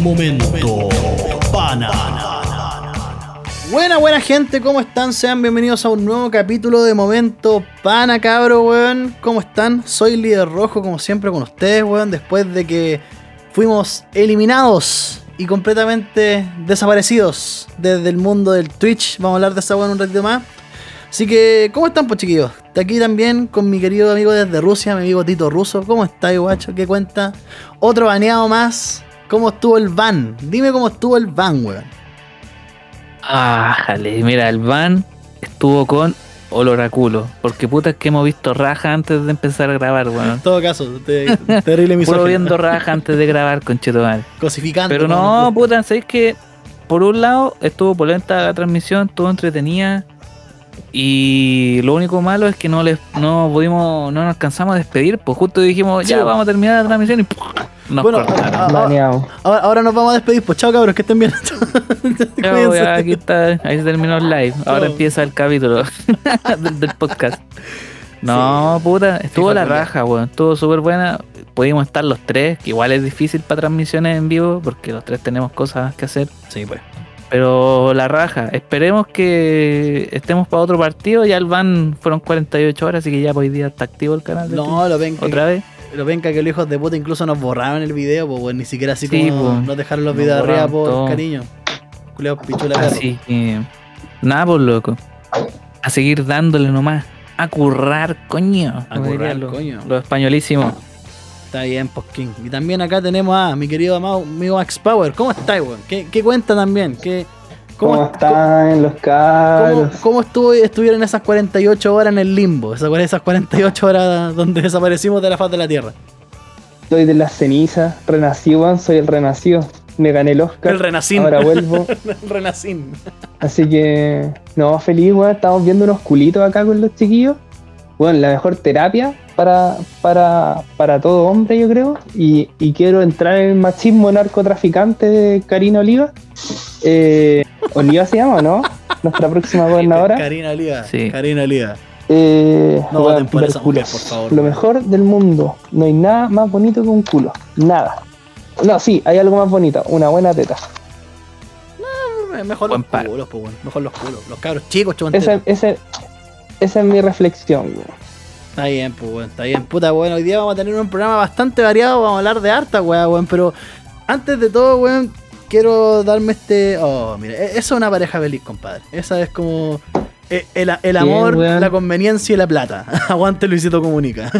Momento Pana. Buena, buena gente, ¿cómo están? Sean bienvenidos a un nuevo capítulo de Momento Pana, cabro, weón. ¿Cómo están? Soy líder rojo, como siempre, con ustedes, weón. Después de que fuimos eliminados y completamente desaparecidos desde el mundo del Twitch. Vamos a hablar de esa weón un ratito más. Así que, ¿cómo están, pues chiquillos? De aquí también con mi querido amigo desde Rusia, mi amigo Tito Ruso. ¿Cómo está, guacho? ¿Qué cuenta? Otro baneado más. ¿Cómo estuvo el van? Dime cómo estuvo el van, weón. Ah, jale, mira, el van estuvo con olor a culo. Porque puta es que hemos visto raja antes de empezar a grabar, weón. En todo caso, te- terrible misógino. viendo raja antes de grabar, conchetumal. Cosificando. Pero no, puta, ¿sabéis que Por un lado, estuvo polenta la transmisión, estuvo entretenida. Y lo único malo es que no les no pudimos, no nos alcanzamos a despedir, pues justo dijimos, ya vamos a terminar la transmisión y ¡pum! nos Bueno, ah, ah, ahora, ahora nos vamos a despedir. Pues chao, cabros, que estén bien. Cuídense. ya, aquí está, ahí se terminó el live. Ahora Chao. empieza el capítulo del, del podcast. No, puta, estuvo la raja, weón. Estuvo súper buena. Pudimos estar los tres, que igual es difícil para transmisiones en vivo, porque los tres tenemos cosas que hacer. Sí, pues. Pero la raja, esperemos que estemos para otro partido. Ya el van fueron 48 horas, así que ya hoy día está activo el canal. de Twitch. No, lo ven que, Otra vez. lo ven que los hijos de puta incluso nos borraron el video, pues. Ni siquiera así Sí, como po. nos dejaron los Nos videos arriba por todo. cariño. Culeados pichula. Así que. Nada, por loco. A seguir dándole nomás. A currar, coño. A currar, los- coño. Los españolísimos. Está bien, Poskin. Y también acá tenemos a mi querido amado amigo Max Power. ¿Cómo estáis, weón? ¿Qué, qué cuenta también? ¿Qué, ¿Cómo, están los ¿Cómo, cabros? cómo estuvo, estuvieron esas 48 horas en el limbo? Esas, esas 48 horas donde desaparecimos de la faz de la Tierra. Soy de las cenizas, renací, soy el renacido. Me gané el Oscar. El renacín. Ahora vuelvo. El renacín. Así que, no, feliz, weón. Estamos viendo unos culitos acá con los chiquillos. Bueno, la mejor terapia para, para, para todo hombre, yo creo. Y, y quiero entrar en el machismo narcotraficante de Karina Oliva. Eh, Oliva se llama, ¿no? Nuestra próxima gobernadora. Karina Oliva. Sí. Karina Oliva. Eh, No voten por esa mujer, por favor. Lo mejor del mundo. No hay nada más bonito que un culo. Nada. No, sí, hay algo más bonito. Una buena teta. Eh, Mejor Buen los par. culos, pues, weón. Mejor los culos. Los cabros chicos, Esa, chupanteros. Esa, es mi reflexión. weón. Está bien, pues, weón. Está bien. Puta, bueno, hoy día vamos a tener un programa bastante variado. Vamos a hablar de harta, weón, weón. Pero antes de todo, weón, quiero darme este. Oh, mira, e- esa es una pareja feliz, compadre. Esa es como. eh, El, el amor, weón. la conveniencia y la plata. Aguante Luisito Comunica.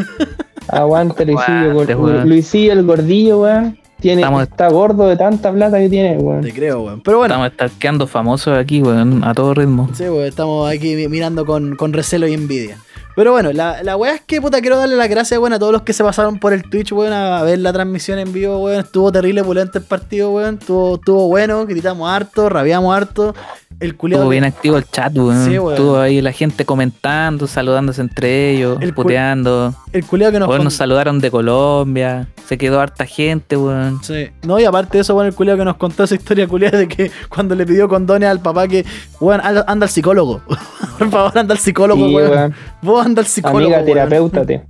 Aguante Luisillo. Weón. Luisillo, el gordillo, weón. Tiene, Estamos- está gordo de tanta plata que tiene, weón. Te creo, weón. Pero bueno, Estamos estarqueando famosos aquí, weón, a todo ritmo. sí, weón, estamos aquí mi- mirando con, con recelo y envidia. Pero bueno, la, la weá es que puta quiero darle las gracias, weón, a todos los que se pasaron por el Twitch, weón, a ver la transmisión en vivo, weón. Estuvo terrible, pulente el partido, weón. Estuvo, estuvo bueno, gritamos harto, rabiamos harto. El culiado. Estuvo bien activo el chat, weón. Sí, weón. Estuvo ahí la gente comentando, saludándose entre ellos, El cu- puteando. El culiado que nos, Weón, con- nos saludaron de Colombia. Se quedó harta gente, weón. Sí. No, y aparte de eso, bueno, el culiado que nos contó esa historia culiada de que cuando le pidió condones al papá que, weón, anda, al psicólogo. Por favor, anda al psicólogo, Sí, weón. weón. Vos anda al psicólogo. Amiga, weón. terapeutate.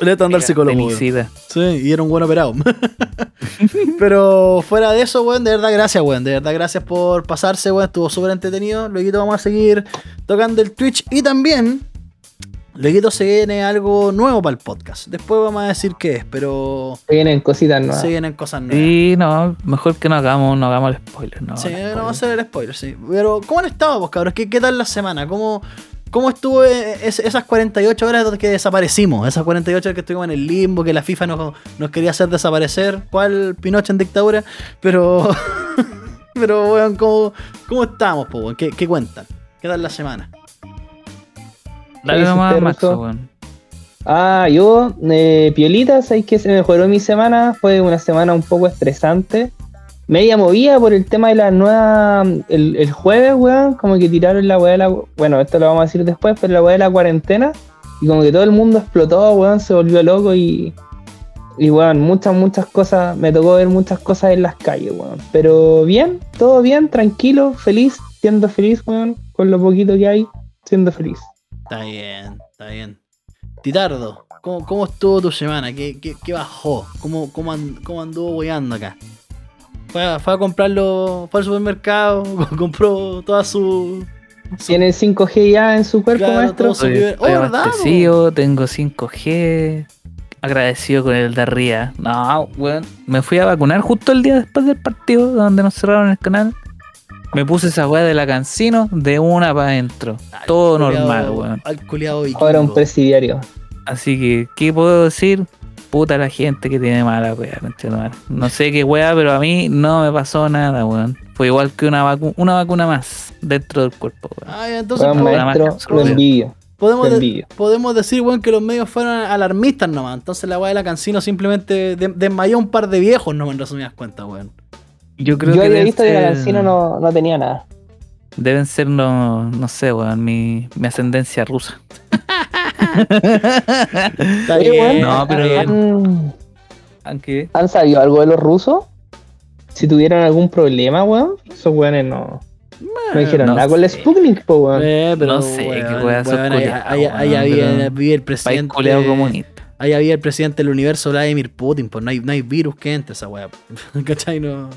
Le anda al psicólogo. Sí, y era un buen operado. Pero fuera de eso, weón, de verdad, gracias, weón. De verdad, gracias por pasarse, weón. Estuvo súper entretenido. Luego vamos a seguir tocando el Twitch. Y también, luego se viene algo nuevo para el podcast. Después vamos a decir qué es, pero Se vienen cositas nuevas. se vienen cosas nuevas. Sí, no, mejor que no hagamos, no hagamos el spoiler, no. Sí, no vamos a hacer el spoiler, sí. Pero, ¿cómo han estado, vos, cabros? ¿Qué, qué tal la semana? ¿Cómo, cómo estuvo eh, es- esas 48 horas donde que desaparecimos? Esas 48 horas que estuvimos en el limbo, que la FIFA nos, nos quería hacer desaparecer. ¿Cuál Pinocho en dictadura? Pero, pero, weón, ¿cómo, cómo estamos, po, weón? ¿Qué, ¿Qué cuentan? ¿Qué tal la semana? Dale ¿Qué nomás, Maxo, weón. Ah, yo, eh, Piolita, ¿sabes que se mejoró mi semana? Fue una semana un poco estresante. Media movida por el tema de la nueva. El, el jueves, weón, como que tiraron la weá de la. Bueno, esto lo vamos a decir después, pero la weá de la cuarentena. Y como que todo el mundo explotó, weón, se volvió loco y. Y weón, muchas, muchas cosas. Me tocó ver muchas cosas en las calles, weón. Pero bien, todo bien, tranquilo, feliz, siendo feliz, weón, con lo poquito que hay, siendo feliz. Está bien, está bien. Titardo, ¿cómo, cómo estuvo tu semana? ¿Qué, qué, bajó? ¿Cómo, cómo, and- cómo anduvo boyando acá? Fue a, fue a comprarlo, fue al supermercado, compró toda su. su- Tiene 5G ya en su cuerpo, Claro, maestro. su- Estoy, Oh, ¿verdad, tengo 5G, agradecido con el de arriba. No, weón, me fui a vacunar justo el día después del partido, donde nos cerraron el canal. Me puse esa weá de la cancino de una para adentro. al Todo culiao- normal, weón. Al Ahora un presidiario. Así que, ¿qué puedo decir? Puta la gente que tiene mala weá. No sé qué weá, pero a mí no me pasó nada, weón. Fue igual que una, vacu- una vacuna más dentro del cuerpo, weón. Ah, ya, entonces maestro, lo podemos, de- podemos decir, weón, que los medios fueron alarmistas nomás. Entonces la weá de la cancino simplemente de- desmayó un par de viejos, no en resumidas cuentas, weón. Yo creo Yo que había deben visto que la ser- cancino no, no tenía nada. Deben ser, no, no sé, weón, mi, mi ascendencia rusa. Está Oye, bien, weón, No, pero- bien. ¿Han, han sabido algo de los rusos? Si tuvieran algún problema, weón, esos weones no, no dijeron no nada con el. Sputnik, po, weón. Eh, pero, No sé qué weón, weón, pero- había el país presidente. culeado comunista. Ahí había el presidente del universo, Vladimir Putin, pues no hay, no hay virus que entre esa weá. ¿Cachai? No.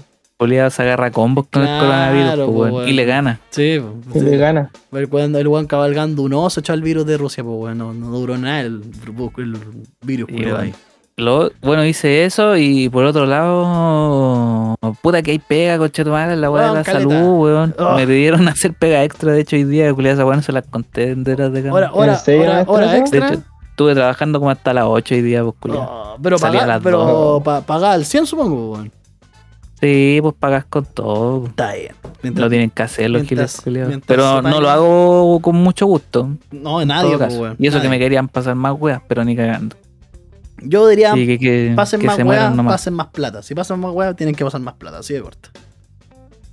Culeado se agarra combos con Claro, el coronavirus, po, po, weón, weón. y le gana. Sí, pues, le gana. el weón, el weón cabalgando un oso echó el virus de Rusia, pues bueno, no, no duró nada el, el virus culiao bueno, ahí. Lo- bueno, hice eso y por otro lado, puta que hay pega, coche tu madre, la weá de Weón, la caleta. salud, weón. Oh. Me pidieron hacer pega extra, de hecho hoy día, culiado esa weá no se las conté enteras de Hora, cámara. hora, hora, hora eso? De extra. hecho, estuve trabajando como hasta las 8 hoy día, pues culiado. Oh, pero Salí a pagar, las pero dos. pa- pagar al 100 supongo, weón. Sí, pues pagas con todo. Está bien. Mientras- Lo tienen que hacer los mientras- giles Pero no lo hago con mucho gusto. No, en nadie, pues, weón. Y eso que me querían pasar más weas, pero ni cagando. Yo diría, que, que, pasen que más weas, pasen más plata. Si pasan más weas, tienen que pasar más plata, así de corto.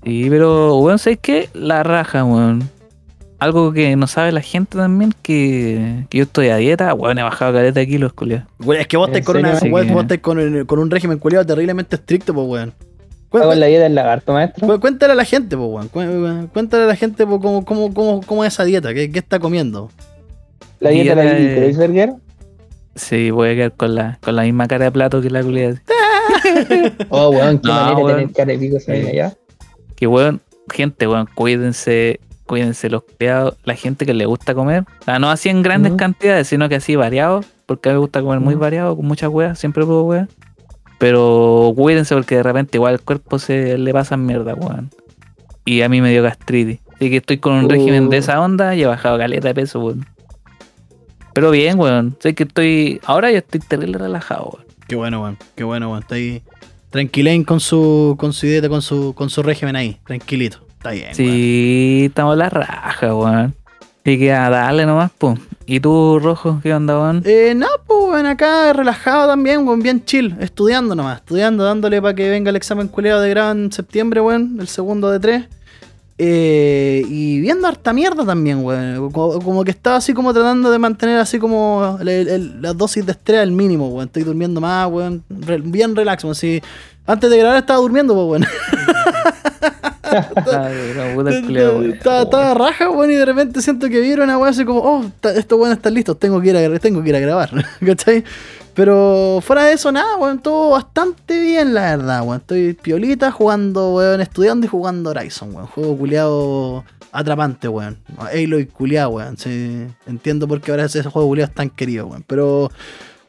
Sí, pero, weón, ¿sabes qué? La raja, weón. Algo que no sabe la gente también, que, que yo estoy a dieta, weón, he bajado caleta de kilos, culiado. Güey, es que vos ¿En estás con, una, weón, vos estás con un régimen culiado terriblemente estricto, pues, weón. Cu- Hago la dieta del lagarto, maestro. cu- Cuéntale a la gente, pues, weón. Cu- Cuéntale a la gente cómo, cómo, cómo, cómo es esa dieta, qué, qué está comiendo. La dieta de la Kreisberger. Sí, voy a quedar con la, con la misma cara de plato que la culiada. Oh, weón, qué No, manera weón. de tener cara de pico esa Sí. ya. Que weón, gente, weón, cuídense, cuídense los cuidados, la gente que le gusta comer. O sea, no así en grandes cantidades, sino que así variado, porque a mí me gusta comer muy variado, con muchas weas, siempre puedo weas. Pero cuídense porque de repente igual el cuerpo se le pasa mierda, weón. Y a mí me dio gastritis. Así que estoy con un Uh. régimen de esa onda y he bajado caleta de peso, weón. Pero bien, weón. Sé que estoy. Ahora yo estoy terrible relajado, weón. Qué bueno, weón. Qué bueno, weón. Está ahí tranquilen con su, con su dieta, con su, con su régimen ahí. Tranquilito. Está bien, weón. Sí, estamos la raja, weón. Así que a darle nomás, pues. ¿Y tú, Rojo, qué onda, weón? Eh, no, pues, weón, acá relajado también, weón, bien chill, estudiando nomás, estudiando, dándole para que venga el examen culeado de grado en septiembre, weón, el segundo de tres. Eh, y viendo harta mierda también, weón. Como, que estaba así como tratando de mantener así como el- la dosis de estrés al mínimo, weón. Estoy durmiendo más, weón. bien relax, weón. Si antes de grabar estaba durmiendo, pues, weón. Estaba, raja, weón, y de repente siento que vieron una weón así como, oh, estos weones están listos, tengo que ir a, tengo que ir a grabar, ¿cachai? Pero fuera de eso, nada, weón, todo bastante bien, la verdad, weón. Estoy piolita jugando, weón, estudiando y jugando Horizon, weón. Juego culiado atrapante, weón. Halo y culiado, weón. Sí, entiendo por qué ahora ese juego culiado es tan querido, weón. Pero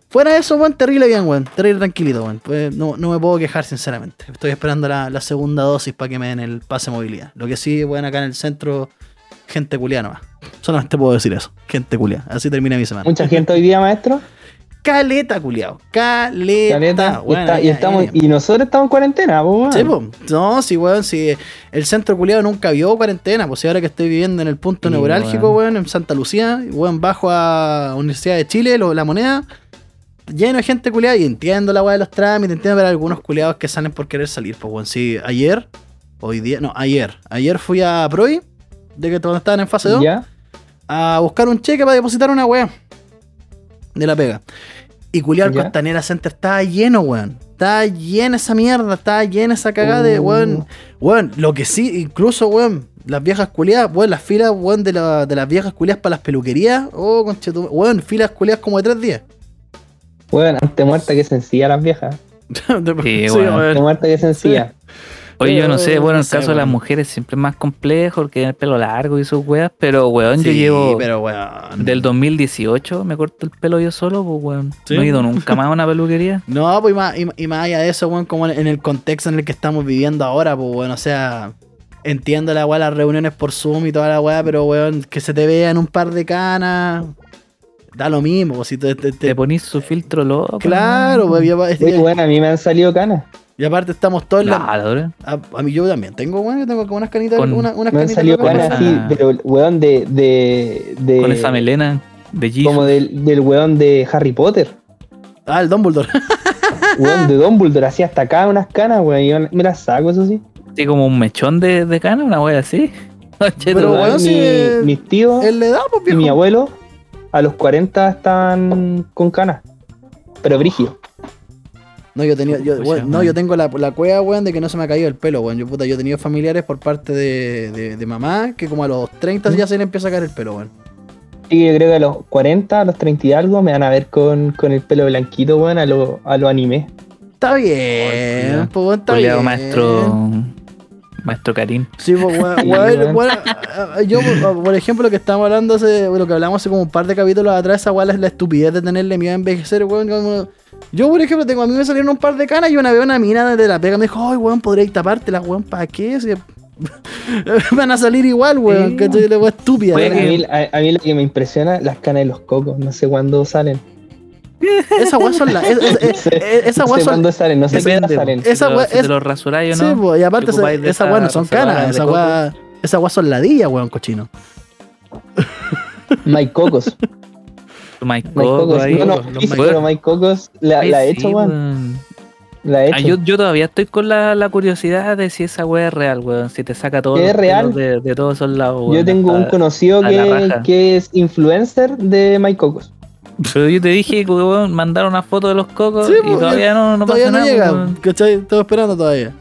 fuera de eso, weón, terrible bien, weón. Terrible tranquilito, weón. Pues no, no me puedo quejar, sinceramente. Estoy esperando la, la segunda dosis para que me den el pase de movilidad. Lo que sí, weón, acá en el centro, gente culiada nomás. Solamente puedo decir eso. Gente culiada. Así termina mi semana. Mucha gente hoy día, maestro. Caleta, culiado. Caleta. Caleta, y, estamos, ya, y nosotros estamos en cuarentena, weón. Sí, po. No, sí, weón, sí. El centro culiado nunca vio cuarentena, pues si ahora que estoy viviendo en el punto Sí, neurálgico, weón. weón, en Santa Lucía, weón, bajo a Universidad de Chile, lo- la moneda, lleno de gente culiada, y entiendo la weá de los trámites, entiendo ver algunos culiados que salen por querer salir, pues weón, sí, ayer, hoy día, no, ayer, ayer fui a Proy, de que cuando estaban en fase 2, ¿Ya? a buscar un cheque para depositar una weá de la pega. Y culiar. Costanera Center estaba lleno, weón. Estaba llena esa mierda, estaba llena esa cagada de, weón. Weón, lo que sí, incluso, weón, Las viejas culiadas, weón, las filas, weón, de, la- de las viejas culiadas para las peluquerías. Oh, conchetum, weón, filas culiadas como de tres días. Weón, antes muerta que sencilla las viejas. Sí, Sí. Antes muerta que sencilla. Oye, yo no sé, bueno, no el caso de las mujeres siempre es más complejo porque tienen el pelo largo y sus weas, pero weón, yo Sí, llevo pero weón. del 2018 me corto el pelo yo solo, pues weón. ¿Sí? No he ido nunca más a una peluquería. No, pues y más, y, y más allá de eso, weón, como en, en el contexto en el que estamos viviendo ahora, pues weón, o sea, entiendo la weá, las reuniones por Zoom y toda la weá, pero weón, que se te vean un par de canas, da lo mismo, si te, te- te- Te ponís su filtro loco. claro, ¿no? pues, Oye, weón, a mí me han salido canas. y aparte estamos todos en la- Claro, bro. a, a mí yo también tengo, weón, yo tengo como unas canitas, Con- una- unas Me han canitas salido locas, canas así, pero weón de. de, de Con esa melena de Jesus. Como del, del weón de Harry Potter. Ah, el Dumbledore. Weón de Dumbledore, así hasta acá unas canas, weón. Yo me las saco, eso sí. Así como un mechón de, de cana, una wea así. Pero, weón, sí, Mi- eh, mis tíos Él le da, pues, y viejo. mi abuelo a los 40 están con canas. Pero brígido. No, yo tenía, yo, weón, no, yo tengo la, la cueva, weón, de que no se me ha caído el pelo, weón. Yo, puta, yo he tenido familiares por parte de, de, de mamá que como a los 30 ya se le empieza a caer el pelo, weón. Y yo creo que a los 40, a los 30 y algo, me van a ver con, con el pelo blanquito, weón, a lo, a lo anime. Está bien, culiao. pues, weón, está Culeado bien. maestro. Maestro Karim. Sí, pues, weón, ah, ah, yo, por- ejemplo, lo que estábamos hablando hace, lo que hablamos hace como un par de capítulos atrás, esa weón es la estupidez de tenerle miedo a envejecer, weón. como- Yo, por ejemplo, tengo, a mí me salieron un par de canas y una vez una mina de la pega me dijo, ay, weón, podría tapártelas, weón, ¿para qué? Si- Van a salir igual, weón, Sí. que estoy la weón estúpida. A weón. mí, a, a mí lo que me impresiona, las canas de los cocos. No sé cuándo salen. Esas weas son las. es- es- No es- sé, es- Esas no weas sé son. cuándo salen, no. Esa Si te lo- wea si te es- lo rasuráis o Sí, no. pues, y aparte, te esa- esa no son canas, weas. Esas weas son ladillas, weón, cochino. Mike Cocos. Mike Mike Coco Cocos. No, no, los pero Mike Cocos la, la he sí, hecho, weón. La he Ah, yo, yo todavía estoy con la, la curiosidad de si esa wea es real, weón. Si te saca todo ¿Es los real? de, de todos esos lados, Yo weón, tengo un hasta- conocido a que, que es influencer de Mike Cocos. Pero yo te dije que weón, mandaron una foto de los cocos Sí, y pues, todavía no, no todavía pasa no nada. llega, weón. ¿cachai? Estoy esperando todavía.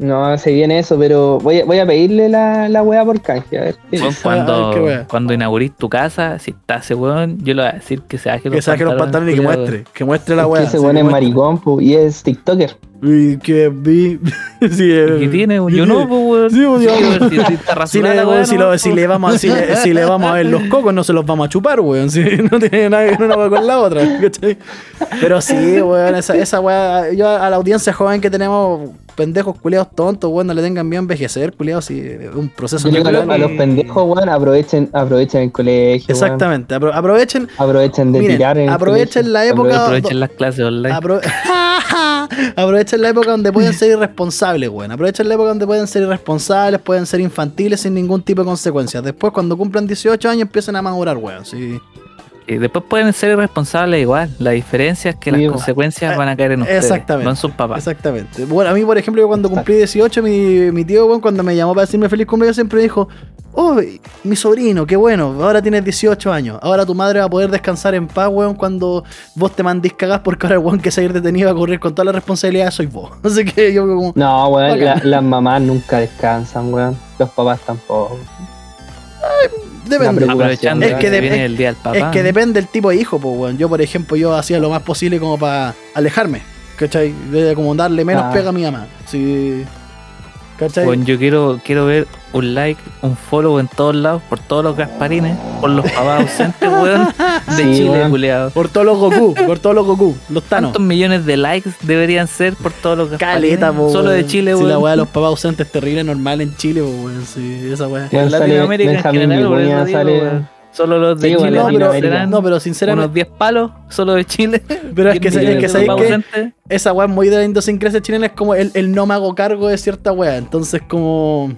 No, se viene eso, pero voy a, voy a pedirle la, la weá por canje. A ver. A cuando, cuando inaugurís tu casa, si está ese weón, yo le voy a decir que se baje los Que saque los pantalones y que muestre. Que muestre la es wea. que ese weón que es maricón po, y es TikToker. Y que vi. sí, ¿Qué tiene? ¿qué Yo no, pues, weón. Sí, Sí, si- si le, weá, si, no, lo- si le vamos, a- si, le, si le vamos a ver los cocos, no se los vamos a chupar, weón. Si no tiene nada que ver una wea con la otra, ¿cachai? Pero sí, weón, esa, esa weá. Yo a la audiencia joven que tenemos, pendejos culiados tontos, weón, no le tengan miedo a envejecer, culiados, sí, es un proceso Yo le digo a, natural. los- a los pendejos, weón, aprovechen, aprovechen el colegio. Exactamente, apro- aprovechen, Aprovechen de Miren, tirar en el aprovechen colegio. la época. Aprovechen las clases online. Apro- Aprovechen la época donde pueden ser irresponsables, weón. Aprovechen la época donde pueden ser irresponsables, pueden ser infantiles sin ningún tipo de consecuencias. Después, cuando cumplan 18 años, empiecen a madurar, weón. Sí. Y después pueden ser irresponsables igual. La diferencia es que las consecuencias van a caer en ustedes, Exactamente. no en sus papás. Exactamente. Bueno, a mí, por ejemplo, yo cuando cumplí 18, mi, mi tío, weón, cuando me llamó para decirme feliz cumpleaños, siempre me dijo: Oh, mi sobrino, qué bueno, ahora tienes 18 años. Ahora tu madre va a poder descansar en paz, weón, cuando vos te mandís cagás porque ahora el weón que se va a ir detenido va a correr con todas las responsabilidades soy vos. Así que yo, como. No, weón, la- las mamás nunca descansan, weón. Los papás tampoco. Depende. Aprovechando Es que, de- viene el día del papá. Es que depende del tipo de hijo, pues, weón. Yo, por ejemplo, yo hacía lo más posible como para alejarme, ¿cachai? De como darle menos Ah. pega a mi mamá. Sí. ¿Cachai? Bueno, yo quiero, quiero ver un like, un follow en todos lados, por todos los Gasparines, por los papás ausentes, weón, de Sí, Chile, weón. culiado. Por todos los Goku, por todos los Goku, los Thanos. ¿Cuántos millones de likes deberían ser por todos los Gasparines? Caleta, po, Solo de weón. Chile, Si weón. la weá de los papás ausentes es terrible, normal en Chile, weón. Sí, esa weá. Weón, En sale Latinoamérica en general, sale- weón. Solo los de Sí, Chile No, pero, no, pero sinceramente, unos 10 palos, solo de Chile. pero es que, 10 se- es que sabéis que esa weá es muy de la idiosincrasia chilena, es como el, el no me hago cargo de cierta weá. Entonces, como.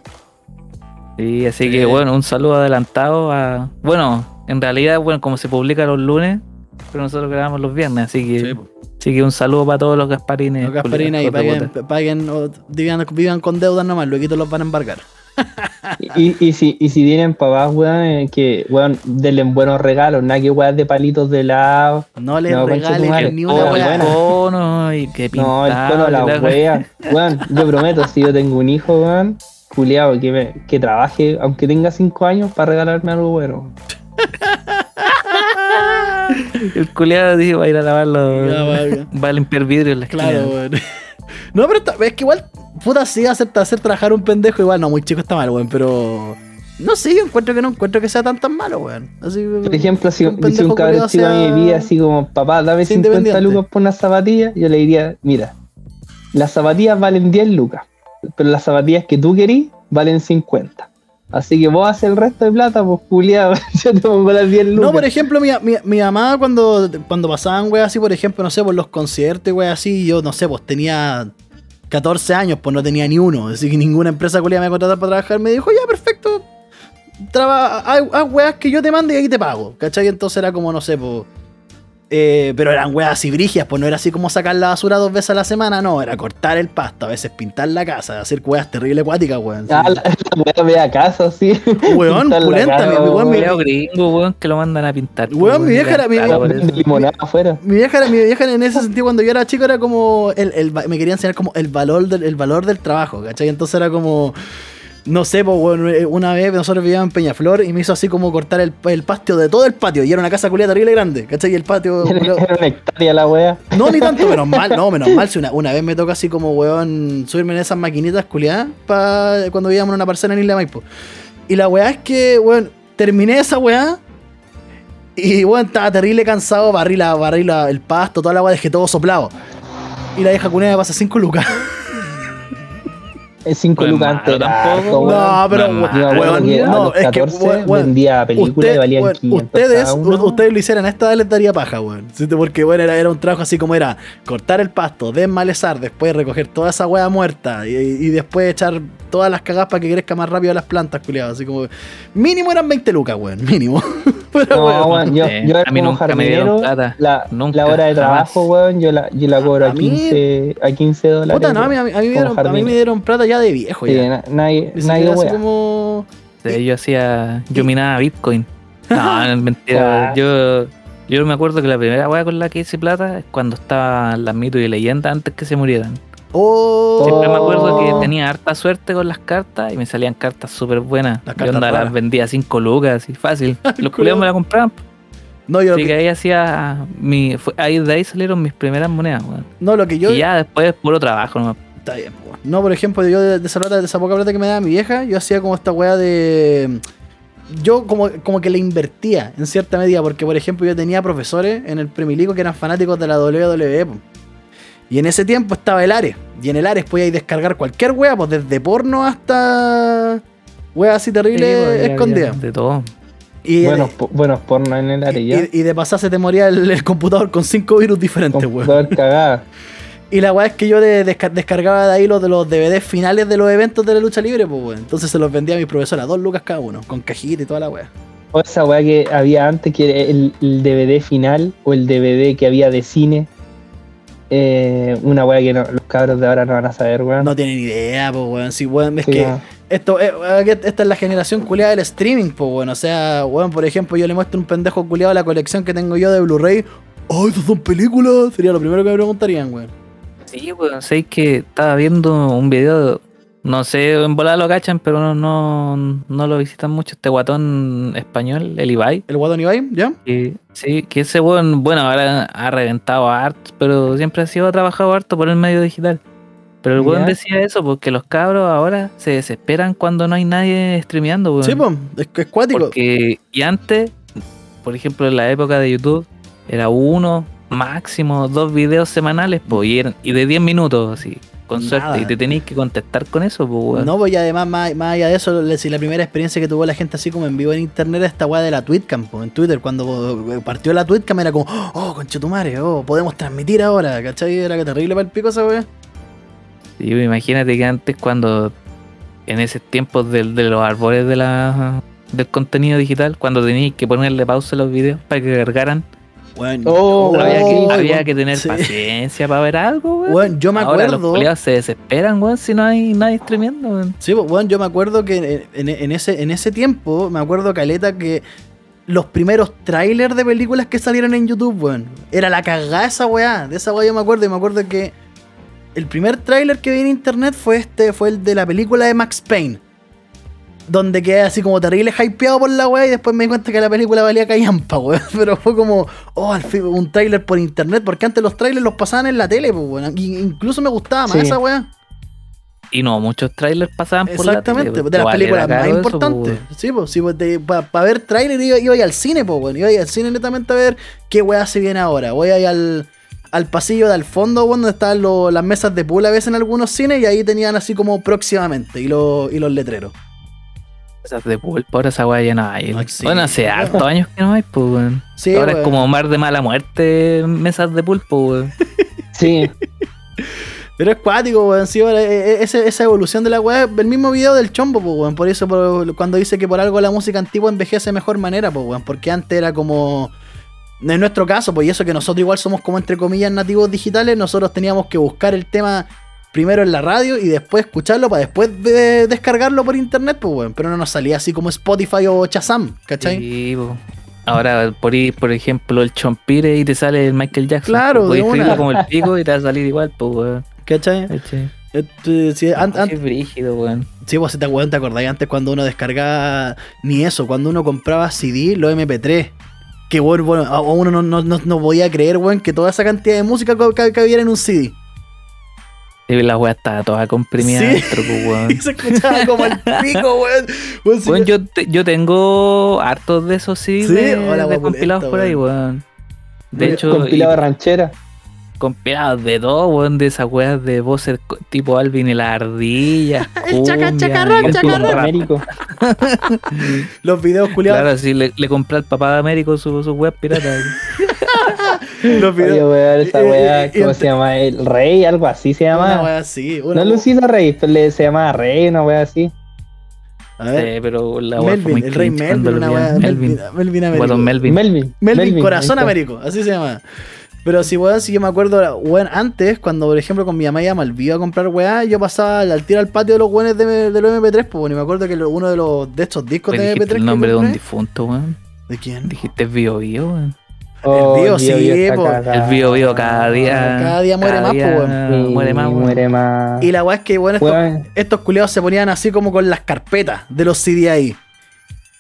Sí, así Sí. que bueno, un saludo adelantado a. Bueno, en realidad, bueno, como se publica los lunes, pero nosotros grabamos los viernes, así que. Así que un saludo para todos los Gasparines. Los Gasparina y paguen, paguen o vivan, vivan con deudas nomás, luego los van a embargar. Y, y, si, y si tienen papás, weón, eh, que, weón, denle buenos regalos, nada que weón de palitos de lado. No les No, regalen ni una Oh, weá. el buena. cono y que No, el cono la wea. Weón, yo prometo, si yo tengo un hijo, weón, culiado que, me- que trabaje, aunque tenga 5 años, para regalarme algo bueno. El culiado dijo va a ir a lavar los. Ya, va. Va a limpiar vidrio en la. Claro, weón. No, pero es que igual, puta, sí, hacer, hacer trabajar un pendejo igual, no, muy chico está mal, weón, pero. No sé, yo encuentro que no encuentro que sea tan tan malo, weón. Así, Por ejemplo, si, un si un cabrón chico sea- me pide así como, papá, dame sea 50 independiente. lucas por unas zapatillas, yo le diría, mira, las zapatillas valen 10 lucas, pero las zapatillas que tú querís valen 50. Así que vos haces el resto de plata, pues culiado, yo te pongo las 10 lucas. No, por ejemplo, mi, mi, mi mamá cuando, cuando pasaban, weón, así, por ejemplo, no sé, por los conciertos, weón, así, yo, no sé, pues tenía 14 años, pues no tenía ni uno, así que ninguna empresa culia me iba a contratar para trabajar, me dijo, ya, perfecto, traba, haz, weas que yo te mande y ahí te pago, ¿cachai? Entonces era como, no sé, pues... eh, pero eran weas así brigias, pues no era así como sacar la basura dos veces a la semana, no, era cortar el pasto, a veces pintar la casa, hacer weas terribles acuáticas, weón. Ah, la, la weá me da casa, sí. Weón, pulenta, mi- mi weón, mi- gringo, weón, que lo mandan a pintar. Weón, mi vieja era- mi- limonada afuera. Mi vieja, era- mi vieja en ese sentido cuando yo era chico era como el, el me quería enseñar como el valor del, el valor del trabajo, ¿cachai? Entonces era como no sé, pues bueno, eh, una vez nosotros vivíamos en Peñaflor y me hizo así como cortar el, el patio de todo el patio y era una casa culiada terrible grande, ¿cachai? Y el patio Era una hectárea la wea. no, ni tanto, menos mal, no, menos mal. Si una, una vez me toca así como, weón, subirme en esas maquinitas culiadas cuando vivíamos en una parcela en Isla Maipo. Y la weá es que, weón, terminé esa weá. Y, weón, estaba terrible cansado, barrí, la, barrí la- el pasto, toda la weá, dejé todo soplado. Y la vieja culiada me pasa 5 lucas. Es 5 Pues lucas antes. tampoco, weón. No, pero, no, es que, 14 weón, weón, vendía películas y valían weón, 500 ustedes, cada uno. ustedes lo hicieran a esta edad les daría paja, weón. Porque, bueno, era, era un trabajo así como era cortar el pasto, desmalezar, después recoger toda esa hueá muerta y, y después echar todas las cagadas para que crezca más rápido las plantas, culiado. Así como, mínimo eran 20 lucas, weón, mínimo. Pero, No, weón, weón, yo, Eh, yo a mí como nunca me dieron jardinero, plata. la, Nunca, la hora de jamás. trabajo, weón, yo la, yo la cobro A a mí- 15, a 15 dólares. puta, no, a mí, a mí- a mí me dieron, a mí jardinero. me dieron plata ya de viejo, Sí, ya. nadie, nadie así como... Sí, yo hacía. Yo minaba Bitcoin. No, mentira. Ah. yo, yo me acuerdo que la primera weá con la que hice plata es cuando estaban las mitos y leyendas antes que se murieran. Oh, Siempre me acuerdo que tenía harta suerte con las cartas y me salían cartas súper buenas. Las Yo cartas onda, las vendía a 5 lucas y fácil. Los culiao. culiados me la compraban. no, yo, Así que ahí hacía mi. fue- ahí de ahí salieron mis primeras monedas, weón. no, lo que yo... Y ya después puro trabajo nomás. Está bien, po. No, por ejemplo, yo de, de esa plata, de esa poca plata que me daba mi vieja, yo hacía como esta weá de. Yo como, como que le invertía en cierta medida, porque por ejemplo yo tenía profesores en el Premilico que eran fanáticos de la WWE. Y en ese tiempo estaba el Ares. Y en el Ares podíais descargar cualquier weá, pues desde porno hasta weá así terrible Sí, pues, De todo. Y, Buenos, po- buenos porno en el área y, ya. y de pasar se te moría el, el computador con cinco virus diferentes, weón. Cagada. Y la weá es que yo de- desca- descargaba de ahí los de los DVDs finales de los eventos de la lucha libre, pues weón. Entonces se los vendía a mis profesoras, dos lucas cada uno, con cajita y toda la weá. O esa weá que había antes, que era el, el DVD final o el DVD que había de cine. Eh, una weá que no- los cabros de ahora no van a saber, weón. No tienen idea, pues weón. Sí, weón, es Sí, que no. esto, eh, esta es la generación culiada del streaming, pues weón. O sea, weón, por ejemplo, yo le muestro a un pendejo culiado la colección que tengo yo de Blu-ray. ¡Oh, esas son películas! Sería lo primero que me preguntarían, weón. Sí, weón, sé que estaba viendo un video, no sé, en volada lo cachan, pero no, no, no lo visitan mucho, este guatón español, el Ibai. ¿El guatón Ibai? ¿Ya? Que, sí, que ese weón, bueno, ahora ha reventado harto, pero siempre ha sido trabajado harto por el medio digital. Pero el weón decía eso, porque los cabros ahora se desesperan cuando no hay nadie streameando, weón. Sí, pues, es, es cuático. Porque, y antes, por ejemplo, en la época de YouTube, era uno, máximo dos videos semanales, pues, y, eran- y de 10 minutos, así, con Nada. suerte, y te tenéis que contestar con eso, pues, weón. No, pues y además, más, más allá de eso, si la primera experiencia que tuvo la gente así como en vivo en internet era esta weá de la Twitcam, po, en Twitter, cuando eh, partió la Twitcam era como, oh, conchetumare, oh, podemos transmitir ahora, ¿cachai? Era que terrible para el pico esa weá. Sí, pues, imagínate que antes, cuando, en ese tiempo del- de, los árboles de la, del contenido digital, cuando teníais que ponerle pausa a los videos para que cargaran, Weón, Oh, había, que, weón, había que tener sí. paciencia para ver algo, weón. Weón, yo me Ahora acuerdo. los se desesperan, weón, si no hay nadie streameando, weón. Sí, weón, yo me acuerdo que en, en ese, en ese tiempo, me acuerdo, Caleta, que los primeros trailers de películas que salieron en YouTube, weón, era la cagada esa weá. De esa weá yo me acuerdo y me acuerdo que el primer tráiler que vi en internet fue este, fue el de la película de Max Payne. Donde quedé así como terrible hypeado por la weá y después me di cuenta que la película valía callampa, weón. Pero fue como, oh, al fin, un tráiler por internet, porque antes los trailers los pasaban en la tele, pues, weón. Incluso me gustaba más Sí. esa weá. Y no, muchos trailers pasaban por la Exactamente, tele, de las películas más eso, importantes. pues, sí, pues, sí, pues, para ver tráiler iba, iba al cine, pues, bueno, iba ahí al cine netamente a ver qué weá se viene ahora. Voy ahí al, al pasillo de al fondo, bueno, donde estaban lo- las mesas de pool a veces en algunos cines y ahí tenían así como próximamente y, lo- y los letreros. Esas de pulpo, ahora esa weá ya no hay. Bueno, hace hartos años que no hay, pues, weón. Sí, Ahora es como mar de mala muerte, mesas de pulpo, weón. Sí, Pero es cuático, weón. Sí, eh, eh, ese- esa evolución de la weá, el mismo video del chombo, pues, weón. Por eso, por- cuando dice que por algo la música antigua envejece de mejor manera, pues, weón. Porque antes era como. En nuestro caso, pues, y eso que nosotros igual somos como entre comillas nativos digitales, nosotros teníamos que buscar el tema primero en la radio y después escucharlo para después de- descargarlo por internet, pues, weón. Pero no nos salía así como Spotify o Chazam, ¿cachai? Sí, po. Ahora, por ir, por ejemplo, el chompire y te sale el Michael Jackson. Claro, po. Podés de una. escribirlo como el pico y te va a salir igual, pues, weón. ¿Cachai? ¿Cachai? Este, sí, an- an- Qué brígido, weón. Sí, vos te acuerdas, te acordáis antes cuando uno descargaba ni eso, cuando uno compraba CD, los MP3. Que bueno, bueno, a- uno no, no, no, podía creer, weón, que toda esa cantidad de música ca- ca- cabiera en un CD. Y la weá estaba toda comprimida Sí. dentro, pues, weón. Y se escuchaba como el pico, weón. Yo, te- yo tengo hartos de esos sí, Sí, de, hola, de compilados por ahí, weón. De hecho, compilado y- ranchera. compilados de todo, weón, de esas weas de voces tipo Alvin y la ardilla. El chaca, chacarrón, chacarrón. Los videos culiados. Claro, sí, le, le compré al papá de Américo su, su web pirata. Los Oye, videos. esa weá, ¿cómo se llama? El Rey, algo así se Una llama. wea así. Una, No Lucina Rey, pero le, se llamaba Rey, una weá así. A ver. Sí, pero la wea fue Melvin, muy el rey Melvin, una. Melvin. Melvin, Melvin Américo. Melvin. Melvin. Melvin, Corazón. Américo, así se llama. Pero si weón, si yo me acuerdo, weón, antes, cuando por ejemplo con mi mamá al vivo a comprar weá, yo pasaba al tiro al patio de los weones de, de los MP3, pues bueno, y me acuerdo que uno de los de estos discos de dijiste MP3 el que nombre de un difunto, weón. ¿De quién? Dijiste Bio Bio, weón. Oh, Bio, Bio sí. El Bio Bio cada día. Cada día muere más, día po, weón. Sí, Muere más, weón. Muere más. Y la weá es que, bueno, estos, Weón, estos culiados se ponían así como con las carpetas de los CD ahí.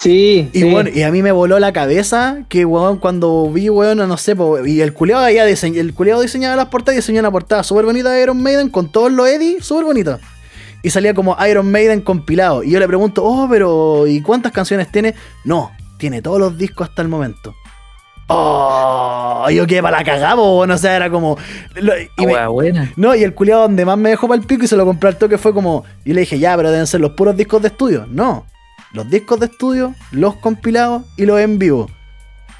Sí, Y sí. bueno, y a mí me voló la cabeza que, weón, cuando vi, weón, no sé, po, y el culiado ya dise- el culiado diseñaba las portadas y diseñó una portada súper bonita de Iron Maiden con todos los Eddie, súper bonita. Y salía como Iron Maiden compilado. Y yo le pregunto, oh, pero ¿y cuántas canciones tiene? No, tiene todos los discos hasta el momento. Oh, yo quedé para la cagada, po, weón, o sea, era como... lo- y me- Wea buena. no, y el culiado donde más me dejó para el pico y se lo compré al toque fue como. Y le dije, ya, pero deben ser los puros discos de estudio. No. Los discos de estudio, los compilados y los en vivo.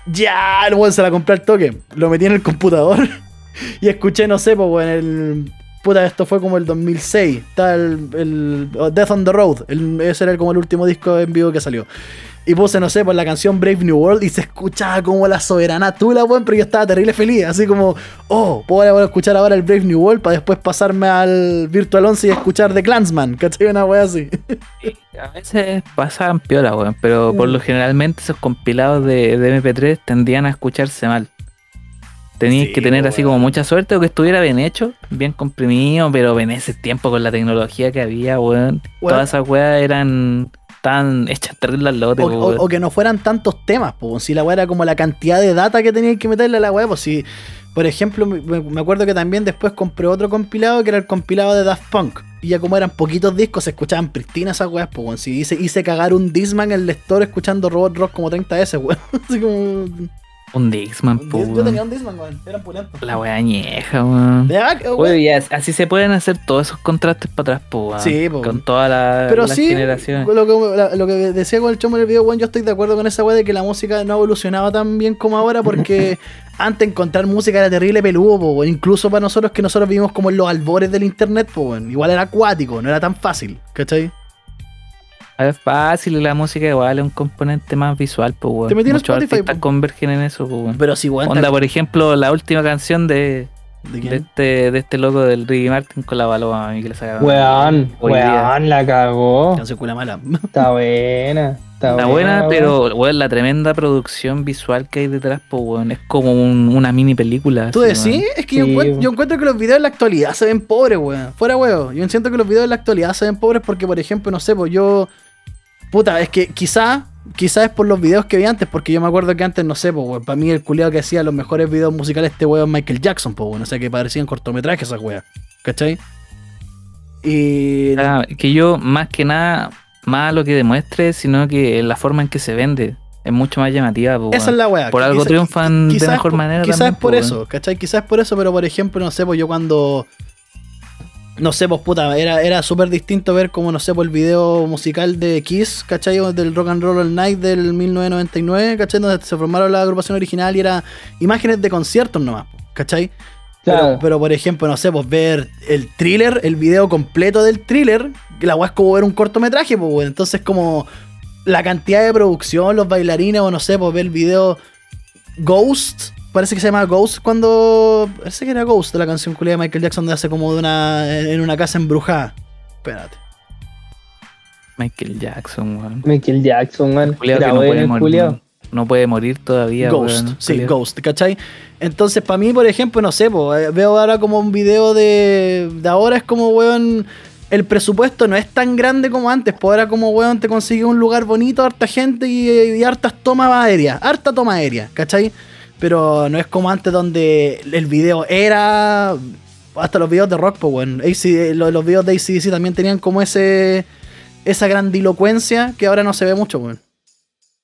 Ya, el weón se la compré al toque. Lo metí en el computador. y escuché, no sé, pues, weón, el. Puta, esto fue como el 2006. Está el, el Death on the Road. el- ese era como el último disco en vivo que salió. Y puse, no sé, por la canción Brave New World y se escuchaba como la soberana tula, weón, pero yo estaba terrible feliz. Así como, oh, puedo escuchar ahora el Brave New World para después pasarme al Virtual 11 y escuchar The Clansman, ¿cachai? Una wea así. A veces pasaban piola, weón, pero por lo generalmente esos compilados de, de MP3 tendían a escucharse mal. Tenías Sí, que tener así weón. como mucha suerte o que estuviera bien hecho, bien comprimido, pero en ese tiempo con la tecnología que había, weón, Weón. todas esas weas eran tan hechas terrible al lote, O, o- que no fueran tantos temas, pues. Si la weá era como la cantidad de data que tenías que meterle a la weá, pues si. Por ejemplo, me, me acuerdo que también después compré otro compilado que era el compilado de Daft Punk. Y ya como eran poquitos discos, se escuchaban pristinas esas weas, pues, weón. Si hice, hice cagar un Disman en el lector escuchando Robot Rock como 30 veces, weón. Así como. Un Dixman, po, Yo tenía un Disman, weón. Eran pulentos. La wea añeja, weón. Así se pueden hacer todos esos contrastes para atrás, weón. Sí, po. Con todas la, Pero las sí, generaciones. lo que, la- lo que decía con el chomo en el video, weón, yo estoy de acuerdo con esa weá de que la música no evolucionaba tan bien como ahora porque antes encontrar música era terrible peludo, po, incluso para nosotros que nosotros vivimos como en los albores del internet, po, igual era acuático, no era tan fácil, ¿cachai? Es fácil, y la música igual es un componente más visual, pues, weón. Te metí en Muchos Spotify, artistas po. convergen en eso, pues, weón. Pero si, weón, Onda, por ejemplo, la última canción de, ¿De este, de este loco del Ricky Martin con la balón a mí que le sacaron. Weón, weón, la cagó. No se cuela mala. Está buena. Está, Está buena, weón. pero weón, la tremenda producción visual que hay detrás, pues weón, es como un- una mini película. ¿Tú decís? weón. Es que yo, encuentro, weón. yo encuentro que los videos en la actualidad se ven pobres, weón. Fuera huevo. Yo siento que los videos en la actualidad se ven pobres porque, por ejemplo, no sé, pues yo. Puta, es que quizá. Quizá es por los videos que vi antes, porque yo me acuerdo que antes, no sé, pues, para mí el culiado que hacía los mejores videos musicales este weón es Michael Jackson, pues, weón. O sea, que parecían cortometrajes esas weas. ¿Cachai? Y. Ah, que yo, más que nada, más lo que demuestre, sino que la forma en que se vende es mucho más llamativa, pues, Esa es la wea. Por algo quizá- triunfan de mejor por- manera. Quizás es por eso. ¿cachai? Quizás es por eso, pero por ejemplo, no sé, pues yo cuando. No sé, pues puta, era, era súper distinto ver como, no sé, pues el video musical de Kiss, ¿cachai? O Del Rock and Roll All Night del 1999, ¿cachai? Donde se formaron la agrupación original y era imágenes de conciertos nomás, ¿cachai? Pero, Claro. pero, por ejemplo, no sé, pues ver el thriller, el video completo del thriller, que la weá es como ver un cortometraje, pues. Entonces, como la cantidad de producción, los bailarines, o no sé, pues ver el video Ghost, parece que se llama Ghost cuando. Parece que era Ghost la canción culia de Michael Jackson donde hace como de una. en una casa embrujada. Espérate. Michael Jackson, weón. Michael Jackson, que no puede morir. culiao. No puede morir todavía, Ghost, weón, sí, culiao. Ghost, ¿cachai? Entonces, para mí, por ejemplo, no sé, po, eh, veo ahora como un video de, de ahora es como, weón, el presupuesto no es tan grande como antes, pues ahora como, weón, te consigues un lugar bonito, harta gente y, y hartas tomas aéreas, harta toma aérea, ¿cachai? Pero no es como antes donde el video era... Hasta los videos de rock, pues, weón. AC los, videos de ACDC también tenían como ese... Esa grandilocuencia que ahora no se ve mucho, weón.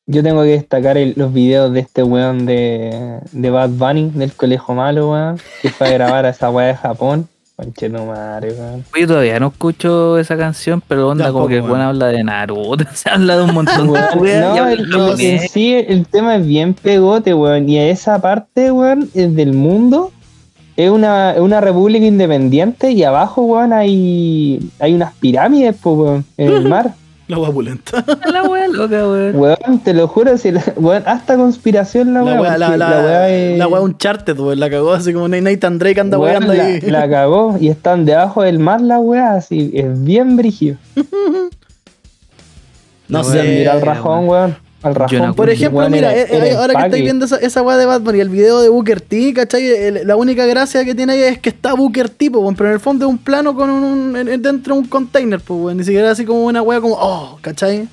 Yo tengo que destacar los videos de este weón de, de Bad Bunny, del colegio malo, weón, que fue a grabar a esa weá de Japón. Conche no madre, weón. Yo todavía no escucho esa canción, pero onda Tampoco, como que el weón. habla de Naruto, se habla de un montón de Weón, no, el, el- en sí el tema es bien pegote, weón. Y esa parte, weón, es del mundo es una, es una república independiente y abajo, weón, hay, hay unas pirámides, pues, weón, en el mar. La wea pulenta. la wea loca, weón. Weón, te lo juro, si la- weón, hasta conspiración la wea, la, porque la, la weá es- la wea Uncharted, weón. La cagó así como Nathan Drake anda weón, weando la, ahí. la cagó y están debajo del mar la weá, así, es bien brígido. No La sé. Mira al rajón, weón. Al rajón. no- Por ejemplo, mira, era- eh, era eh, ahora que estáis viendo esa, esa weá de Batman y el video de Booker T, ¿cachai? El- la única gracia que tiene ahí es que está Booker T, pues, weón, pero en el fondo es un plano con un, un- en- dentro de un container, pues. Ni siquiera así como una weá como, oh, ¿cachai?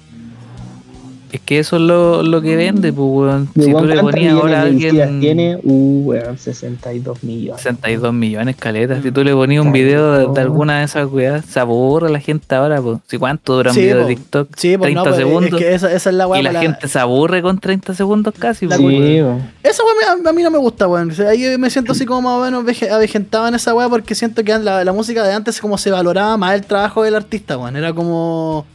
Es que eso es lo, lo que vende, pues, weón. Si tú le ¿cuántos ponías ahora a alguien tiene? Uh, weón, 62 millones. 62 millones, caleta. Si tú le ponías un video de, de alguna de esas weas, se aburre la gente ahora, pues. Si cuánto dura un Sí, video po. de TikTok? Sí, pues 30 no, pues, segundos. es que esa, esa es la weá. y la gente se aburre con 30 segundos casi, pues, Sí, weón. weón. Esa me- a mí no me gusta, weón. O sea, ahí me siento así como más o menos veje- avejentado en esa weá porque siento que la, la música de antes como se valoraba más el trabajo del artista, weón. Era como...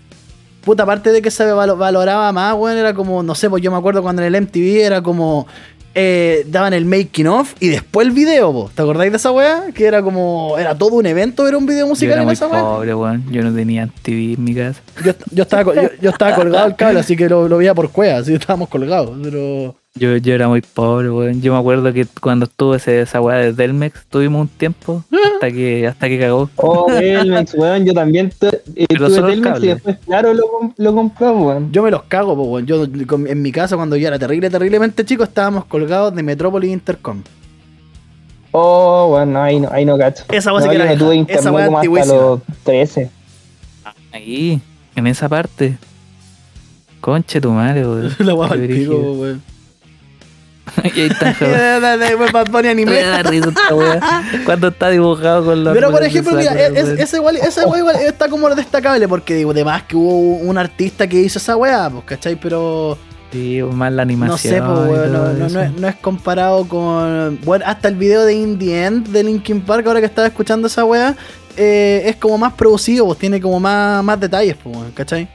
Puta, aparte de que se valo- valoraba más, weón, era como, no sé, pues yo me acuerdo cuando en el MTV era como... eh, daban el making of y después el video, po. ¿te acordáis de esa weá? Que era como... Era todo un evento, era un video Yo musical era en muy esa weá. pobre, weón. Yo no tenía TV en mi casa. Yo, yo estaba, yo, yo estaba colgado al cable, así que lo, lo veía por cueva, así que estábamos colgados, pero... Yo, yo era muy pobre, weón. Yo me acuerdo que cuando estuve ese, esa weá de Delmex, tuvimos un tiempo hasta que, hasta que cagó. Oh, Telmex, weón, yo también tu- eh, tuve Telmex y después, claro, lo, lo compró, weón. Yo me los cago, po, weón. Yo con- en mi casa cuando yo era terrible, terriblemente chico, estábamos colgados de Metrópolis Intercom. Oh, weón, no, ahí no, ahí no cacho. Esa weá sí no, que yo era no tuve. Esa como hasta los 13. Ahí, en esa parte. Conche tu madre, weón. La weá al pico, weón. y ahí está Bad anime. Me da risa esta weá. Cuando está dibujado con la Pero por ejemplo, mira, Sakura, es- weón. ese igual, esa weá igual está como destacable porque digo, además que hubo un artista que hizo esa weá, pues, ¿cachai? Pero Sí, más la no animación. sé, pues, weón, no, no- no es, no es comparado con. Bueno, hasta el video de In the End de Linkin Park, ahora que estaba escuchando esa weá, eh, es como más producido, pues tiene como más, más detalles, pues, ¿cachai?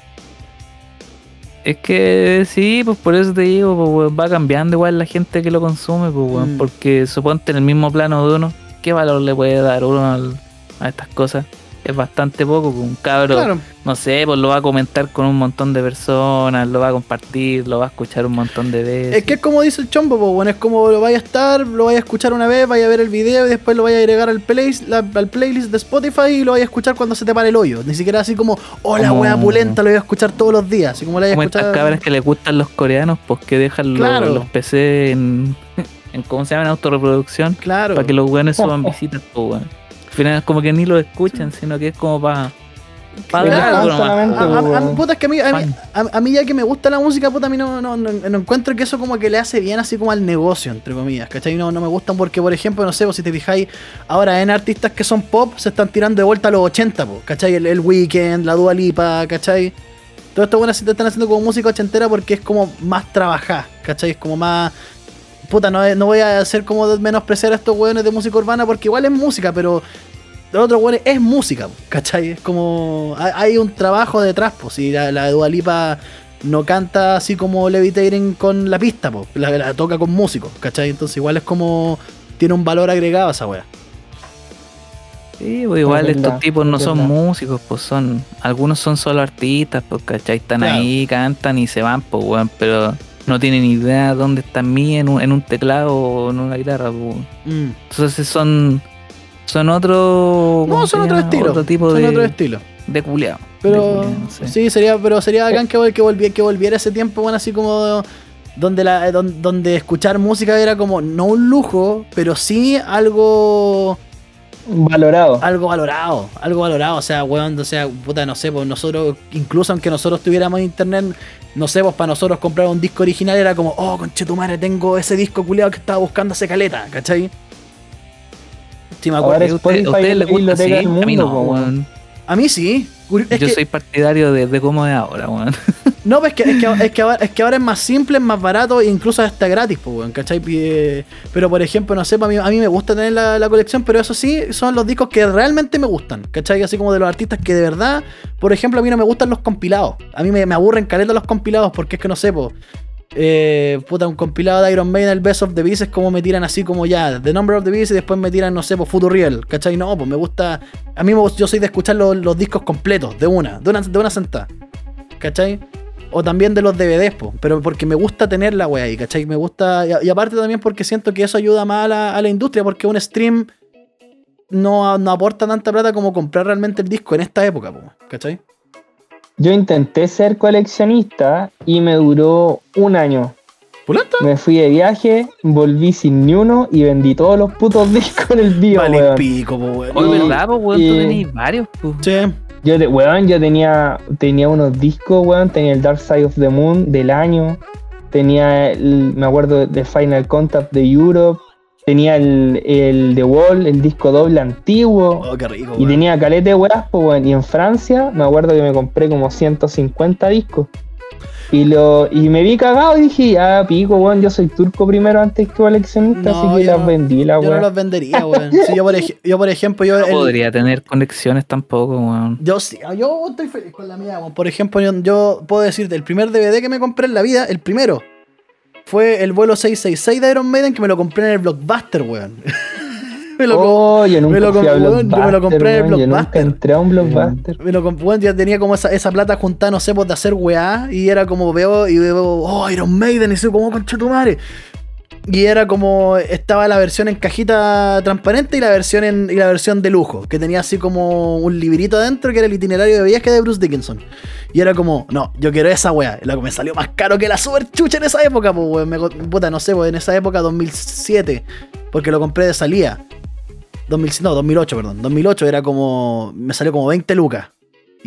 Es que sí, pues por eso te digo, pues, weón, va cambiando igual la gente que lo consume, pues, weón, Mm. porque suponte en el mismo plano de uno, ¿qué valor le puede dar uno al- a estas cosas? Es bastante poco, un cabro Claro. no sé, pues lo va a comentar con un montón de personas, lo va a compartir, lo va a escuchar un montón de veces. Es que es como dice el chombo, pues, bueno, es como lo vaya a estar, lo vaya a escuchar una vez, vaya a ver el video y después lo vaya a agregar al, playlist, la- al playlist de Spotify y lo vaya a escuchar cuando se te pare el hoyo. Ni siquiera así como, oh, la Como- wea pulenta, lo voy a escuchar todos los días. Así como la voy a escuchar. cabras que les gustan los coreanos, pues que dejan los- Claro. los, PC en, en, ¿cómo se llama? En autorreproducción, Claro. para que los weones suban visitas, pues final es como que ni lo escuchan, sino que es como para... Para Claro, algo nomás. solamente, A, a- a- weón. puta, es que a mí, a- ya que me gusta la música, puta, a mí no, no, no, no encuentro que eso como que le hace bien así como al negocio, entre comillas, ¿cachai? No, no me gustan porque, por ejemplo, no sé, pues, si te fijáis, ahora en artistas que son pop se están tirando de vuelta a los 80, pues, ¿cachai? El, el Weekend, la Dua Lipa, ¿cachai? Todo esto bueno se te están haciendo como música ochentera porque es como más trabajada, ¿cachai? Es como más... Puta, no, no voy a hacer como menospreciar a estos weones de música urbana porque igual es música, pero los otros weones es música, ¿cachai? Es como. hay- un trabajo detrás, pues. Si la, la Dua Lipa no canta así como Levitating con la pista, pues. La, la toca con músicos, ¿cachai? Entonces, igual es como. Tiene un valor agregado esa wea. Sí, pues igual Es verdad, estos tipos no es son músicos, pues son, algunos son solo artistas, pues cachai, están Claro. ahí, cantan y se van, pues weón, pero no tienen idea dónde están mí en un, en un teclado o en una guitarra. Mm. Entonces son, son otro, ¿cómo No, son otro estilo. otro tipo son de, otro estilo. de culiao. Pero. de culiao, no sé. Sí, sería, pero sería bacán que, que, volviera, que volviera ese tiempo, bueno, así como. Donde, la, don- donde escuchar música era como, no un lujo, pero sí algo. Valorado. algo valorado, algo valorado, o sea, weón, o sea, puta, no sé, pues nosotros, incluso aunque nosotros tuviéramos internet, no sé, pues para nosotros comprar un disco original era como, oh, conche tu madre, tengo ese disco culiado que estaba buscando hace caleta, ¿cachai? Sí, me acuerdo. Ahora ¿A usted- ustedes es les la gusta biblioteca del A mí mundo, no, weón. A mí sí. Es Yo que- soy partidario de, de cómo es ahora, weón. No, pues es que, es, que, es, que ahora, es que ahora es más simple, es más barato e incluso hasta gratis, pues, weón, ¿cachai? Eh, Pero por ejemplo, no sé, pa' mí, a mí me gusta tener la, la colección, pero eso sí, son los discos que realmente me gustan, ¿cachai? Así como de los artistas que de verdad, por ejemplo, a mí no me gustan los compilados. A mí me, me aburren caleta los compilados porque es que no sé, pues. Eh, puta, un compilado de Iron Maiden, el Best of the Beast, es como me tiran así como ya, The Number of the Beast, y después me tiran, no sé, pues Futuriel, ¿cachai? No, pues me gusta. A mí yo soy de escuchar los, discos completos, de una, de una, de una sentada, ¿cachai? O también de los DVDs, po, pero porque me gusta tener la wea ahí, ¿cachai? Me gusta. Y, aparte también porque siento que eso ayuda más a la, a la industria, porque un stream no, no aporta tanta plata como comprar realmente el disco en esta época, po, ¿cachai? Yo intenté ser coleccionista y me duró un año. Me fui de viaje, volví sin ni uno y vendí todos los putos discos en el día, Vale weón. pico, po, weón. Hoy, Y- ¿verdad, pues, weón? Tú y- tenés varios, pues. Sí. Yo, te- weón, yo tenía, tenía unos discos, weón. Tenía el Dark Side of the Moon del año. Tenía, el, me acuerdo de Final Contact de Europe. Tenía el, el The Wall, el disco doble antiguo. Oh, qué rico, Y weón. tenía calete de weas, pues, weón. Y en Francia, me acuerdo que me compré como 150 discos. Y lo y me vi cagado y dije, ah, pico, weón, yo soy turco primero antes que coleccionista, No, así que las no- vendí, la Yo no weón. los vendería, weón. Sí, yo, por yo, por ejemplo, yo. No el- podría tener conexiones tampoco, weón. Yo sí, yo estoy feliz con la mía. weón. Por ejemplo, yo, yo puedo decirte, el primer DVD que me compré en la vida, el primero, fue el vuelo 666 de Iron Maiden que me lo compré en el Blockbuster, weón. me lo, Oh, yo nunca me lo fui a compré, weón, yo me lo compré en el Blockbuster. entré a un Blockbuster. me lo comp- weón, ya tenía como esa, esa plata juntada, no sé, pues de hacer weá. Y era como veo y veo, oh, Iron Maiden, y soy como concha tu madre. Y era como, estaba la versión en cajita transparente y la versión en, y la versión de lujo, que tenía así como un librito adentro que era el itinerario de viaje de Bruce Dickinson. Y era como, no, yo quiero esa weá. Y la me salió más caro que la super chucha en esa época, pues weón. Me puta, no sé, pues en esa época 2007, porque lo compré de salida. 2000, no, 2008, perdón. 2008 era como, me salió como 20 lucas.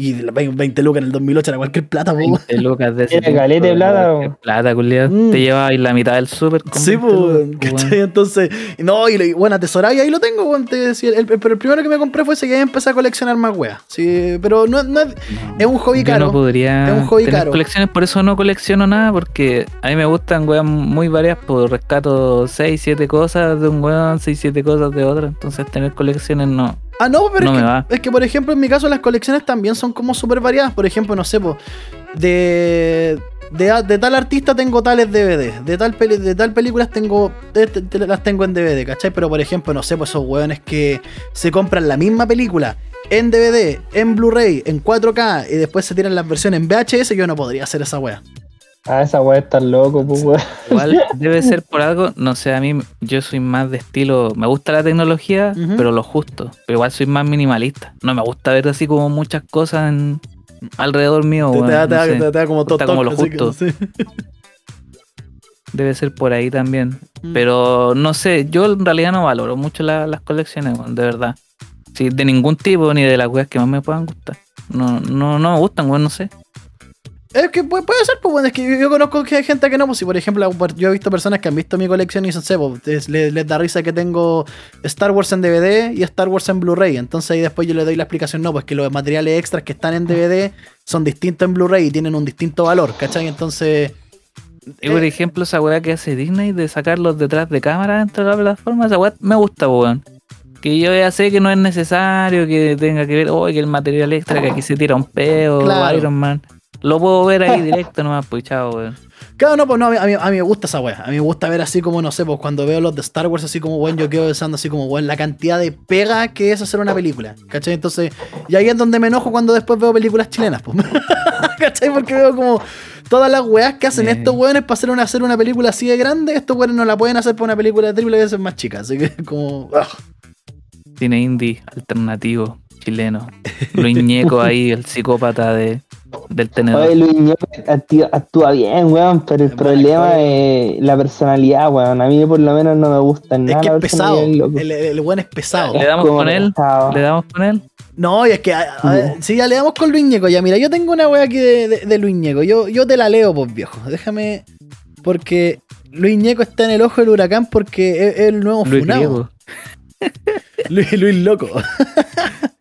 Y la 20 lucas en el 2008 era cualquier plata, pues. weón. 20 lucas de ese de plata, qué Plata, culiao. Mm. Te llevabas la mitad del súper Sí, 20 pues, pues. Entonces, no, y, bueno, atesoraba y ahí lo tengo, weón, te decía, el- el- pero el primero que me compré fue ese que ya empecé a coleccionar más weas. Sí, pero no, no es, es un hobby Yo caro. no podría Es un hobby tener caro. colecciones, por eso no colecciono nada, porque a mí me gustan weas muy varias, por rescato 6, 7 cosas de un weón, 6, 7 cosas de otro, entonces tener colecciones no. Ah, no, pero No es, que, va. es que, por ejemplo, en mi caso las colecciones también son como súper variadas. Por ejemplo, no sé, po, de, de, de tal artista tengo tales DVD, de tal, peli, de tal películas tengo te- te- te- las tengo en DVD, ¿cachai? Pero, por ejemplo, no sé, pues esos hueones que se compran la misma película en DVD, en Blu-ray, en 4K y después se tiran las versiones en VHS, yo no podría hacer esa wea. Ah, esa weá está loco, pues weón. Igual debe ser por algo, no sé, a mí yo soy más de estilo, me gusta la tecnología, pero lo justo. Pero igual soy más minimalista. No me gusta ver así como muchas cosas en- alrededor mío. Te, te da, te da- te da como Está todo como lo que- justo. sí. Debe ser por ahí también. Mm. Pero no sé, yo en realidad no valoro mucho la- las colecciones, weón, de verdad. Sí, de ningún tipo, ni de las weas que más me puedan gustar. No, no, no me gustan, weón, no sé. Es que puede, ser, pues bueno, es que yo, yo conozco que hay gente que no, pues si por ejemplo yo he visto personas que han visto mi colección y dicen, pues, es- les, les da risa que tengo Star Wars en DVD y Star Wars en Blu-ray. Entonces ahí después yo le doy la explicación, no, pues que los materiales extras que están en DVD son distintos en Blu-ray y tienen un distinto valor, ¿cachai? Entonces... Y por eh, ejemplo, esa weá que hace Disney de sacarlos detrás de cámara dentro de la plataforma, esa weá me gusta, weón. Que yo ya sé que no es necesario que tenga que ver, oh, que el material extra, que aquí se tira un peo, Claro. Iron Man. Lo puedo ver ahí directo nomás, pues chao, weón. Claro, no, pues no, a mí, a mí- a mí me gusta esa wea. A mí me gusta ver así como, no sé, pues cuando veo los de Star Wars, así como, bueno, yo quedo pensando así como, bueno, la cantidad de pega que es hacer una película. ¿Cachai? Entonces, y ahí es donde me enojo cuando después veo películas chilenas, pues. ¿Cachai? Porque veo como todas las weas que hacen estos weones para hacer una, hacer una película así de grande, estos weones no la pueden hacer para una película de triple veces más chica. Así que, como. ah. Cine indie alternativo chileno. Lo Ñeco ahí, el psicópata de, del tenedor. Oye, Luis Ñeco actúa, actúa bien, weón, pero el Es problema es la personalidad, weón. A mí por lo menos no me gusta Es nada que es pesado. El, el, weón es pesado. Le damos con él. pesado. Le damos con él. No, y es que, a- a- sí, ya le damos con Luis Ñeco. Ya, mira, yo tengo una wea aquí de, de, de Luis Ñeco. Yo, yo te la leo, pues viejo. Déjame. Porque Luis Ñeco está en el ojo del huracán porque es, es el nuevo Luis funado. Luis, Luis Loco.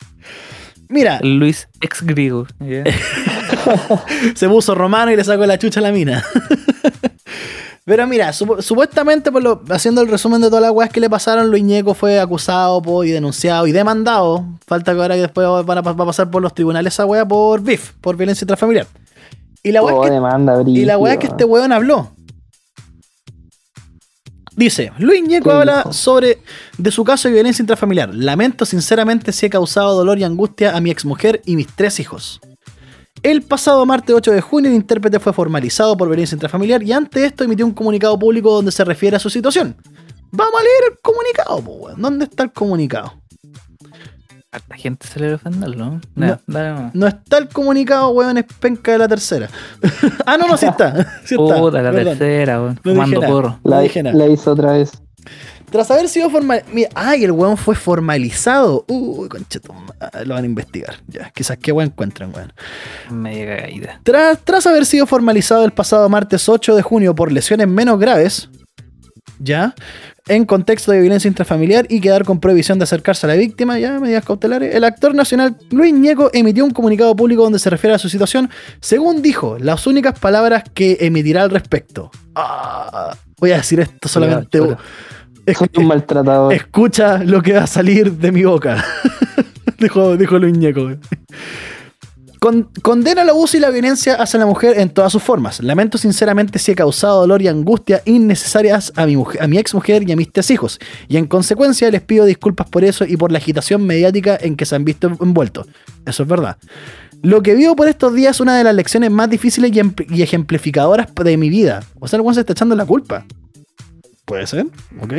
mira, Luis ex griego. se puso romano y le sacó la chucha a la mina. Pero mira, supu- supuestamente, por lo, haciendo el resumen de todas las weas que le pasaron, Luis Ñeco fue acusado po, y denunciado y demandado. Falta que ahora que después a, va a pasar por los tribunales esa wea por BIF, por violencia intrafamiliar. Y la wea es Oh, que demanda, Y la weá es que este weón habló. Dice, Luis Ñeco ¿Qué habla sobre de su caso de violencia intrafamiliar. Lamento sinceramente si he causado dolor y angustia a mi exmujer y mis tres hijos. El pasado martes 8 de junio el intérprete fue formalizado por violencia intrafamiliar y ante esto emitió un comunicado público donde se refiere a su situación. Vamos a leer el comunicado, po. ¿Dónde está el comunicado? Harta gente se le ofenderlo, ¿no? No. Nomás. No está el comunicado, weón, es penca de la tercera. ah, no, no, sí está. Sí está. Puta, la Perdón. tercera, weón. No Fumando porro. No la, la hizo otra vez. Tras haber sido formal... Mira, ay, el weón fue formalizado. Uy, conchetum. Ah, Lo van a investigar. Ya, quizás qué weón encuentran, weón. Media caída. Tras, tras haber sido formalizado el pasado martes 8 de junio por lesiones menos graves, ya, en contexto de violencia intrafamiliar y quedar con prohibición de acercarse a la víctima, ya, medidas cautelares, el actor nacional Luis Ñeco emitió un comunicado público donde se refiere a su situación, según dijo, las únicas palabras que emitirá al respecto. Ah, voy a decir esto solamente. Chora, chora. Es- Soy un maltratador. Escucha lo que va a salir de mi boca. dijo, dijo Luis Ñeco. Condena el abuso y la violencia hacia la mujer en todas sus formas. Lamento sinceramente si he causado dolor y angustia innecesarias a mi, ex mujer y a mis tres hijos. Y en consecuencia les pido disculpas por eso y por la agitación mediática en que se han visto envueltos. Eso es verdad. Lo que vivo por estos días es una de las lecciones más difíciles y, em- ejemplificadoras de mi vida. O sea, el se está echando la culpa. Puede ser, ok.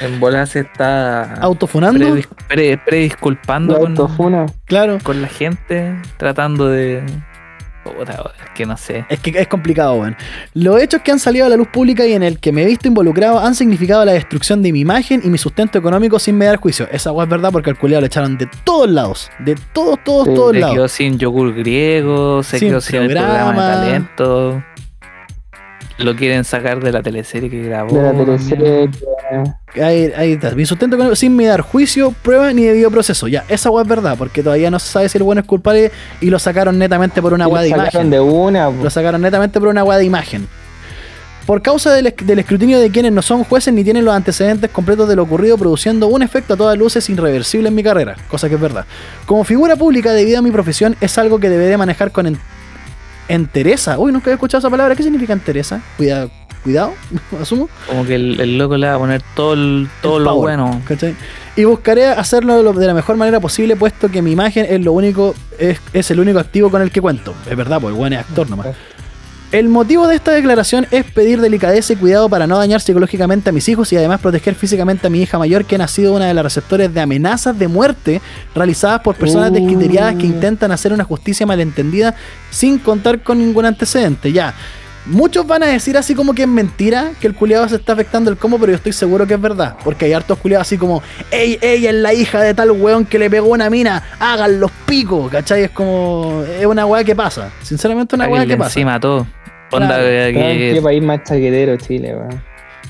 En bola se está Autofunando. predis- pre- predisculpando La con. Claro. con la gente, tratando de. Es que no sé. Es que es complicado, weón. Los hechos que han salido a la luz pública y en el que me he visto involucrado han significado la destrucción de mi imagen y mi sustento económico sin me dar juicio. Esa weá es verdad porque al culiado le echaron de todos lados. De todos, todos, Sí. todos Se quedó lados. sin yogur griego, se Sin quedó sin el programa programa. de talento. Lo quieren sacar de la teleserie que grabó. De la teleserie. Ahí, ahí está. Mi sustento sin me dar juicio, prueba ni debido proceso. Ya, esa weá es verdad porque todavía no se sabe si el bueno es culpable y lo sacaron netamente por una que weá de lo sacaron imagen. de una. Lo sacaron netamente por una weá de imagen. Por causa del, esc- del escrutinio de quienes no son jueces ni tienen los antecedentes completos de lo ocurrido, produciendo un efecto a todas luces irreversible en mi carrera, cosa que es verdad. Como figura pública, debido a mi profesión, es algo que deberé manejar con entereza. Uy, nunca había escuchado esa palabra. ¿Qué significa entereza? Cuidado, cuidado, asumo. Como que el, el loco le va a poner todo, el- todo El lo power, bueno. ¿cachai? Y buscaré hacerlo lo- de la mejor manera posible, puesto que mi imagen es lo único, es, es el único activo con el que cuento. Es verdad, pues el weón es actor nomás. El motivo de esta declaración es pedir delicadeza y cuidado para no dañar psicológicamente a mis hijos y además proteger físicamente a mi hija mayor, que ha sido una de las receptores de amenazas de muerte realizadas por personas Uh. descriteriadas que intentan hacer una justicia malentendida sin contar con ningún antecedente. Ya. Muchos van a decir así como que es mentira, que el culiado se está afectando el cómo, pero yo estoy seguro que es verdad. Porque hay hartos culiados así como, ey, ella es la hija de tal weón que le pegó una mina, hagan los picos, ¿cachai? Es como, es una weá que pasa. Sinceramente, una weá que pasa. encima todo. Onda Claro. que- que- Qué país más chaquetero Chile, weón.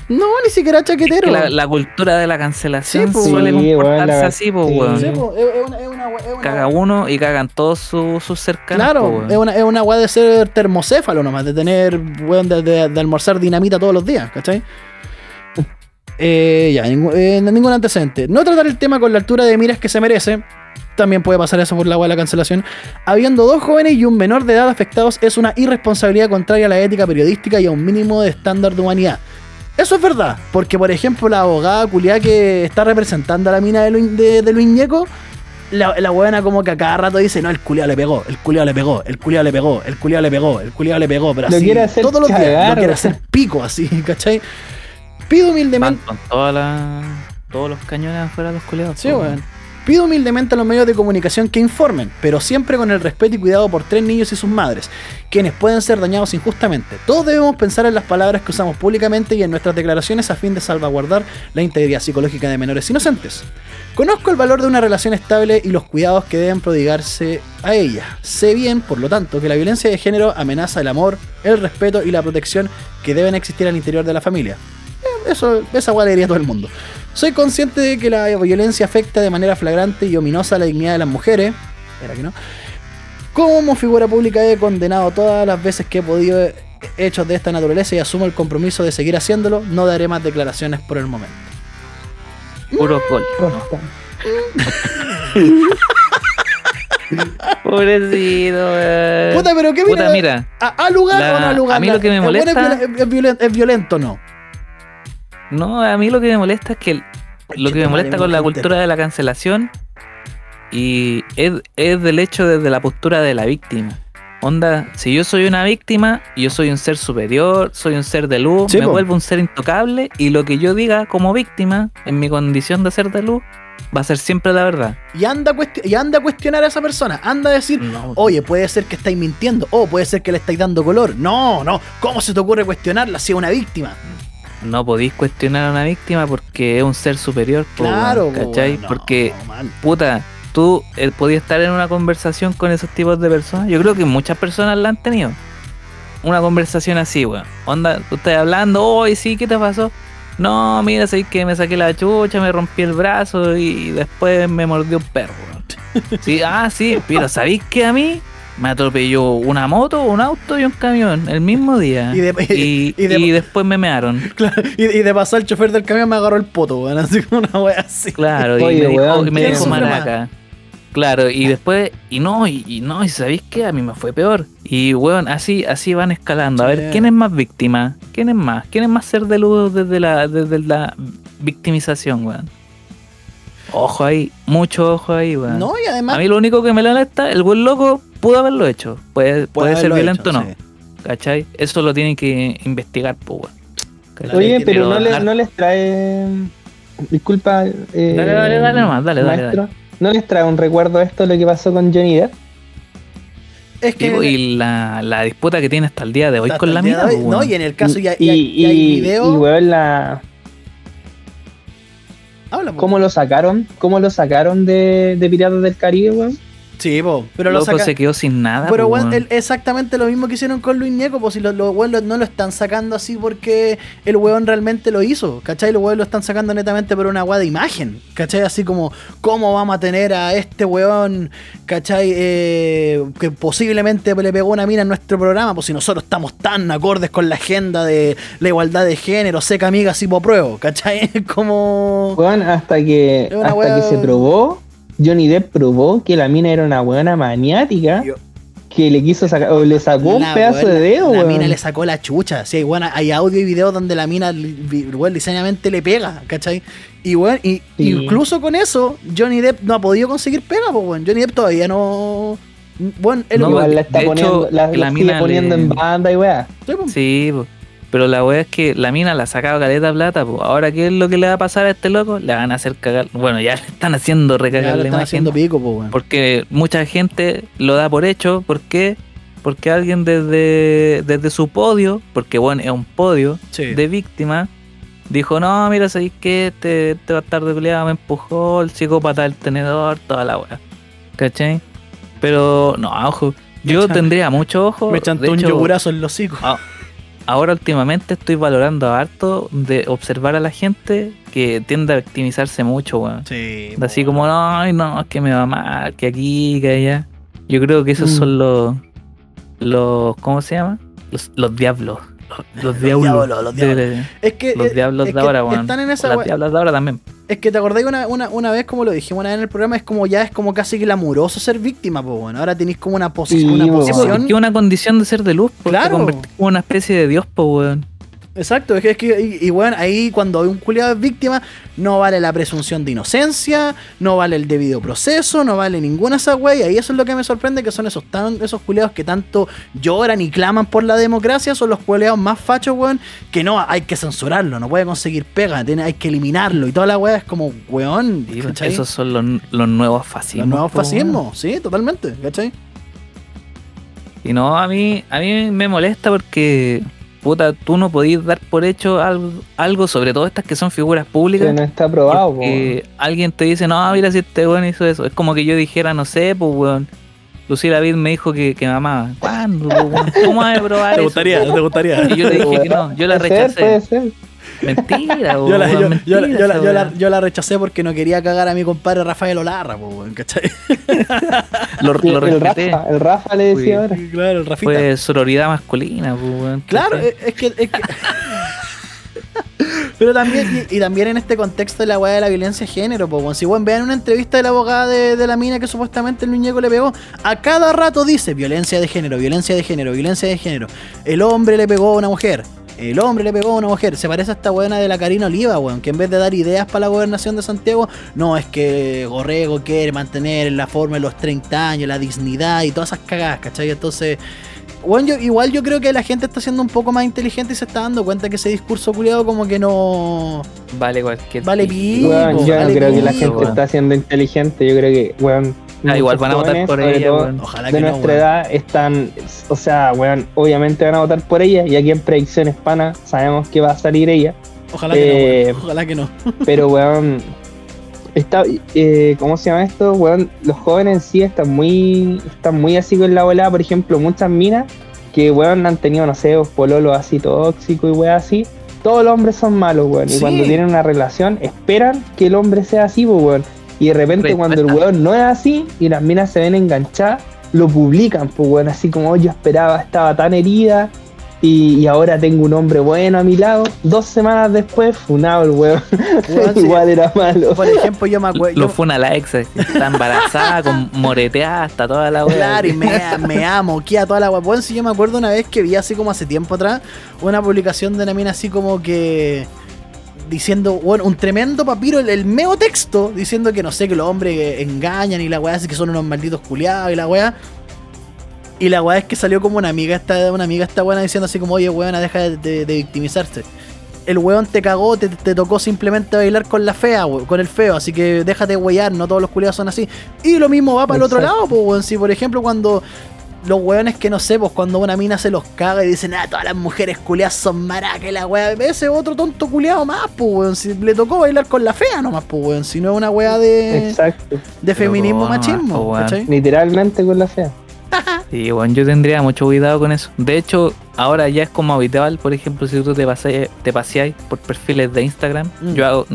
No, ni siquiera es chaquetero. que la, la cultura de la cancelación Sí, pues, suele sí, comportarse la- así, pues, sí. weón. Sí, es, una, es una, es una- Caga uno y cagan todos sus sus cercanos. Claro, weón. es una, es una weá de ser termocéfalo nomás, de tener, weón, de, de- de almorzar dinamita todos los días, ¿cachai? Eh, ya, ningún, eh, ningún antecedente. No tratar el tema con la altura de miras que se merece. También puede pasar eso por la weá de la cancelación. Habiendo dos jóvenes y un menor de edad afectados es una irresponsabilidad contraria a la ética periodística y a un mínimo de estándar de humanidad. Eso es verdad, porque por ejemplo la abogada culiá que está representando a la mina de, Lu- de, de Luis Ñeco, la, la buena como que a cada rato dice, no, el culiao le pegó, el culiao le pegó, el culiao le pegó, el culiao le pegó, el culiao le pegó, pero Lo así, quiere hacer todos los días, cagar, lo quiere hacer pico así, ¿cachai? Pido Van humildemente, con toda la, todos los cañones afuera de los culiados. sí, weón. Pido humildemente a los medios de comunicación que informen, pero siempre con el respeto y cuidado por tres niños y sus madres, quienes pueden ser dañados injustamente. Todos debemos pensar en las palabras que usamos públicamente y en nuestras declaraciones a fin de salvaguardar la integridad psicológica de menores inocentes. Conozco el valor de una relación estable y los cuidados que deben prodigarse a ella. Sé bien, por lo tanto, que la violencia de género amenaza el amor, el respeto y la protección que deben existir al interior de la familia. Eh, Eso, esa todo el mundo. Soy consciente de que la violencia afecta de manera flagrante y ominosa la dignidad de las mujeres. Era que no. Como figura pública he condenado todas las veces que he podido eh, hechos de esta naturaleza y asumo el compromiso de seguir haciéndolo. No daré más declaraciones por el momento. Puro gol. Pobrecito, weón. Puta, pero qué Puta, mira. mira. ¿A, a lugar La- o no a lugar? a mí lo que me ¿El bueno molesta- ¿Es, violen- es violen- es violento o no? No, a mí lo que me molesta es que el- lo que me molesta con la cultura de la cancelación y es, es del hecho desde la postura de la víctima. Onda, si yo soy una víctima, yo soy un ser superior, soy un ser de luz, Sí, me po. vuelvo un ser intocable y lo que yo diga como víctima, en mi condición de ser de luz, va a ser siempre la verdad. Y anda, y anda a cuestionar a esa persona. Anda a decir, No, oye, puede ser que estáis mintiendo. O puede ser que le estáis dando color. No, no. ¿Cómo se te ocurre cuestionarla si es una víctima? No podéis cuestionar a una víctima porque es un ser superior, Claro, po, ¿cachai? no, porque puta, tú eh, podías estar en una conversación con esos tipos de personas. Yo creo que muchas personas la han tenido. Una conversación así, weón. Onda, tú estás hablando, oye, sí, ¿qué te pasó? No, mira, sé que me saqué la chucha, me rompí el brazo y después me mordió un perro, weón. Sí, ah, sí, pero ¿sabéis que a mí me atropelló una moto, un auto y un camión el mismo día? Y de- y, y de- y después me mearon. Claro, y, y de pasar el chofer del camión me agarró el poto, weón. Así como una wea así. Claro, y Oye, me dijo, weón, y me ¿quién dijo sufre más? maraca. Claro, y después, y no, y, y no, y sabéis qué, a mí me fue peor. Y weón, así, así van escalando. A ver, ¿quién es más víctima? ¿Quién es más? ¿Quién es más ser de luz desde la, desde la victimización, weón? Ojo ahí, mucho ojo ahí, weón. No, y además. a mí lo único que me molesta, el buen loco pudo haberlo hecho. Puede, puede, ser violento hecho, o no, sí. ¿cachai? Eso lo tienen que investigar, pues. Oye, pero no, le- no les trae. Disculpa. eh, Dale, dale, dale nomás, dale, dale, maestro. ¿No les trae un recuerdo esto lo que pasó con Johnny Depp? Es que. Y la, la disputa que tiene hasta el día de hoy con la mina, hoy- No, weón. y en el caso ya, y, ya- y, ya hay y, video. weón, la, Habla. ¿cómo lo sacaron? ¿Cómo lo sacaron de, de Piratas del Caribe, weón? Sí, po. Pero lo Loco saca- se quedó sin nada. Pero el- exactamente lo mismo que hicieron con Luis Ñeco, pues si los lo- no lo están sacando así porque el weón realmente lo hizo, ¿cachai? Los weón lo están sacando netamente por una weá de imagen, ¿cachai? Así como, ¿cómo vamos a tener a este weón, ¿cachai? Eh, que posiblemente le pegó una mina en nuestro programa, pues si nosotros estamos tan acordes con la agenda de la igualdad de género, seca amiga, si pruebo, ¿cachai? como... Weón, hasta que, hasta que se probó, Johnny Depp probó que la mina era una weona maniática Yo- que le quiso sacar, o le sacó un pedazo weón, de dedo, La weón. mina le sacó la chucha. Sí, bueno, hay audio y video donde la mina, weón, liceñamente le pega, ¿cachai? Y, weón, y, Sí. incluso con eso, Johnny Depp no ha podido conseguir pega, pues, weón. Johnny Depp todavía no. Bueno, él No, Igual la está de poniendo, hecho, la, la la sigue mina poniendo le- en banda y weá. Sí, pues. Pero la wea es que la mina la ha sacado caleta plata, po. Ahora, ¿qué es lo que le va a pasar a este loco? Le van a hacer cagar. Bueno, ya le están haciendo Ya recagar lo la están imagen. haciendo pico, pues. Porque mucha gente lo da por hecho. ¿Por qué? Porque alguien desde, desde su podio, porque bueno, es un podio Sí. de víctima, dijo, no, mira, ¿sabéis que este, este bastardo culiado me empujó, el psicópata del tenedor, toda la weá. ¿Cachai? Pero, no, ojo, yo tendría mucho ojo. Me chantó un yogurazo en los hocicos. a- Ahora últimamente estoy valorando harto de observar a la gente que tiende a victimizarse mucho, weón. Sí. Así como, ay, no, es que me va mal, que aquí, que allá. Yo creo que esos Mm. son los, los, ¿cómo se llama? Los, los diablos. Los, los diablos. diablos, los diablos. Es que. los eh, diablos es de que ahora, weón. Están en esa Las diablas de ahora también. Es que te acordás que una, una, una vez, como lo dijimos una vez en el programa, es como ya es como casi glamuroso ser víctima, pues bueno. Ahora tenéis como una, posi- Sí, una po, Sí, posición. es una condición de ser de luz, porque Claro. te como una especie de dios, pues, weón. Exacto, es que, es que y, y, bueno, ahí cuando hay un culiado es víctima, no vale la presunción de inocencia, no vale el debido proceso, no vale ninguna esa wey. Y ahí eso es lo que me sorprende, que son esos tan, esos culiados que tanto lloran y claman por la democracia, son los culiados más fachos, weón, que no, hay que censurarlo, no puede conseguir pega, tiene, hay que eliminarlo. Y toda la weá es como, weón, Sí, ¿cachai? esos son los, los nuevos fascismos. los nuevos weón. fascismos, sí, totalmente, ¿cachai? Y no, a mí, a mí me molesta porque, puta, tú no podís dar por hecho algo, algo sobre todo estas que son figuras públicas. Que no está aprobado, po, weón. porque alguien te dice, no, mira si este weón hizo eso. Es como que yo dijera, no sé, pues weón. Lucía David me dijo que, que me amaba. ¿Cuándo? po, weón? ¿Cómo vas a probar ¿Te eso? gustaría? ¿Te gustaría? Y yo le dije que no, yo la Puede ser, puede rechacé. ser. Mentira, Yo la, yo, mentira yo la- yo la- esa yo la- weá. yo la rechacé porque no quería cagar a mi compadre Rafael Olarra, po, ¿cachai? Lo, Sí, lo el respeté. Rafa, el Rafa le decía ahora. Claro, el Rafita. Fue sororidad masculina, pues, weón. Claro, es que. es que- Pero también, y, y también en este contexto de la weá de la violencia de género, pues, si weón, vean una entrevista de la abogada de, de la mina que supuestamente el muñeco le pegó, a cada rato dice violencia de género, violencia de género, violencia de género. El hombre le pegó a una mujer. El hombre le pegó a una mujer. Se parece a esta buena de la Karina Oliva, weón, que en vez de dar ideas para la gobernación de Santiago, no, es que Gorrego quiere mantener la forma de los 30 años, la dignidad y todas esas cagadas, ¿cachai? Entonces, bueno, yo, igual yo creo que la gente está siendo un poco más inteligente y se está dando cuenta que ese discurso culiado como que no Vale cualquier. vale pico. yo no creo que la gente weón. está siendo inteligente. Yo creo que, weón. Ah, igual van a votar por ella. Ojalá De no, nuestra edad están, o sea, weón, obviamente van a votar por ella y aquí en predicciones pana sabemos que va a salir ella, Ojalá que no, eh. Ojalá que no. pero weón, está, eh, ¿cómo se llama esto? Weón, los jóvenes en sí están muy, están muy así con la volada, por ejemplo, muchas minas que weón han tenido, no sé, pololos así tóxicos y weón así. Todos los hombres son malos, weón. Sí. Y cuando tienen una relación, esperan que el hombre sea así, pues, weón. Y de repente, Respuesta. cuando el weón no es así y las minas se ven enganchadas, lo publican, pues, weón. Así como "Oh, yo esperaba, estaba tan herida y, y ahora tengo un hombre bueno a mi lado. Dos semanas después, funado el weón. Weón, sí. Igual era malo. Por ejemplo, yo me acuerdo. Lo fue una la ex, está embarazada, con moreteada, hasta toda la weá. Claro, y me, me amo, que a toda la guapón. Si yo me acuerdo una vez que vi así como hace tiempo atrás, una publicación de una mina así como que diciendo, bueno, un tremendo papiro, el, el meo texto, diciendo que no sé, que los hombres engañan y la weá así que son unos malditos culiados y la weá. Y la weá es que salió como una amiga esta, una amiga esta buena diciendo así como, oye weona, deja de, de- de victimizarse. El weón te cagó, te, te tocó simplemente bailar con la fea, we- con el feo, así que déjate weyar, no todos los culiados son así. Y lo mismo va para el otro lado, pues weón. Si por ejemplo cuando los weones que no sé, pues cuando una mina se los caga y dicen, ah, todas las mujeres culiadas son maracas la weá, ese otro tonto culiado más, pues weón. Si le tocó bailar con la fea nomás, pues weón. Si no es una weá de, Exacto. de feminismo machismo, pues, weón. ¿cachai? Literalmente con la fea. Sí, bueno, yo tendría mucho cuidado con eso. De hecho, ahora ya es como habitual, por ejemplo, si tú te, pase- te paseáis por perfiles de Instagram, Mm. yo hago,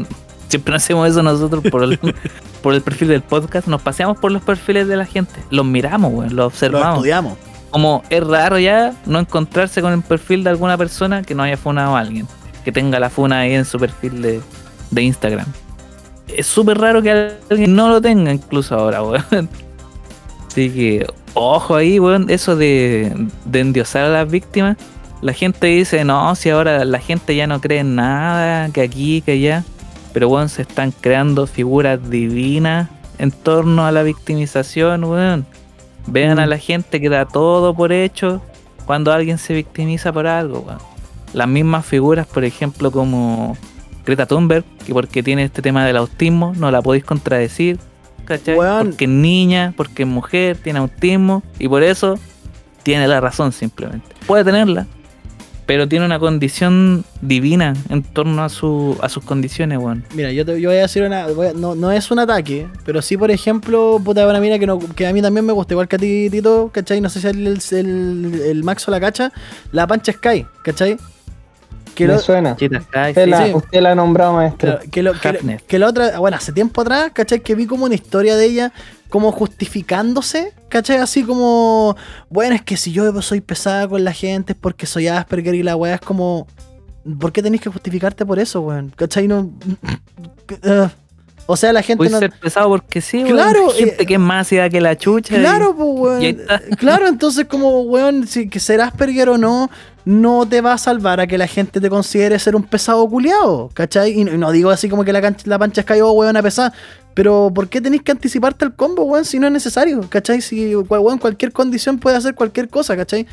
siempre hacemos eso nosotros por el, por el perfil del podcast, nos paseamos por los perfiles de la gente, los miramos, weón, los Lo observamos. estudiamos. Como es raro ya no encontrarse con el perfil de alguna persona que no haya funado a alguien, que tenga la funa ahí en su perfil de, de Instagram. Es súper raro que alguien no lo tenga incluso ahora, weón. Así que ojo ahí, weón, eso de, de endiosar a las víctimas. La gente dice, no, si ahora la gente ya no cree en nada, que aquí, que allá. Pero, weón, se están creando figuras divinas en torno a la victimización, weón. Vean a Mm. la gente que da todo por hecho cuando alguien se victimiza por algo, weón. Las mismas figuras, por ejemplo, como Greta Thunberg, que porque tiene este tema del autismo, no la podéis contradecir, ¿cachai? Weón. Porque es niña, porque es mujer, tiene autismo, y por eso tiene la razón simplemente. Puede tenerla, pero tiene una condición divina en torno a, su, a sus condiciones, weón. Mira, yo, te, yo voy a decir una. a- no, no es un ataque, pero sí, por ejemplo, puta, una mina que, no, que a mí también me gusta, igual que a ti, Tito, ¿cachai? No sé si el, el, el Maxo la cacha, la Pancha Sky, ¿cachai? Que Me lo- suena. Usted, la, sí. usted la ha nombrado maestro. Claro, que, lo, que, que la otra, bueno, hace tiempo atrás, ¿cachai? Que vi como una historia de ella, como justificándose, ¿cachai? Así como, bueno, es que si yo soy pesada con la gente es porque soy Asperger y la weá es como, ¿por qué tenéis que justificarte por eso, weón? ¿cachai? No, eh, o sea, la gente Puede no... ser pesado porque sí. Claro, Hay gente eh, que es más ácida que la chucha. y- Claro, pues, y ahí weón. está. Claro, entonces como, weón, si que ser Asperger o no, no te va a salvar a que la gente te considere ser un pesado culiado, ¿cachai? Y no, y no digo así como que la, cancha, la pancha es cayó, weón, a pesar. Pero ¿por qué tenéis que anticiparte al combo, weón, si no es necesario? ¿Cachai? Si, weón, cualquier condición puede hacer cualquier cosa, ¿cachai?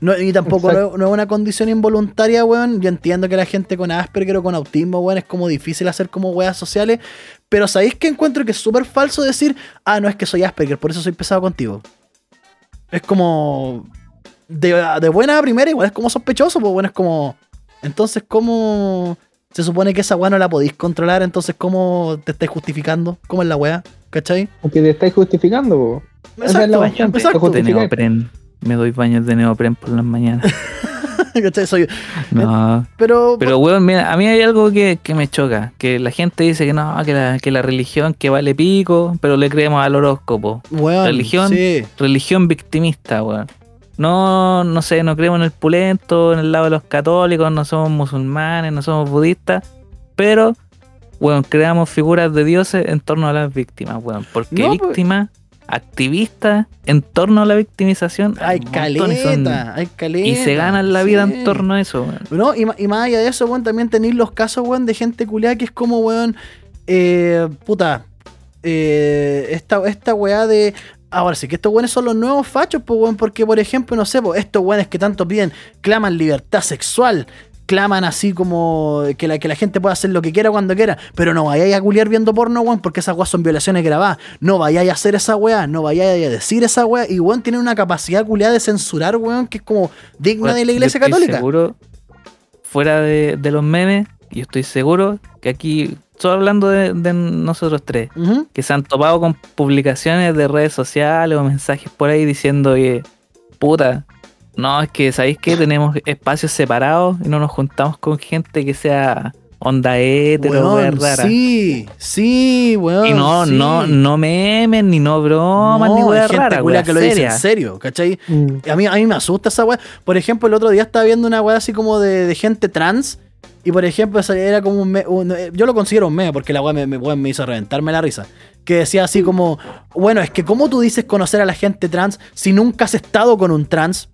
No, y tampoco no es una condición involuntaria, weón. Yo entiendo que la gente con Asperger o con autismo, weón, es como difícil hacer como weas sociales. Pero ¿sabéis que encuentro que es súper falso decir, ah, no es que soy Asperger, por eso soy pesado contigo? Es como. De, de buena a primera, igual es como sospechoso, pues bueno, es como. Entonces, ¿cómo. Se supone que esa weá no la podéis controlar, entonces, ¿cómo te estáis justificando? ¿Cómo es la weá? ¿Cachai? Porque te estáis justificando, po. Esa es la exacto. de neopren. Me doy baños de neopren por las mañanas. ¿Cachai? Soy, No. pero, Pero, weón, mira, a mí hay algo que, que me choca. Que la gente dice que no, que la, que la religión que vale pico, pero le creemos al horóscopo. weón, religión. Sí. Religión victimista, weón. No, no sé, no creemos en el pulento, en el lado de los católicos, no somos musulmanes, no somos budistas, pero, weón, creamos figuras de dioses en torno a las víctimas, weón. Porque No, pues- víctimas, activistas, en torno a la victimización, Hay son- caleta, hay caleta. Y se ganan la vida sí. en torno a eso, weón. No, y más allá de eso, weón, también tenéis los casos, weón, de gente culiada que es como, weón, eh, puta, eh, esta, esta weá de... Ahora sí, que estos weones son los nuevos fachos, pues, weón, porque, por ejemplo, no sé, pues, estos weones que tanto piden, claman libertad sexual, claman así como que la, que la gente pueda hacer lo que quiera cuando quiera, pero no vayáis a culiar viendo porno, weón, porque esas weas son violaciones grabadas. No vayáis a hacer esa weá, no vayáis a decir esa weá, y weón tienen una capacidad culiada de censurar, weón, que es como digna de la iglesia católica. seguro, fuera de, de los memes, yo estoy seguro que aquí, solo hablando de, de nosotros tres, que se han topado con publicaciones de redes sociales o mensajes por ahí diciendo que, puta, no, es que sabéis que tenemos espacios separados y no nos juntamos con gente que sea onda hétero, Weón, rara. Sí, sí, weón. y no, sí. no, no memes, ni no bromas, ni No, hay wea gente rara, culia wea que lo dice en serio, ¿cachai? Mm. A mí, a mí me asusta esa weá. Por ejemplo, el otro día estaba viendo una weá así como de, de gente trans. Y por ejemplo, era como un, me- un- eh, Yo lo considero un meme porque la weá me, me- me hizo reventarme la risa. Que decía así como: Bueno, es que, ¿cómo tú dices conocer a la gente trans si nunca has estado con un trans?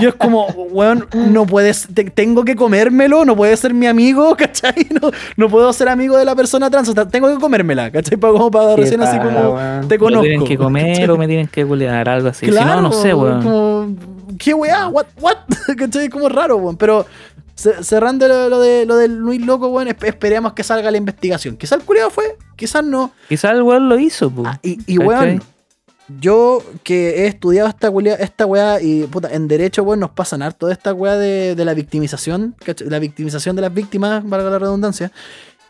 Yo es como, weón, no puedes, te- tengo que comérmelo, no puede ser mi amigo, ¿cachai? No, no puedo ser amigo de la persona trans, o sea, tengo que comérmela, ¿cachai? Para, como para recién así paja, como, weón. te Me conozco. tienen que comer ¿cachai? o me tienen que culiar, algo así. Claro, si no, no sé, weón. como, ¿Qué weá? ¿What? ¿What? ¿Cachai? Como raro, weón. Pero cerrando lo, lo de, lo del Luis Loco, weón, esp- esperemos que salga la investigación. Quizás el culiado fue, quizás no. Quizás el weón lo hizo. Ah, y, y weón, yo que he estudiado esta, culia- esta weá y puta, en derecho, weón, nos pasan harto de esta weá de, de la victimización, la victimización de las víctimas, valga la redundancia,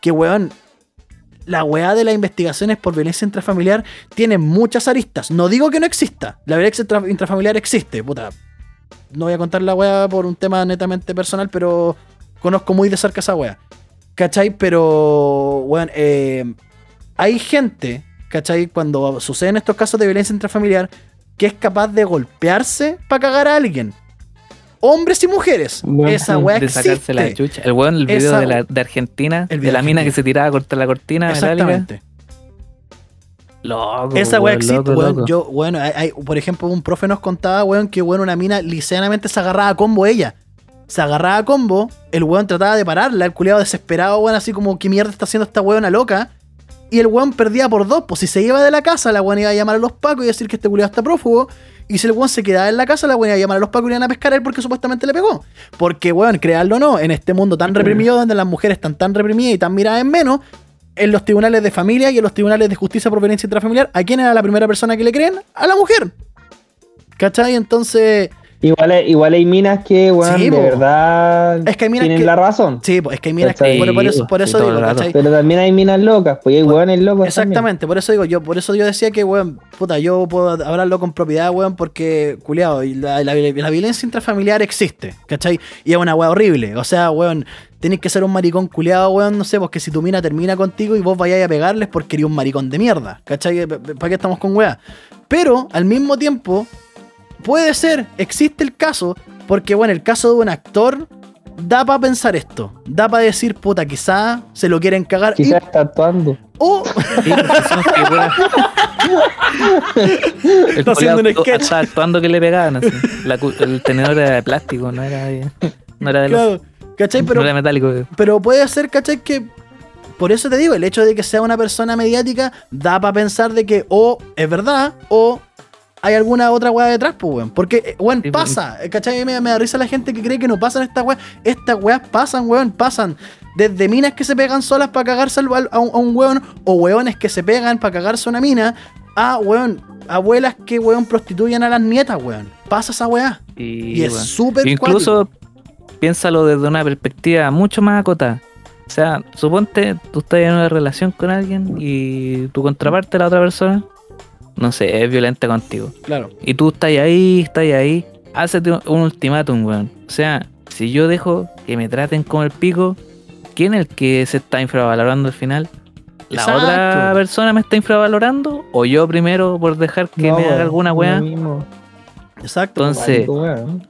que weón, la weá de las investigaciones por violencia intrafamiliar tiene muchas aristas. No digo que no exista, la violencia intra- intrafamiliar existe, puta. No voy a contar la weá por un tema netamente personal, pero conozco muy de cerca esa weá. ¿Cachai? Pero, weón, eh, hay gente, ¿cachai? Cuando suceden estos casos de violencia intrafamiliar, que es capaz de golpearse para cagar a alguien. Hombres y mujeres. Bueno, Esa weá de existe. sacarse la chucha. El weón, el video Esa- de, la, de Argentina, El de la mina que se tiraba a cortar la cortina metálica. Loco, Esa weá existe, weón. Yo, bueno, hay- hay- por ejemplo, un profe nos contaba, weón, que weón, una mina liceanamente se agarraba a combo ella. Se agarraba a combo, el weón trataba de pararla, el culiado desesperado, weón, así como, ¿qué mierda está haciendo esta weona loca? Y el weón perdía por dos, pues si se iba de la casa, la weón iba a llamar a los pacos y decir que este culiado está prófugo. Y si el weón se quedaba en la casa, la weón iba a llamar a los pacos y iban a pescar a él porque supuestamente le pegó. Porque, weón, crearlo o no, en este mundo tan reprimido, donde las mujeres están tan reprimidas y tan miradas en menos, en los tribunales de familia y en los tribunales de justicia por violencia intrafamiliar, ¿a quién era la primera persona que le creen? A la mujer. ¿Cachai? Entonces, Igual, hay- igual hay minas que, weón, Sí, de po. verdad Es que hay minas tienen que- la razón. sí, es que hay minas ¿Cachai? que. Por, por eso, por digo. Pero también hay minas locas, pues hay weones locos. Exactamente, por eso digo, yo, por eso yo decía que, weón, puta, yo puedo hablarlo con propiedad, weón, porque, culiado, la, la- la violencia intrafamiliar existe, ¿cachai? Y es una weá horrible. O sea, weón, tenés que ser un maricón culiado, weón, no sé, porque si tu mina termina contigo y vos vayáis a pegarles porque eres un maricón de mierda, ¿cachai? ¿Para qué estamos con weá? Pero, al mismo tiempo, puede ser, existe el caso, porque, bueno, el caso de un actor da para pensar esto, da para decir, puta, quizá se lo quieren cagar. y- Quizás está actuando. o Está haciendo un sketch. Estaba actuando que le pegaban así. La el tenedor era de plástico, no era de, no era de los- Claro, ¿cachai? Pero, no era metálico. pero puede ser, ¿cachai? Que por eso te digo, el hecho de que sea una persona mediática da para pensar de que o es verdad o hay alguna otra weá detrás, pues, weón. Porque, eh, weón, Sí, pues. pasa. ¿Cachai? Me, me da risa la gente que cree que no pasan estas weas. Estas weas pasan, weón, pasan. Desde minas que se pegan solas para cagarse a un, a un weón, o weones que se pegan para cagarse a una mina, a, weón, abuelas que, weón, prostituyen a las nietas, weón. Pasa esa weá. Y, Y es súper Incluso piénsalo desde una perspectiva mucho más acotada. O sea, suponte tú estás en una relación con alguien y tu contraparte, la otra persona, no sé, es violenta contigo. Claro. Y tú estás ahí, estás ahí, hácete un ultimátum, weón. O sea, si yo dejo que me traten como el pico, ¿quién es el que se está infravalorando al final? ¿La Exacto. otra persona me está infravalorando? ¿O yo primero por dejar que No, me haga alguna weá? Exacto. Entonces, Maldito weón.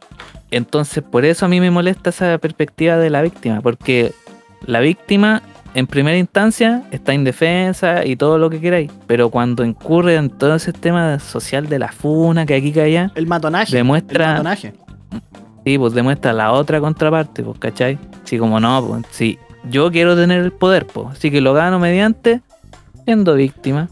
entonces, por eso a mí me molesta esa perspectiva de la víctima, porque la víctima en primera instancia está indefensa y todo lo que queráis, pero cuando incurre en todo ese tema social de la funa que aquí que allá, el matonaje. demuestra, El matonaje. sí, pues demuestra la otra contraparte, pues, ¿cachai? Sí, como no, pues, sí, yo quiero tener el poder, pues, así que lo gano mediante siendo víctima.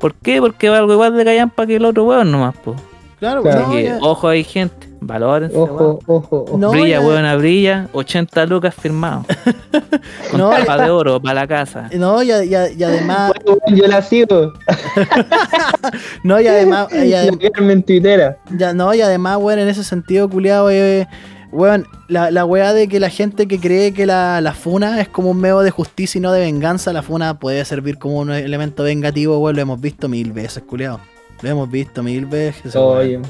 ¿Por qué? Porque valgo igual de callampa que el otro weón nomás, pues. Claro, Claro. no, Así que, ya- ojo ahí, gente, valórense, Ojo, ojo, ojo. No, brilla, ya- weona, brilla. 80 lucas firmado. Con No, tapa de oro para la casa. No, y, a- y y además, Bueno, Yo la sigo. no, y además, y ya, no, y además, weón, en ese sentido, culiado, eh, weón, la, la weá de que la gente que cree que la, la funa es como un medio de justicia y no de venganza, la funa puede servir como un elemento vengativo, weón, lo hemos visto mil veces, culiado. Lo hemos visto mil veces, Oye,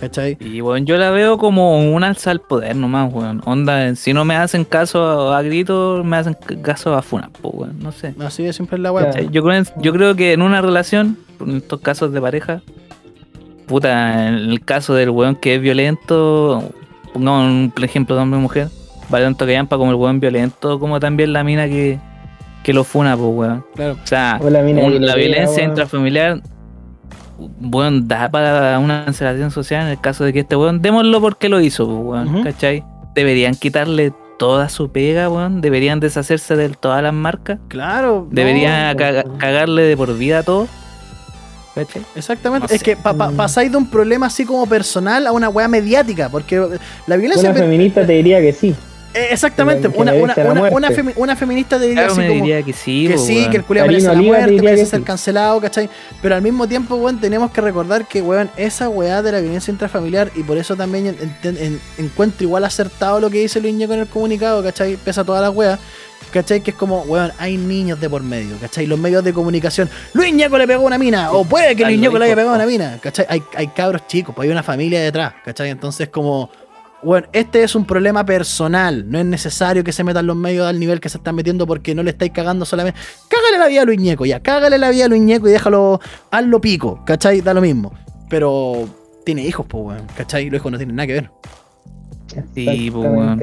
¿cachai? Y bueno, yo la veo como un alza al poder nomás, weón. Onda, si no me hacen caso a gritos, me hacen caso a funas, pues, weón. No sé. Así de siempre es la. Claro. ¿Cachai? Yo creo, yo creo que en una relación, en estos casos de pareja, puta, en el caso del weón que es violento, pongamos un ejemplo de hombre y mujer, vale tanto que llampa como el weón violento, como también la mina que, que lo funa, pues, weón. Claro. O sea, O la mina violencia weón. intrafamiliar, bueno, da para una cancelación social en el caso de que este weón, démoslo porque lo hizo, pues, weón. ¿cachai? Deberían quitarle toda su pega, weón. Deberían deshacerse de todas las marcas. Claro. Deberían no, caga- no. cagarle de por vida a todo. ¿Cachai? Exactamente. No es sé. que pa- pa- Mm. pasáis de un problema así como personal a una weá mediática. Porque la violencia. Una feminista te diría que sí. Eh, exactamente. Una, una, la una, una femi- una feminista te diría Claro, así como. diría que sí, que sí, weón. que el Karina merece la muerte, merece que ser sí. cancelado, ¿cachai? Pero al mismo tiempo, weón, tenemos que recordar que, weón, esa weá de la violencia intrafamiliar, y por eso también en- en- en- encuentro igual acertado lo que dice Luis Ñeco en el comunicado, ¿cachai? Pesa todas las weas, ¿cachai? Que es como, weón, hay niños de por medio, ¿cachai? Los medios de comunicación, Luis Ñeco le pegó a una mina, o puede que Luis Ñeco le haya pegado una mina, ¿cachai? Hay, hay cabros chicos, pues hay una familia detrás, ¿cachai? Entonces, como, bueno, este es un problema personal. No es necesario que se metan los medios al nivel que se están metiendo porque no le estáis cagando solamente. Cágale la vida a Luis Ñeco, ya. Cágale la vida a Luis Ñeco y déjalo. Hazlo pico, ¿cachai? Da lo mismo. Pero tiene hijos, pues, weón, ¿cachai? Los hijos no tienen nada que ver. Sí, pues, weón.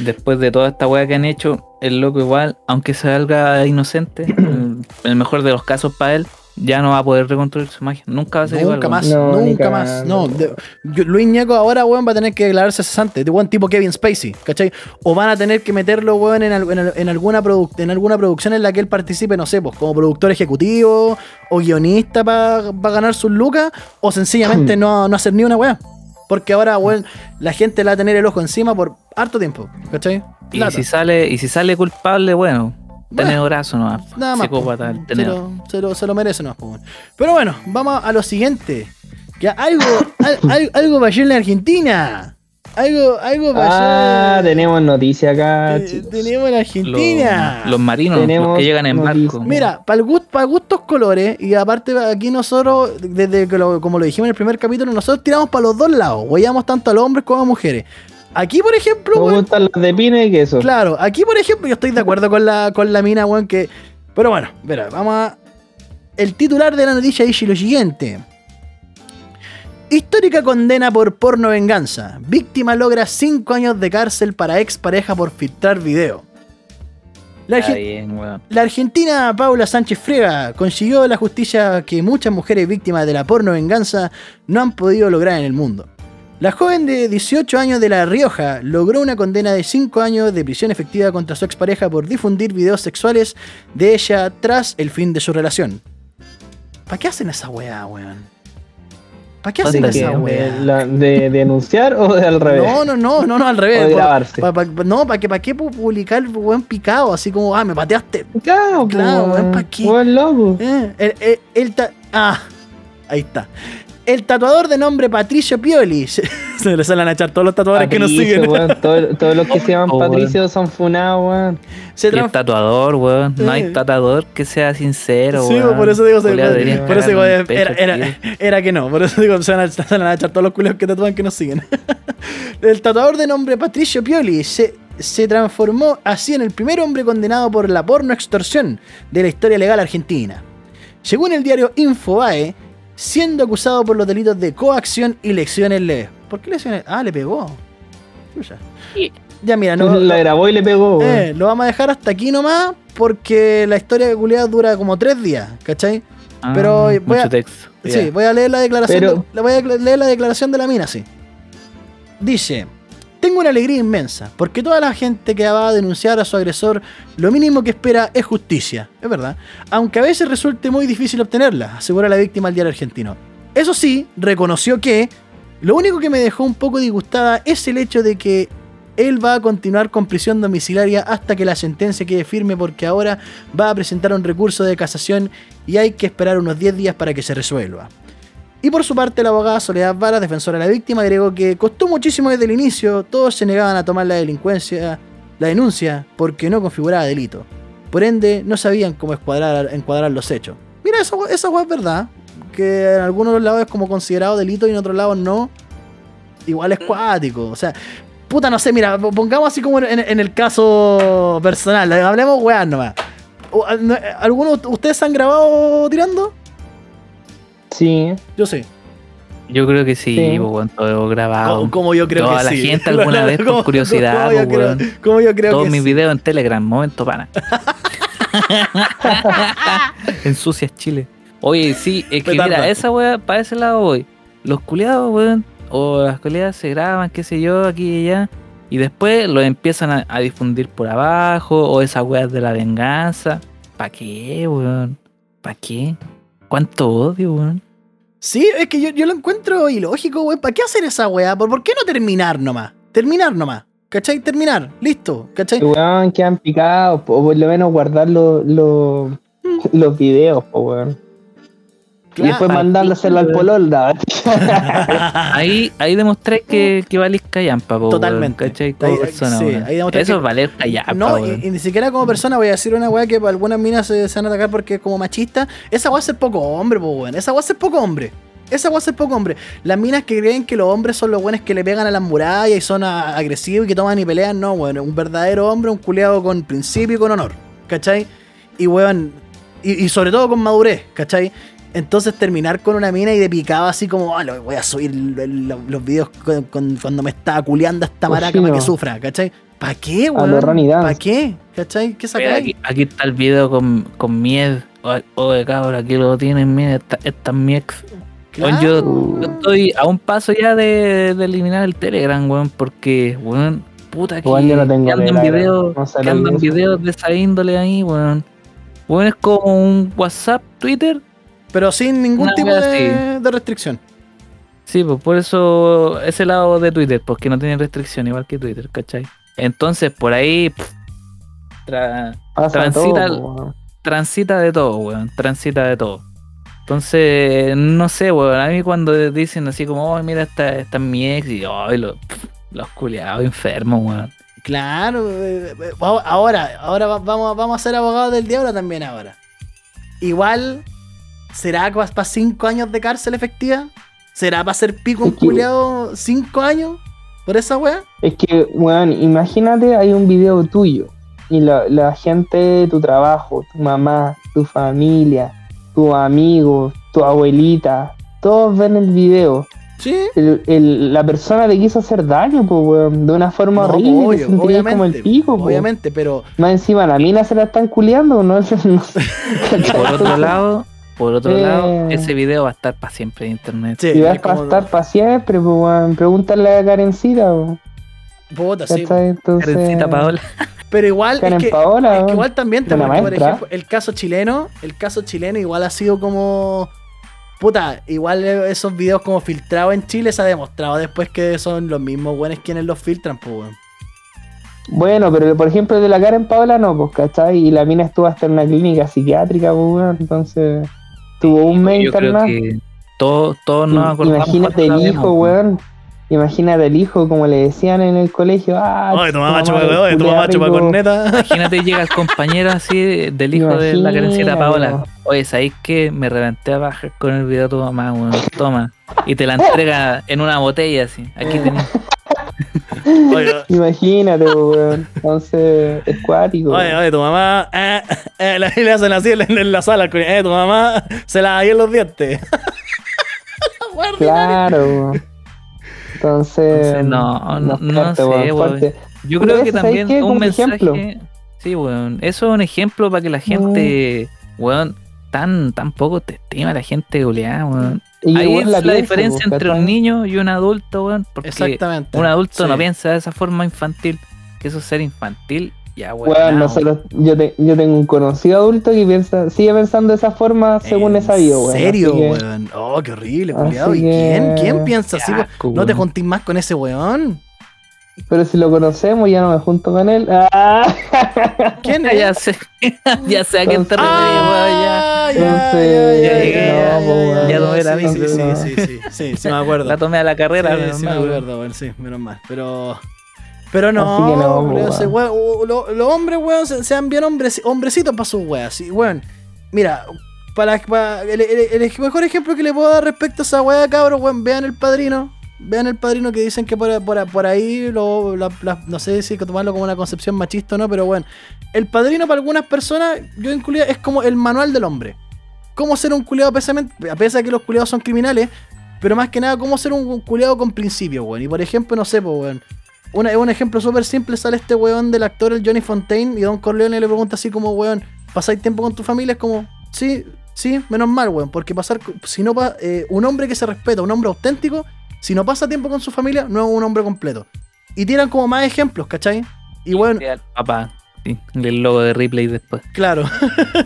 Después de toda esta weá que han hecho, el loco igual, aunque salga inocente, el mejor de los casos para él, ya no va a poder reconstruir su magia. Nunca va a ser igual. Nunca weón. más, No, nunca más. cagando. No, de- yo- Luis Ñeco ahora, weón, va a tener que declararse cesante. De weón tipo Kevin Spacey, ¿cachai? O van a tener que meterlo, weón, en, al- en en alguna, en alguna producción en la que él participe, no sé, pues como productor ejecutivo o guionista para ganar sus lucas, o sencillamente no, no hacer ni una weá. Porque ahora, weón, la gente la va a tener el ojo encima por harto tiempo, ¿cachai? Y si sale, y si sale culpable, bueno, tenedorazo nomás. Nada más. Psicópata, el se, tenedor. lo, se, lo, se lo merece nomás. Pero bueno, vamos a lo siguiente. Que algo, al- al- algo pasó en la Argentina. Algo, algo pasó. Ah, tenemos noticias acá. eh, chicos. tenemos en Argentina. los marinos, Tenemos los que llegan en barco. Mira, para gustos colores, y aparte aquí nosotros, desde que lo- como lo dijimos en el primer capítulo, nosotros tiramos para los dos lados, huellamos tanto a los hombres como a mujeres. Aquí, por ejemplo, Me gustan las de pino y queso. Claro, aquí por ejemplo yo estoy de acuerdo con la, con la mina, weón, que... Pero bueno, mira, vamos a... El titular de la noticia dice lo siguiente. Histórica condena por porno venganza. Víctima logra 5 años de cárcel para expareja por filtrar video. La, bien, weón. la argentina Paula Sánchez Frega consiguió la justicia que muchas mujeres víctimas de la porno venganza no han podido lograr en el mundo. La joven de 18 años de La Rioja logró una condena de 5 años de prisión efectiva contra su expareja por difundir videos sexuales de ella tras el fin de su relación. ¿Para qué hacen esa weá, weón? ¿Para qué hacen ¿De ¿De, esa weá? ¿De, denunciar o de al revés? No, no, no, no, no, al revés. de grabarse. no, ¿para qué, pa qué pu- publicar weón picado? Así como, ah, me pateaste. Claro, Claro, weón, ¿pa' qué? Weón loco. Eh, el ta- ah, ahí está. El tatuador de nombre Patricio Pioli. Se, le salen a echar todos los tatuadores que nos siguen. weón, todo- todos los que se llaman Oh, weón. Patricio son funados, weón. Se el tatuador, weón. No Eh. hay tatuador que sea sincero, Sí, weón. por eso digo, se- por, eso digo, el era, que no, por eso digo, se van a, se van a echar todos los culeos que tatúan que nos siguen. el tatuador de nombre Patricio Pioli se, se transformó así en el primer hombre condenado por la porno extorsión de la historia legal argentina. Según el diario Infobae, siendo acusado por los delitos de coacción y lesiones leves. ¿Por qué lesiones? Ah, le pegó. Ya mira, no, la grabó y le pegó, eh, lo vamos a dejar hasta aquí nomás porque la historia de culiado dura como tres días, ¿cachai? Ah, pero voy mucho a- texto. Sí, voy a leer la declaración. Pero- de- la voy a leer la declaración de la mina, sí. Dice. Tengo una alegría inmensa, porque toda la gente que va a denunciar a su agresor, lo mínimo que espera es justicia, es verdad, aunque a veces resulte muy difícil obtenerla, asegura la víctima al diario argentino. Eso sí, reconoció que lo único que me dejó un poco disgustada es el hecho de que él va a continuar con prisión domiciliaria hasta que la sentencia quede firme porque ahora va a presentar un recurso de casación y hay que esperar unos 10 días para que se resuelva. Y por su parte, la abogada Soledad Vara, defensora de la víctima, agregó que costó muchísimo desde el inicio, todos se negaban a tomar la delincuencia, la denuncia, porque no configuraba delito. Por ende, no sabían cómo encuadrar los hechos. Mira, esa, esa es verdad, que en algunos lados es como considerado delito y en otros lados no. Igual es cuático, o sea, puta, no sé, mira, pongamos así como en, en el caso personal, hablemos weá nomás. ¿Algunos ustedes han grabado tirando? Sí. Yo sí. Yo creo que sí, Sí. weón, todo grabado. Como, como yo creo Toda que la sí. gente alguna vez por Como- curiosidad, como yo creo- weón. como yo creo Todos que mis sí. videos en Telegram, momento pana. Ensucias Chile. Oye, sí, es que mira, esa weá, para ese lado voy. Los culiados, weón, o las culiadas se graban, qué sé yo, aquí y allá. Y después lo empiezan a, a difundir por abajo, o esas weas de la venganza. ¿Para qué, weón? ¿Para qué? ¿Cuánto odio, weón? Sí, es que yo, yo lo encuentro ilógico, güey. ¿Para qué hacer esa weá? ¿Por, por qué no terminar nomás? Terminar nomás. ¿Cachai? Terminar. Listo. ¿Cachai? Weón, quedan picados, o por lo menos guardar los, los, los videos, po, weón. Y después mandándoselo al polol, ¿no? Ahí, ahí demostré que, que valís callampa, po, Totalmente. ¿Cachai? Como Ahí- persona, sí, ahí Eso que- es valer callampa, No, y, ni siquiera como persona voy a decir una weá que para algunas minas se, se van a atacar porque es como machista. Esa weá es ser poco hombre, po, weón. Esa weá es ser poco hombre. Esa weá es ser poco hombre. Las minas que creen que los hombres son los buenos que le pegan a las murallas y son a- agresivos y que toman y pelean, no, weón. Un verdadero hombre, un culiado con principio y con honor. ¿Cachai? Y weón. Y, y sobre todo con madurez, ¿cachai? Entonces terminar con una mina y de picado así como, ah, lo- voy a subir l- l- los videos con- con- cuando me está culeando esta maraca para que sufra, ¿cachai? ¿Para qué, A lo Ronnie weón? ¿Para qué? ¿Cachai? ¿Qué sacáis? aquí, aquí está el video con, con Mied. Oye, cabrón, aquí lo tienen, Mied. Esta, esta es mi ex. Weón, yo, yo estoy a un paso ya de, de eliminar el Telegram, weón, porque, weón, puta que, Igual yo no tengo que andan videos, no sé que andan videos de esa índole ahí, weón. Weón, es como un WhatsApp, Twitter. Pero sin ningún Una tipo de, de restricción. Sí, pues por eso ese lado de Twitter, porque no tiene restricción, igual que Twitter, ¿cachai? Entonces, por ahí pff, tra- Pasa transita todo, transita de todo, weón, transita de todo. Entonces, no sé, weón, a mí cuando dicen así como, oh, mira, esta, esta es mi ex, y ay, los, los culiados enfermos, weón. Claro, eh, eh, ahora, ahora va- vamos, vamos a ser abogados del diablo también ahora. Igual, ¿será para cinco años de cárcel efectiva? ¿Será para ser pico un culeado cinco años? ¿Por esa wea? Es que, weón, imagínate, hay un video tuyo y la, la gente de tu trabajo, tu mamá, tu familia, tus amigos, tu abuelita, todos ven el video. Sí. El- el- la persona te quiso hacer daño, pues, weón, de una forma No, horrible, obvio, te sentirías como el obviamente, pico, po. Obviamente, pero Más encima, la mina se la están culeando, ¿no? No sé. Y por otro lado, por otro Eh. lado, ese video va a estar para siempre en internet. sí, Y es a estar para siempre, pues, weón. Pregúntale a Karencita, po, puta, sí. Karencita Paola. Pero igual, Karen es que, Paola, es que igual también, porque, por ejemplo, el caso chileno, el caso chileno igual ha sido como. Puta, igual esos videos como filtrados en Chile se ha demostrado después que son los mismos buenos quienes los filtran, pues, weón. Bueno, pero por ejemplo de la Karen Paola no, pues, ¿cachai? Y la mina estuvo hasta en una clínica psiquiátrica, pues, weón, entonces tuvo un mes internado. todos, todos nos acordamos. Imagínate el hijo, weón. Imagínate el hijo, como le decían en el colegio. Ah, Oye, tu mamá chupa, oye, tu mamá culia chupa rico". corneta. Imagínate llega el compañero así del hijo de la Imagínate, Paola. Oye, ¿sabéis que me reventé a bajar con el video de tu mamá, weón? Toma. Y te la entrega en una botella así. Aquí tenés. Oye, Imagínate, weón. Entonces, es cuático. oye, oye, tu mamá. Eh, eh, le, le hacen así en, en la sala. Eh, tu mamá se la en los dientes. Claro, weón. Entonces, Entonces, no, no, no fuerte, sé, weón, fuerte. Yo Pero creo que eso, ¿sabes también qué? un mensaje. ejemplo. Sí, weón. Eso es un ejemplo para que la gente, weón, tan, tan poco te estima la gente goleada, weón. Y Ahí es la, diferencia pues, entre un niño y un adulto, weón. Porque Exactamente. un adulto Sí. no piensa de esa forma infantil. Que eso es ser infantil, ya, weón. Weón, no, nosotros, yo, te- yo tengo un conocido adulto que piensa, sigue pensando de esa forma según he ¿En sabido, weón. serio, así que- weón? Oh, qué horrible, culiado. ¿Y que- quién? ¿Quién piensa así? No te weón. juntís más con ese weón. Pero si lo conocemos, ya no me junto con él. Ah. ¿Quién Ya, ya sé, ya sé a quién te referís, weón, ya. Ah, ya, Entonces, ya, ya, llegué, ya, no, ya, tomé la sí, sí, no. sí, sí, sí, sí, sí, me acuerdo. La tomé a la carrera, Sí, menos sí, me mal, acuerdo, weón, sí, menos mal. Pero. Pero no, no, weón, uh, lo- los hombres, weón, se- sean bien hombres, hombrecitos para sus weas. Sí, weón. Mira, para, para- el, el- el mejor ejemplo que le puedo dar respecto a esa wea, cabrón, weón, vean el padrino. Vean el padrino que dicen que por, por- por ahí, lo, no sé si tomarlo como una concepción machista o no, pero bueno. El padrino para algunas personas, yo incluía, es como el manual del hombre. Cómo ser un culiado, a pesar de que los culiados son criminales, pero más que nada, cómo ser un culiado con principios, weón. Y por ejemplo, no sé, pues, weón. Una- un ejemplo súper simple sale este weón del actor, el Johnny Fontaine, y Don Corleone le pregunta así como, weón, ¿pasáis tiempo con tu familia? Es como, sí, sí, menos mal, weón, porque pasar, si no, eh, un hombre que se respeta, un hombre auténtico, si no pasa tiempo con su familia, no es un hombre completo. Y tiran como más ejemplos, ¿cachai? Y bueno, Papá, sí, el logo de Ripley después. Claro.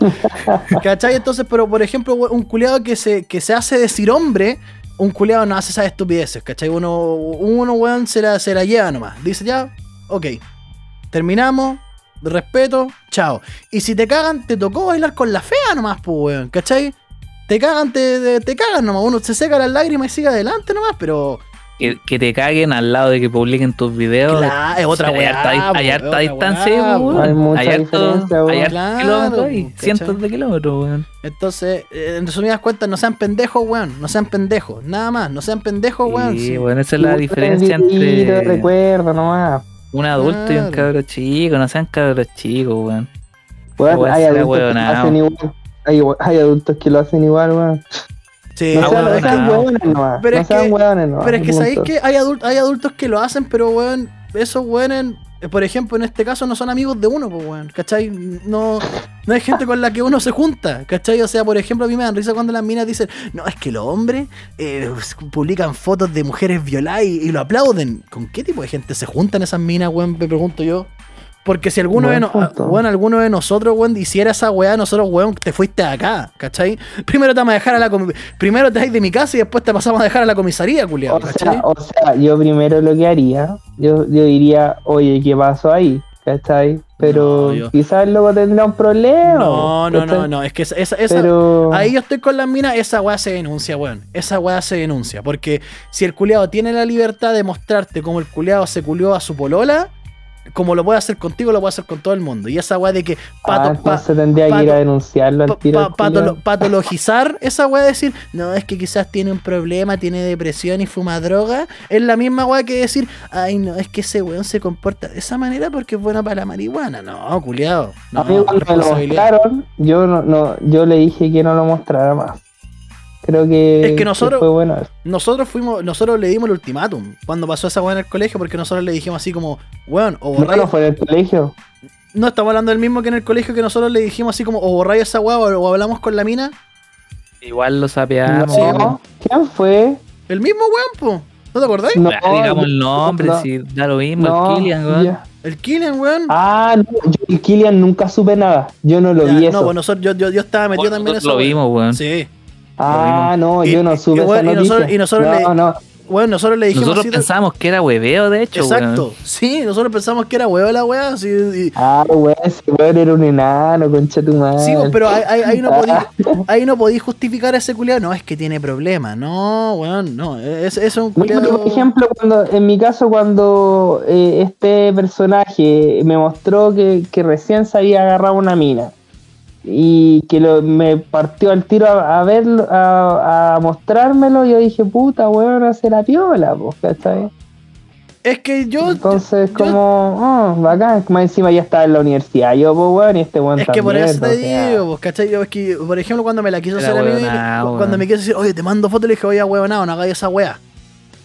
¿Cachai? Entonces, pero por ejemplo, un culeado que se, que se hace decir hombre, un culeado no hace esas estupideces, ¿cachai? Uno, uno weón, se la, se la lleva nomás. Dice ya, ok. Terminamos, respeto, chao. Y si te cagan, te tocó bailar con la fea nomás, pues, weón, ¿cachai? Te cagan, te, te, te cagan nomás. Uno se seca las lágrimas y sigue adelante nomás, pero. Que, que te caguen al lado de que publiquen tus videos. Claro, es otra weá, harta, hay harta distancia, weón. Hay weón. Claro, kilómetros cientos de kilómetros, weón. Entonces, eh, en resumidas cuentas, no sean pendejos, weón. No sean pendejos. Nada más, no sean pendejos, weón. Sí, sí. bueno, esa es la diferencia entre recuerdo nomás. un adulto y un cabro chico. No sean cabros chicos, weón. Weón, Weón, hay adultos que hacen igual. Hay, hay adultos que lo hacen igual, weón. Sí, No Ah, sean, no hueones nomás. Pero no es sean que- hueones nomás. Pero es que sabéis que hay, adult- hay adultos que lo hacen, pero weón, esos weones, eh, por ejemplo, en este caso no son amigos de uno, pues weón, ¿cachai? No, no hay gente con la que uno se junta, ¿cachai? O sea, por ejemplo, a mí me dan risa cuando las minas dicen, no, es que los hombres eh, publican fotos de mujeres violadas y, y lo aplauden. ¿Con qué tipo de gente se juntan esas minas, weón? Me pregunto yo. Porque si alguno, de, no- punto. weón, alguno de nosotros, weón, hiciera esa weá, nosotros, weón, te fuiste de acá, ¿cachai? Primero te vamos a dejar a la Primero te vas de mi casa y después te pasamos a dejar a la comisaría, culiado, O sea, o sea, yo primero lo que haría, yo, yo diría, oye, ¿qué pasó ahí? ¿Cachai? Pero No, quizás loco tendrá un problema. No, no, no, ¿cachai? no, es que esa, esa- Pero... ahí yo estoy con las minas, esa weá se denuncia, weón. Esa weá se denuncia. Porque si el culiado tiene la libertad de mostrarte cómo el culiado se culió a su polola, como lo puede hacer contigo, lo puede hacer con todo el mundo. Y esa weá de que Ah, pato, pa- entonces tendría que ir a denunciarlo al pa- tiro. pa- patologizar esa weá de decir, no, es que quizás tiene un problema, tiene depresión y fuma droga, es la misma weá que decir, ay, no, es que ese weón se comporta de esa manera porque es bueno para la marihuana. No, culiado. No, a mí cuando me lo mostraron, yo, no, no, yo le dije que no lo mostrara más. Creo que, Es que nosotros- fue bueno. eso. Nosotros fuimos, nosotros le dimos el ultimátum cuando pasó esa weá en el colegio, porque nosotros le dijimos así como, weón, o No, borráis. no fue en el colegio. No estamos hablando del mismo que en el colegio que nosotros le dijimos así como, o borráis esa weá o, o hablamos con la mina. Igual lo sapeamos. sí, no, ¿quién fue? El mismo weón, po. ¿No te acordáis? No, Ah, digamos el nombre, no, si da lo mismo, no, el Killian, weón. El Killian, weón. Ah, no, yo el Killian nunca supe nada. Yo no lo Ya, vi no, eso. pues nosotros, yo, yo, yo estaba metido Bueno, también en eso. lo vimos, weón. Sí. Ah, no, Y- yo no supe y esa y nosotros- noticia. y nosotros no, le- no, Bueno, nosotros le dijimos Nosotros así. pensábamos que era hueveo, de hecho, Exacto. weón. Sí, nosotros pensamos que era huevo la weá. Así, y- Ah, weón, ese weón era un enano, concha tu madre. Sí, pues, pero ahí, ahí- ahí no podí, ahí no podí justificar a ese culiado. No, es que tiene problemas. No, weón, no. Es, es un culiado. por ejemplo, cuando, en mi caso, cuando eh, este personaje me mostró que, que recién se había agarrado una mina y que lo, me partió al tiro a, a verlo, a, a mostrármelo, yo dije, puta, weón, hace la piola, pues, ¿cachai? Es que yo. Entonces, yo- como, oh, bacán, más encima ya estaba en la universidad, yo, pues, weón, y este weón es que por también, eso te digo, pues, ¿cachai? Yo, es que, por ejemplo, cuando me la quiso hacer a mí, cuando weón. me quiso decir, oye, te mando foto, le dije, oye, huevonao, no hagáis esa weá.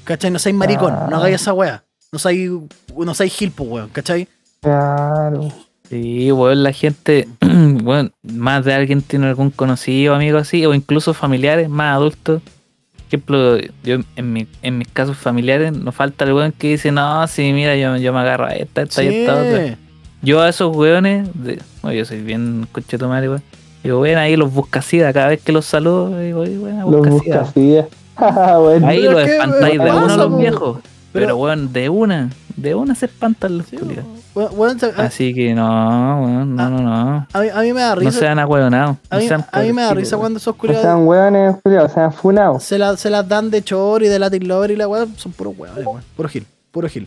¿Cachai? No seáis maricón, Ah. no hagáis esa weá. No seáis, no seáis gil, pues, weón, ¿cachai? Claro. Sí, weón, la gente, bueno, más de alguien tiene algún conocido, amigo así, o incluso familiares más adultos. Por ejemplo, yo en, mi, en mis casos familiares, nos falta el weón que dice, no, sí, mira, yo, yo me agarro a esta, esta y esta otra. Yo a esos weones, de, bueno, yo soy bien coche tu madre, weón. Digo, ven ahí los buscasidas, cada vez que los saludo, digo, "Oye, buena Los buscasida". bueno, Ahí Pero los espantáis de una pasa, los viejos. Pero, Pero- weón, de una, de una se espantan los Sí, culiados. weón, weón, Así que no, weón, no, no, no. a mí, a mí me da No risa. sean ahueonados. a, no sean a mí me da risa cuando esos culiados sean weones, culiao, sean funados. se, la- se las dan de chor y de Latin Lover y la weá. Son puros weones, weón. Puro gil, puro gil.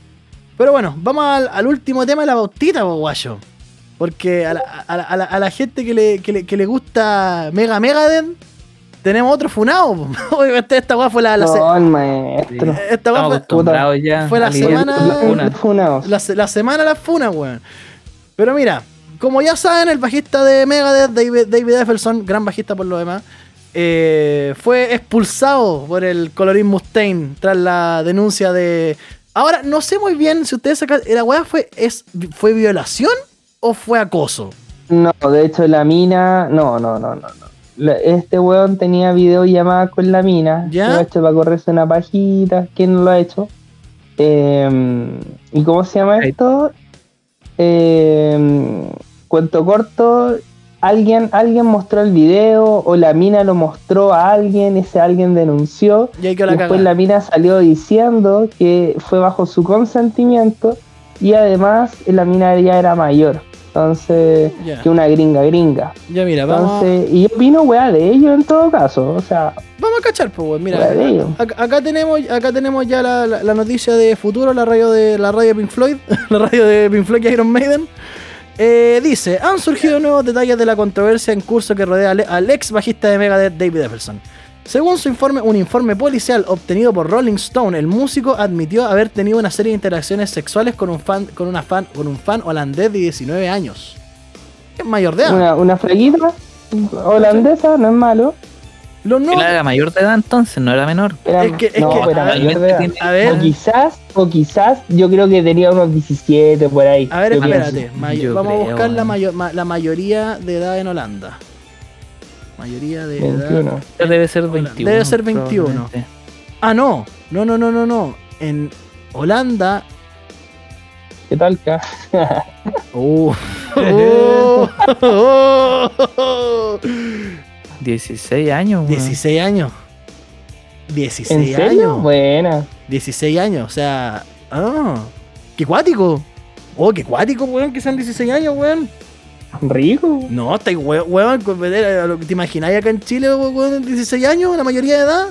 Pero bueno, vamos al, al último tema de la bautita, po, guayo. Porque a la, a la- a la- a la gente que le, que, le, que le gusta Mega Megadeth, tenemos otro funado. Obviamente esta weá fue la, la, No, maestro. Esta weá fue- ya. fue la semana- la funados. la, se- la semana de las funas, weón. Pero mira, como ya saben, el bajista de Megadeth, David, David Effelson, gran bajista por lo demás, eh, fue expulsado por el colorín Mustaine tras la denuncia de. Ahora, no sé muy bien si ustedes sacan. ¿La weá fue, es, fue violación o fue acoso? No, de hecho la mina, no, no, no, no, no. La- Este weón tenía videollamadas con la mina. ¿Ya? Lo ha hecho para correrse una pajita. ¿Quién no lo ha hecho? Eh, ¿Y cómo se llama esto? Eh, cuento corto. Alguien, alguien mostró el video o la mina lo mostró a alguien, ese alguien denunció. Y ahí la Después la mina salió diciendo que fue bajo su consentimiento y además la mina ya era mayor. Entonces, que una gringa gringa. Ya, mira, vamos, Entonces, y yo opino weá de ellos en todo caso. O sea, vamos a cachar, pues, weón. Mira, weá de ellos. acá, acá tenemos, acá tenemos ya la, la- la noticia de futuro, la radio de la radio Pink Floyd, la radio de Pink Floyd y Iron Maiden. Eh, dice, han surgido nuevos detalles de la controversia en curso que rodea al, al ex bajista de Megadeth, David Efferson. Según su informe, un informe policial obtenido por Rolling Stone, el músico admitió haber tenido una serie de interacciones sexuales con un fan, con una fan, con un fan holandés de 19 años. Es mayor de edad. Una, una flaquita. Holandesa, no es malo. Nuevos. Él era mayor de edad entonces, no era menor. Era, Es que- es no, que- era mayor de edad. A ver, O quizás, o quizás, yo creo que tenía unos 17 por ahí. a ver, espérate. may- vamos a buscar la, weón. mayo- ma- la mayoría de edad en Holanda. Mayoría de edad. 21. Debe ser 21. Debe ser 21. probablemente. Ah, no. No, no, no, no, no. En Holanda. ¿Qué tal, ca? Oh. Oh. Oh. 16 años, weón. 16 años. 16 ¿En serio? años. Buena. 16 años, o sea. Ah, qué cuático. Oh, qué cuático, weón, que sean 16 años, weón. Rico. No, estáis weón, con- eh, lo que te imagináis acá en Chile, weón, 16 años, la mayoría de edad.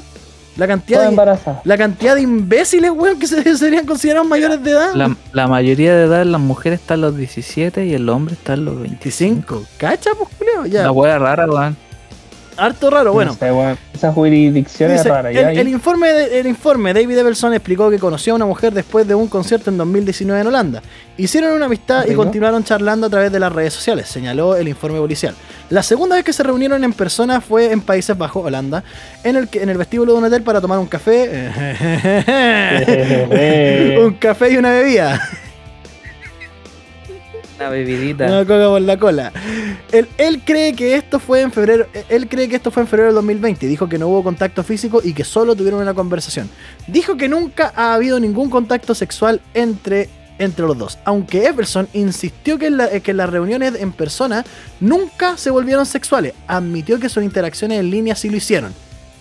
La cantidad de, la cantidad de imbéciles, weón, que se, serían considerados mayores de edad. La, la mayoría de edad en las mujeres está en los 17 y el hombre está en los 25. 25. ¿Cacha, pues, Julio? Ya. La wea rara, weón. Harto raro, bueno. No sé, weón. Esa jurisdicción es Dice, rara. el, el informe de- el informe, David Everson explicó que conoció a una mujer después de un concierto en 2019 en Holanda. Hicieron una amistad y continuaron charlando a través de las redes sociales, señaló el informe policial. La segunda vez que se reunieron en persona fue en Países Bajos, Holanda, en el, que- en el vestíbulo de un hotel para tomar un café. un café y una bebida. Una bebidita. Una coca la cola. Él, él cree que esto fue en febrero. Él cree que esto fue en febrero del 2020. Dijo que no hubo contacto físico y que solo tuvieron una conversación. Dijo que nunca ha habido ningún contacto sexual entre, entre los dos. Aunque Everson insistió que la- que las reuniones en persona nunca se volvieron sexuales. Admitió que sus interacciones en línea sí lo hicieron.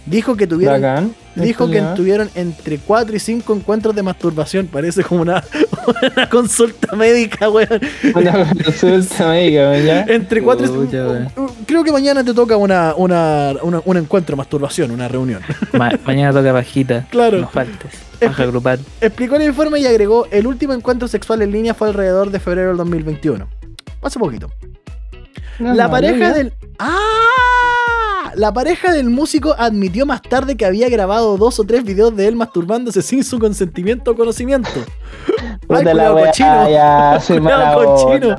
Dijo que tuvieron. Bacán. Dijo que tuvieron entre 4 y 5 encuentros de masturbación. Parece como una, una consulta médica, weón. Una consulta médica, weón, ya. Entre 4 y Pucha, 5. Creo que mañana te toca una, una, una- un encuentro de masturbación, una reunión. Ma- mañana toca bajita. Claro. No faltes. Baja grupal. Explicó el informe y agregó: el último encuentro sexual en línea fue alrededor de febrero del 2021. Hace poquito. No, La no, pareja del. ¡Ah! La pareja del músico admitió más tarde que había grabado dos o tres videos de él masturbándose sin su consentimiento o conocimiento. Ay, la cochino. ya, cochino.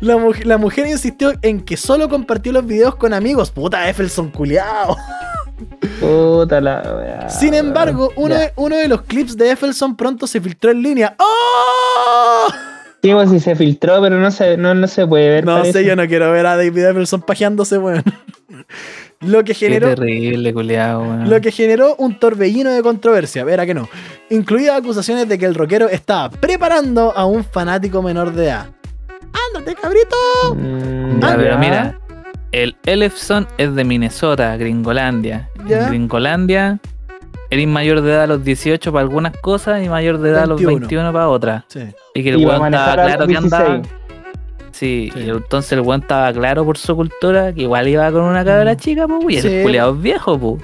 La, muj- la mujer insistió en que solo compartió los videos con amigos. Puta, Effelson culiao. Puta la weá. Sin embargo, uno de, uno de los clips de Effelson pronto se filtró en línea. ¡Oh! Sí, pues sí se filtró, pero no se, no, no se puede ver. No parece. sé, yo no quiero ver a David Effelson pajeándose, weón. Lo que Qué generó. terrible, culiao, weón. Lo que generó un torbellino de controversia, verá que no, incluidas acusaciones de que el rockero estaba preparando a un fanático menor de edad. ¡Ándate, cabrito! Mm, Ya, pero mira, el Elefson es de Minnesota, Gringolandia. Ya. En Gringolandia, eres mayor de edad a los 18 para algunas cosas y mayor de edad a los 21. 21 para otras. Sí. Y que el weón estaba claro que andaba. 16. Sí, Sí. y entonces el weón estaba claro por su cultura que igual iba con una cabra chica, pues, y Mm. Sí. el culiado es viejo, pues.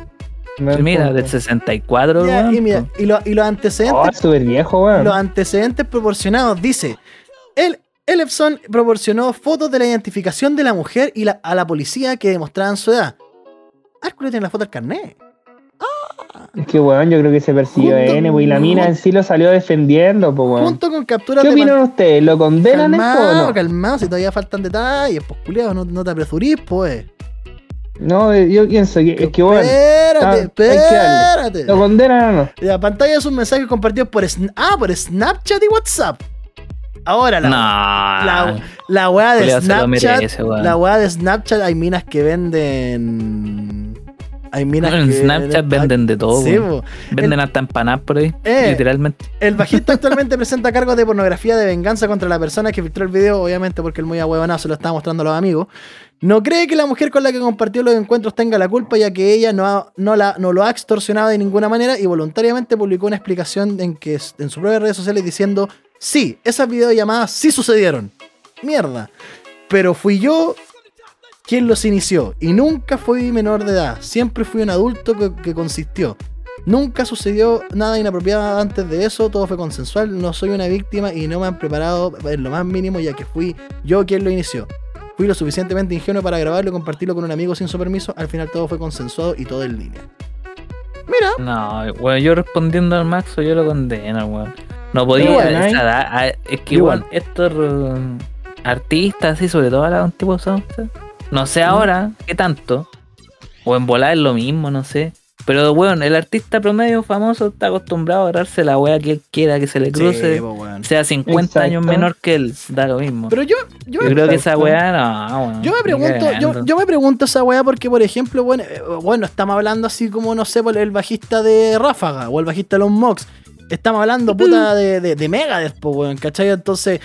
No mira, del 64, Ya, weón, y, mira, y, lo- y los Oh, antecedentes es súper viejo, weón. Los antecedentes proporcionados dice: el Elefson proporcionó fotos de la identificación de la mujer y la- a la policía que demostraban su edad. Hércules tiene la foto del carnet. Es que, weón, yo creo que se persiguió N, pues, y la mina en sí lo salió defendiendo, pues, weón. Junto con capturas ¿Qué de opinan ustedes? ¿Lo condenan esto o Calmado, no? calmado, si todavía faltan detalles, pues culiao, no, no te apresurís, pues. No, yo pienso que es que, weón, espérate, espérate. ¿lo condenan o no? La pantalla es un mensaje compartido por, ah, por Snapchat y WhatsApp. Ahora, la, No. la, la weá de Snapchat. merece, weón. la weá de Snapchat hay minas que venden. Hay minas en que. Snapchat venden de todo, Sí. Venden hasta empanadas por ahí, Eh. literalmente. El bajista actualmente presenta cargos de pornografía de venganza contra la persona que filtró el video, obviamente porque el muy ahuevonado se lo estaba mostrando a los amigos. No cree que la mujer con la que compartió los encuentros tenga la culpa, ya que ella no, ha- no, la, no lo ha extorsionado de ninguna manera y voluntariamente publicó una explicación en, que, en sus propias redes sociales diciendo: Sí, esas videollamadas sí sucedieron. Mierda. Pero fui yo quien los inició y nunca fui menor de edad. Siempre fui un adulto que, que consistió. Nunca sucedió nada inapropiado antes de eso, todo fue consensual, no soy una víctima y no me han preparado en lo más mínimo ya que fui yo quien lo inició. Fui lo suficientemente ingenuo para grabarlo y compartirlo con un amigo sin su permiso, al final todo fue consensuado y todo en línea. Mira, No, weón, yo respondiendo al Maxo, yo lo condeno, weón. No podía, Igual, esa ¿eh? ah, es que Igual. igual estos eh, artistas, así, sobre todo a la antigua No sé ahora qué tanto. O en volar es lo mismo, no sé. Pero bueno, el artista promedio famoso está acostumbrado a agarrarse la wea que él quiera que se le cruce. Sí, weón. sea 50 Exacto. años menor que él, da lo mismo. Pero yo, yo, yo creo que esa weá no, weón, yo me pregunto, yo, yo me pregunto esa weá porque, por ejemplo, bueno, eh, bueno, estamos hablando así como, no sé, por el bajista de Ráfaga o el bajista de los Mox. Estamos hablando, puta, de, de, de Megadeth, po, weón, ¿cachai? Entonces,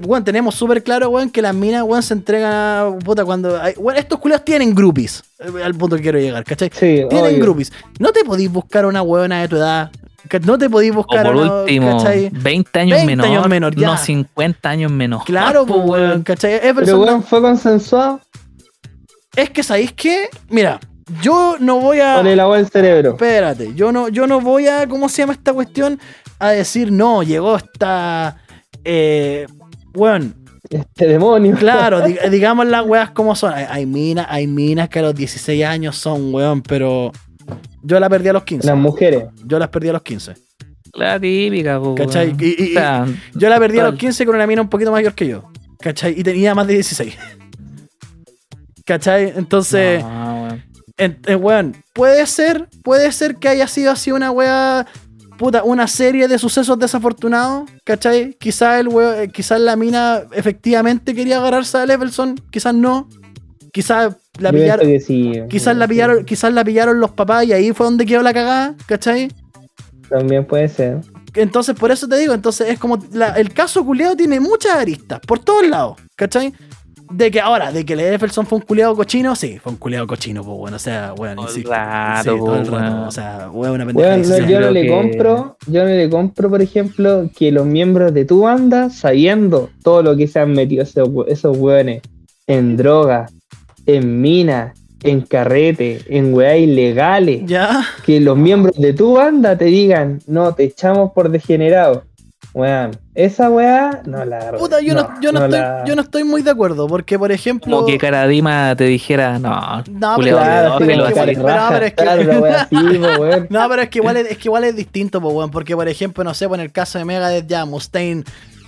weón, tenemos súper claro, weón, que las minas, weón, se entregan, puta, cuando... hay- weón, estos culiados tienen groupies, eh, al punto que quiero llegar, ¿cachai? Sí, Tienen obvio. groupies. No te podís buscar una weona de tu edad. No te podís O buscar por una, último, ¿cachai? 20 años 20 menor, años menor, ya. no 50 años menor. Claro, pues, weón, ¿cachai? Everson Pero no- weón, fue consensuado. Es que, ¿sabéis qué? Mira, yo no voy a... Con el agua del cerebro. Espérate, yo no, yo no voy a, ¿cómo se llama esta cuestión? A decir, no, llegó esta... Eh, bueno, Este demonio. claro, di- digamos las weas como son. Hay, hay minas, hay minas que a los 16 años son, weón, pero yo la perdí a los 15. Las mujeres. Yo las perdí a los 15. La típica, ¿Cachai? weón. Y- y- O sea, Yo la perdí a los Total. 15 con una mina un poquito mayor que yo. ¿Cachai? Y tenía más de 16. ¿Cachai? Entonces... no, weón. En- en- weón, puede ser, puede ser que haya sido así una wea, puta, una serie de sucesos desafortunados, ¿cachai? Quizás el eh, quizás la mina efectivamente quería agarrarse a Levelson, quizás no. Quizás la Yo pillaron, sí. quizás la pillaron, quizás la pillaron los papás y ahí fue donde quedó la cagada, ¿cachai? También puede ser. Entonces, por eso te digo, entonces es como la- el caso culiado tiene muchas aristas, por todos lados, ¿cachai? De que ahora, de que el Jefferson fue un culiado cochino, sí, fue un culiado cochino, pues bueno, o sea, bueno, insisto, rato, sí, todo el rato, o sea, weón, una pendeja. Weón, no, yo no le que- compro, yo no le compro, por ejemplo, que los miembros de tu banda, sabiendo todo lo que se han metido esos, weones en droga, en minas, en carrete, en weá ilegales, Ya, que los miembros de tu banda te digan, no, te echamos por degenerado. Weón, esa weá no la puta, yo no, yo no, estoy, la- yo no estoy muy de acuerdo, porque por ejemplo. Como que Caradima te dijera, no, No, pero- Claro, es que- claro, po. No, pero es que igual es, es que igual es distinto, pues, weón, porque por ejemplo, no sé, pues en el caso de Megadeth ya, Mustaine,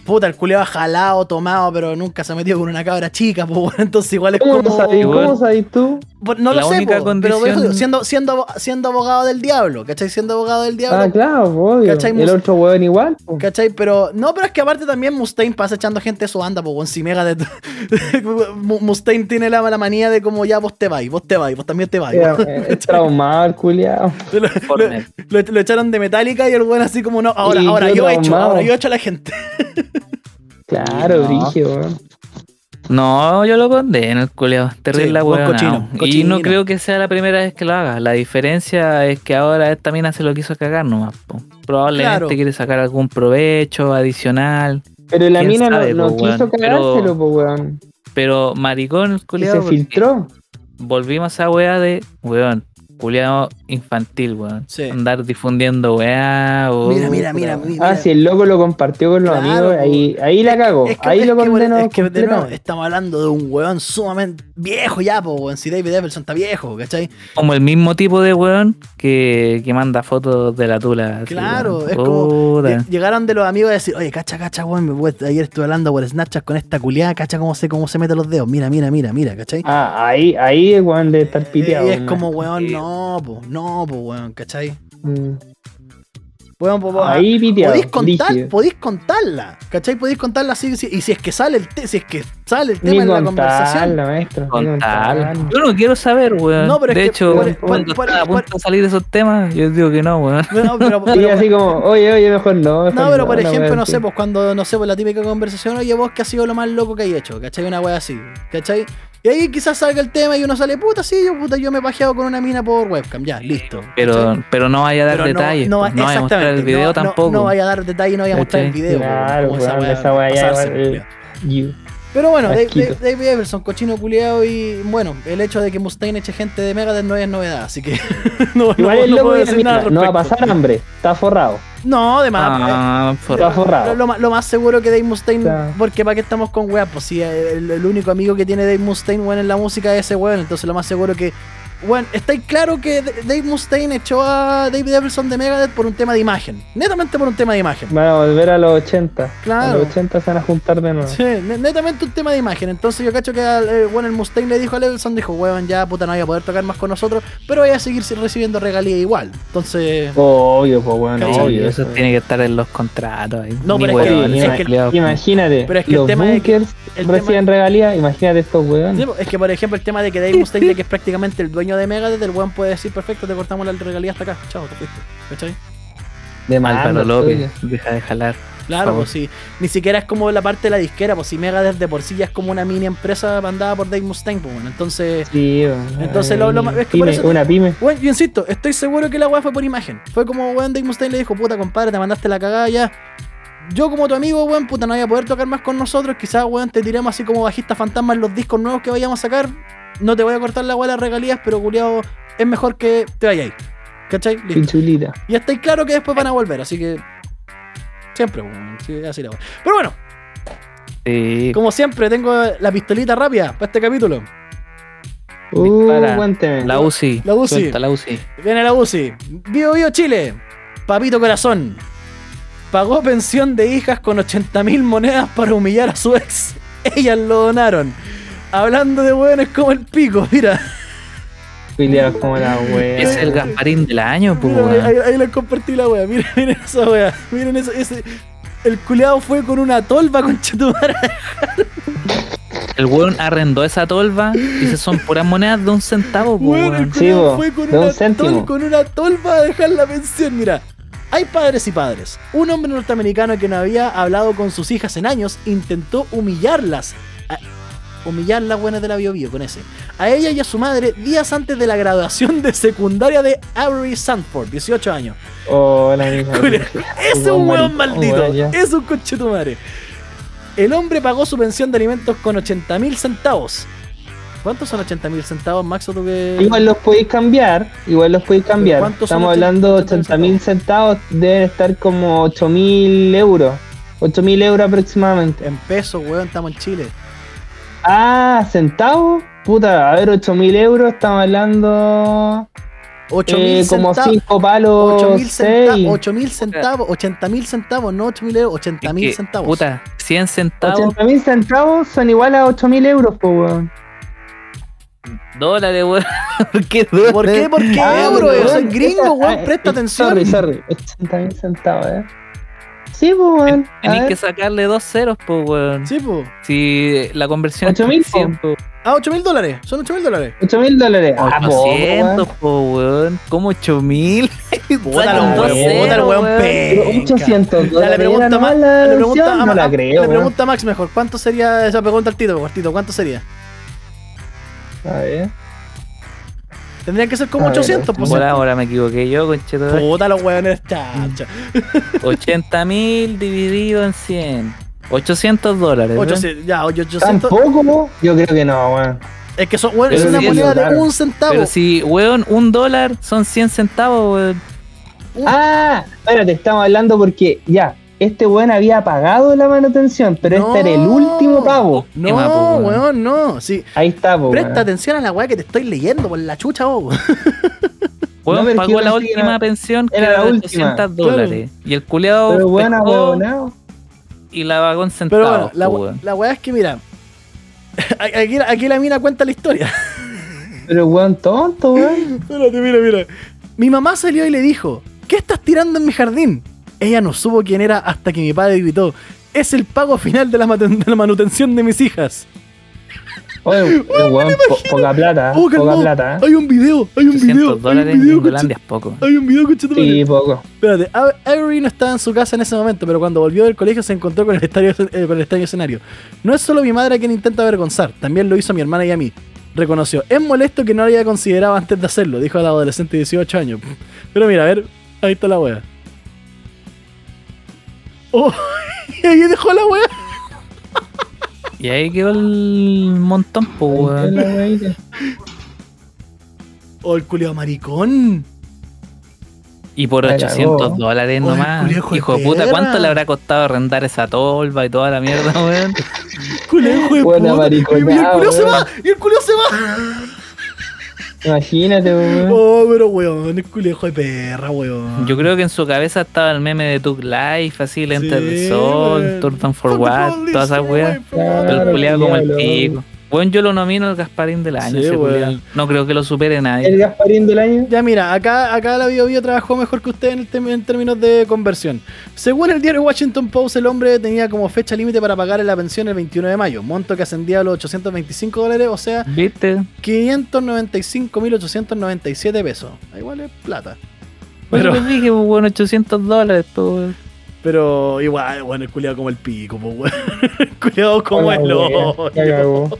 puta, el culiado jalado, tomado, pero nunca se ha metido con una cabra chica, pues, weón, entonces igual es ¿Cómo, como... sabés. ¿Cómo sabés tú? No La lo sé, po, pero condición- siendo, siendo, siendo abogado del diablo, ¿cachai? Siendo abogado del diablo. Ah, claro, obvio. ¿Cachai? El otro weón igual. po. ¿Cachai? Pero, no, pero es que aparte también Mustaine pasa echando gente de su banda, pues, weón, si Megadeth... Mu- Mustaine tiene la, la manía de como ya vos te vais, vos te vais, vos también te vais. Era- Es traumado culiao. Lo, lo- Fortnite. lo- lo echaron de Metallica y el weón así como no, ahora, Y ahora yo he hecho, ahora yo he hecho a la gente. Claro, No. brígido, weón. No, yo lo condeno, el culiao. Terrible Sí, la weón. cochino, Y cochino. no creo que sea la primera vez que lo haga. La diferencia es que ahora esta mina se lo quiso cagar nomás. po. Probablemente Claro. quiere sacar algún provecho adicional. Pero la ¿Quién mina no, sabe, no po, quiso cagárselo, Pero- po, weón. Pero maricón el Y culiao. se filtró. Volvimos a esa weá de, weón, culiao infantil, weón. Sí. Andar difundiendo weá. o- Mira, mira, mira, mira. Ah, si el loco lo compartió con los Claro, amigos, ahí, ahí la cagó. Es que- ahí es lo condenó. es que, de nuevo, estamos hablando de un weón sumamente viejo ya, po, weón. Si David Everson está viejo, ¿cachai? Como el mismo tipo de weón que, que manda fotos de la tula. Claro, es como. Lle- Llegaron de los amigos a decir, oye, cacha, cacha, weón. Ayer estuve hablando por Snapchat con esta culiada, cacha cómo se, cómo se mete los dedos. Mira, mira, mira, mira, ¿cachai? Ah, ahí, ahí es weón de estar piteado. y es como, weón, Sí. No, po, no, po, weón, ¿cachai? Mm. Weón, po, po, Ahí piteado. podéis contar, podéis contarla, ¿cachai? Podéis contarla así, sí, y si es que sale el te- si es que sale el tema Ni en la conversación. contarla, maestro. contarla. Yo no quiero saber, weón. No, pero es de que hecho, por- cuando por- está a por- punto de salir esos temas, yo digo que no, weón. No, pero, pero- así como, oye, oye, mejor no. mejor no, pero por ejemplo, no así. sé, pues cuando, no sé, pues la típica conversación, oye, vos, ¿qué ha sido lo más loco que hay hecho? ¿Cachai? Una wea así, ¿cachai? Y ahí quizás salga el tema y uno sale, puta, sí, yo, puta, yo me he pajeado con una mina por webcam, ya, listo. Pero, pero no vaya a dar Pero detalles. no, pues, no, No, vaya a mostrar el video no, tampoco. No, vaya a dar detalle, no vaya a mostrar el video. Claro, esa wea ya Pero bueno, Dave, Everson, cochino culiado y bueno, el hecho de que Mustaine eche gente de Megadeth no es novedad, así que no, Igual no- el no loco puedo de decir nada al no va a pasar hambre, está forrado. No, además, Ah, por- Está forrado. Lo, lo más- lo más seguro que Dave Mustaine, porque para qué estamos con weas, pues si el, el único amigo que tiene Dave Mustaine, weón, en la música es ese weón, entonces lo más seguro que Bueno, estáis claro que Dave Mustaine echó a David Everson de Megadeth por un tema de imagen. Netamente por un tema de imagen. Van a volver a los 80. A Claro. los 80 se van a juntar de nuevo. Sí, ne- netamente un tema de imagen. Entonces yo cacho que al, eh, bueno, el Mustaine le dijo a Everson, dijo, weón, ya puta no voy a poder tocar más con nosotros, pero voy a seguir recibiendo regalías igual. Entonces, Obvio, pues bueno, obvio. eso tiene que estar en los contratos. ahí. No, Ni pero es que- es que-. Imagínate, Pero es que el los tema es que- bunkers el reciben regalías, imagínate estos weones. Es que por ejemplo el tema de que Dave Mustaine, que es prácticamente el dueño de Megadeth, el weón puede decir, perfecto, te cortamos la regalía hasta acá, chao, te fuiste. ¿Cachai? De Álvaro mando, López, oye. deja de jalar. Claro, pues sí. Ni siquiera es como la parte de la disquera, pues si Megadeth de por sí ya es como una mini empresa mandada por Dave Mustaine, pues bueno, entonces... Sí, bueno, Entonces, lo- lo más- es que pyme, por eso- una pyme. Bueno, yo insisto, estoy seguro que la weá fue por imagen. Fue como, weón, Dave Mustaine le dijo, puta, compadre, te mandaste la cagada ya. Yo como tu amigo, weón, puta, no voy a poder tocar más con nosotros. Quizás, weón, te tiremos así como bajista fantasma en los discos nuevos que vayamos a sacar. No te voy a cortar la de las regalías, pero culiado, es mejor que te vayáis. ¿Cachai? Listo. Y estáis claro que después van a volver, así que... Siempre. Sí, así la. Pero bueno, Sí. como siempre, tengo la pistolita rápida para este capítulo. Uh. La UCI. La UCI. Suelta la UCI. Viene la UCI. Bio Bio Chile. Papito Corazón. Pagó pensión de hijas con 80.000 monedas para humillar a su ex. Ellas lo donaron. Hablando de hueones como el pico, mira. Como la wea. Es el Gasparín del año, pues. Ahí, ahí les compartí la wea. Miren, miren esa wea. Miren eso. Ese, el culeado fue con una tolva con chetumara. El weón arrendó esa tolva y se son puras monedas de un centavo, pues, Weón, el. Sí, fue con un una, céntimo. tol- con una tolva a dejar la pensión. Mira, hay padres y padres. Un hombre norteamericano que no había hablado con sus hijas en años intentó humillarlas. A- humillarlas buenas de la bio, Bio, con ese. A ella y a su madre días antes de la graduación de secundaria de Avery Sanford, 18 años. Oh, la misma. Es un weón maldito. Es un conchetumare. El hombre pagó su pensión de alimentos con 80 mil centavos. ¿Cuántos son 80 mil centavos, Max? ¿O tú que... Igual los podéis cambiar, igual los podéis cambiar. ¿cuántos son Estamos 80 hablando de 80 mil centavos, deben estar como 8 mil euros. 8 mil euros aproximadamente. En pesos, weón, estamos en Chile. Ah, centavos. Puta, a ver, 8 mil euros, estamos hablando 8 eh, mil como centavos. 5 palos, 8 mil 6. centavos, 8 mil centavos, 80 mil centavos, no 8 mil euros, 80 Es mil que, centavos. Puta, 100 centavos, 80 mil centavos son igual a 8 mil euros, pues, weón. dólares, weón. ¿Por qué dólares? ¿Por qué? ¿Por qué Ah, euro? weón, Soy gringo, weón, presta eh, atención. Sorry, sorry. 80 mil centavos, eh. Sí, pues, weón. Tenéis que sacarle dos ceros, pues, weón. Sí, po. Si la conversión es 8.000, 100, po. Ah, 8 mil dólares. Son 8 mil dólares. 8 mil dólares. Ah, poco, 800, weón. po, weón. ¿Cómo 8000? Puta Sacan el dos weón, ceros, puta el weón weón. penca. Pero 800 Ya le dólares. pregunta, nomás la le pregunta no la creo, le weón. pregunta a Max mejor. ¿Cuánto sería esa pregunta al tito, cortito? ¿Cuánto sería? A ver. Tendrían que ser como A ver, 800, pues. Por ahora me equivoqué yo, concheto. Puta los weones, chacha. 80 mil dividido en 100. 800 dólares. ¿ven? 800, ya, 800. Tampoco, po? yo creo que no, weón. Es que son, weón, es una moneda de claro. un centavo. Pero si, weón, un dólar son 100 centavos, weón. Ah, espérate, estamos hablando porque ya, este weón había pagado la manutención, pero este era el último pago. No, po, weón. weón, no. Sí. Ahí está, po, Presta weón. atención a la weá que te estoy leyendo por la chucha, vos. Weón que pagó la última era- pensión que era de última, 800 dólares. Y el culeado Pero weón, huevonao. y la pagó en Pero bueno, la, weón. la weá es que, mira. Aquí, aquí la mina cuenta la historia. Pero weón tonto, weón. Espérate, mira, mira. Mi mamá salió y le dijo: ¿Qué estás tirando en mi jardín? Ella no supo quién era hasta que mi padre gritó: Es el pago final de la, maten- de la manutención de mis hijas. Oye, el weón, po- poca plata, Oh, poca calmado. plata. ¿eh? Hay un video, hay un 800 video. Hay dólares un en video, Indolandia es poco. Hay un video, madre. Sí, poco. Espérate, A- Avery no estaba en su casa en ese momento, pero cuando volvió del colegio se encontró con el, estadio, eh, con el extraño escenario. No es solo mi madre quien intenta avergonzar, también lo hizo mi hermana y a mí. Reconoció, es molesto que no lo haya considerado antes de hacerlo, dijo la adolescente de 18 años. Pero mira, a ver, ahí está la wea. Oh, y ahí dejó la wea. Y ahí quedó el montón, está weón. Oh, el culiao maricón. Y por La 800 cagó. dólares Oye, nomás. hijo de Hijo de puta. ¿cuánto le habrá costado arrendar esa tolva y toda la mierda, weón? Culiao, hijo de puta. Y, el culiao se va, y el culiao se va. Imagínate, weón. Oh, pero weón, el culejo de perra, weón. Yo creo que en su cabeza estaba el meme de Tug Life, así, Lentes Sí, del Sol. Turn for What, todas esas weas. El culiado como el pico. Bueno, yo lo nomino el Gasparín del año, Sí. No creo que lo supere El nadie. Gasparín del año. Ya mira, acá, acá la Bio Bio trabajó mejor que usted en, el en términos de conversión. Según el diario Washington Post, el hombre tenía como fecha límite para pagar la pensión el 21 de mayo, monto que ascendía a los 825 dólares, o sea, ¿Viste? 595.897 pesos. Igual es plata. Pero Pero, les dije, pues, bueno, 800 dólares, pues. Pero igual, bueno, el culiado como el pico, pues, weón. El culiado como el cagó.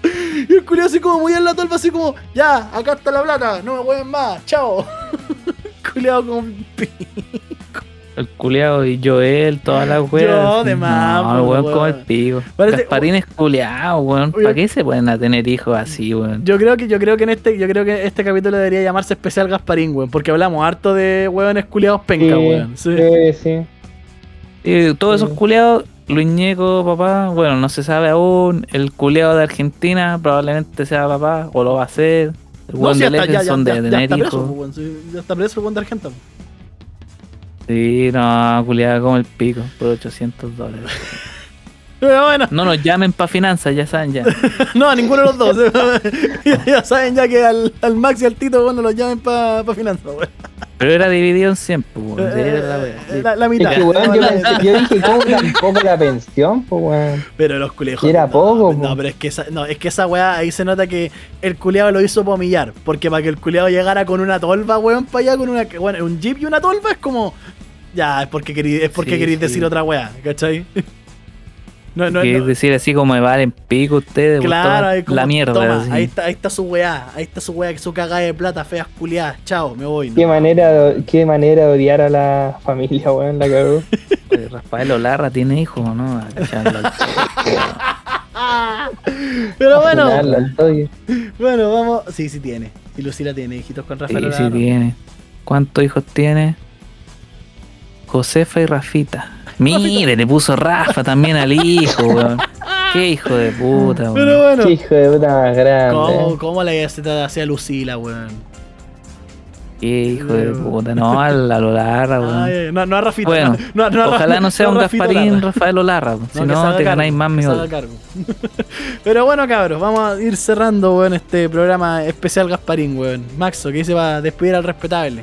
Y el culiado así como muy en la tolva, así como, ya, acá está la plata, no me mueven más, chao. culiado como un pico. El culiao y Joel, todas las weas. Yo, de más, No, pues, el weón como el pico. Parece- Gasparín es culiao, weón. ¿Para qué se pueden a tener hijos así, weón? Yo creo que, yo creo que en este, yo creo que este capítulo debería llamarse especial Gasparín, weón, porque hablamos harto de weones culiados penca, weón. Sí. Sí, sí. Y todos esos Sí. culiados, Luis Ñeco, papá, bueno, no se sabe aún. El culiado de Argentina probablemente sea papá, o lo va a ser. El No, weón sí, de ya ya- de tener hijos. pues, weón, sí, ya está preso el weón de Argentina. Sí, no, culiado como el pico, por 800 dólares. Pero bueno, No nos llamen para finanzas, ya saben ya. no, a ninguno de los dos. ya, ya saben ya que al, al Max y al Tito, bueno, los llamen para pa finanzas, weón. Pero era dividido en 100, pues. Eh, la la, la Es mitad. que, weón, yo, dije, ¿cómo tampoco la pensión? Pues, weón. Pero los culejos. Era no, poco, No, pero es que esa, no, es que esa weá ahí se nota que el culeado lo hizo para humillar. Porque para que el culeado llegara con una tolva, weón, para allá, con una, bueno, un jeep y una tolva, es como. Ya, es porque queréis, es porque Sí, queréis sí. decir otra weá, ¿cachai? No, no, Que no. decir así como me valen pico ustedes, Claro, toma ahí como, la mierda. toma, así. ahí está, ahí está su weá, ahí está su weá, su cagada de plata, feas culiadas, chao, me voy. ¿no? Qué manera, de- qué manera de odiar a la familia, weón, la cagó. Rafael Olarra tiene hijos, ¿o ¿no? Pero A bueno, bueno, vamos. Sí, sí tiene. Y Lucila tiene hijitos con Rafael. Sí, sí tiene. ¿Cuántos hijos tiene? Josefa y Rafita. Mire, le puso Rafa también al hijo, weón. Qué hijo de puta, weón. Pero bueno. Qué hijo de puta más grande. ¿Cómo, cómo le hace a Lucila, weón? Qué hijo de puta. No, al a Olarra, weón. Ay, no, no a Rafita. Bueno, no, no a Ra- Ojalá no sea un Gasparín Lara. Rafael Olarra, si no te cargo, ganáis más mi. Pero bueno, cabros, vamos a ir cerrando, weón, este programa especial Gasparín, weón. Maxo, que dice para despedir al respetable.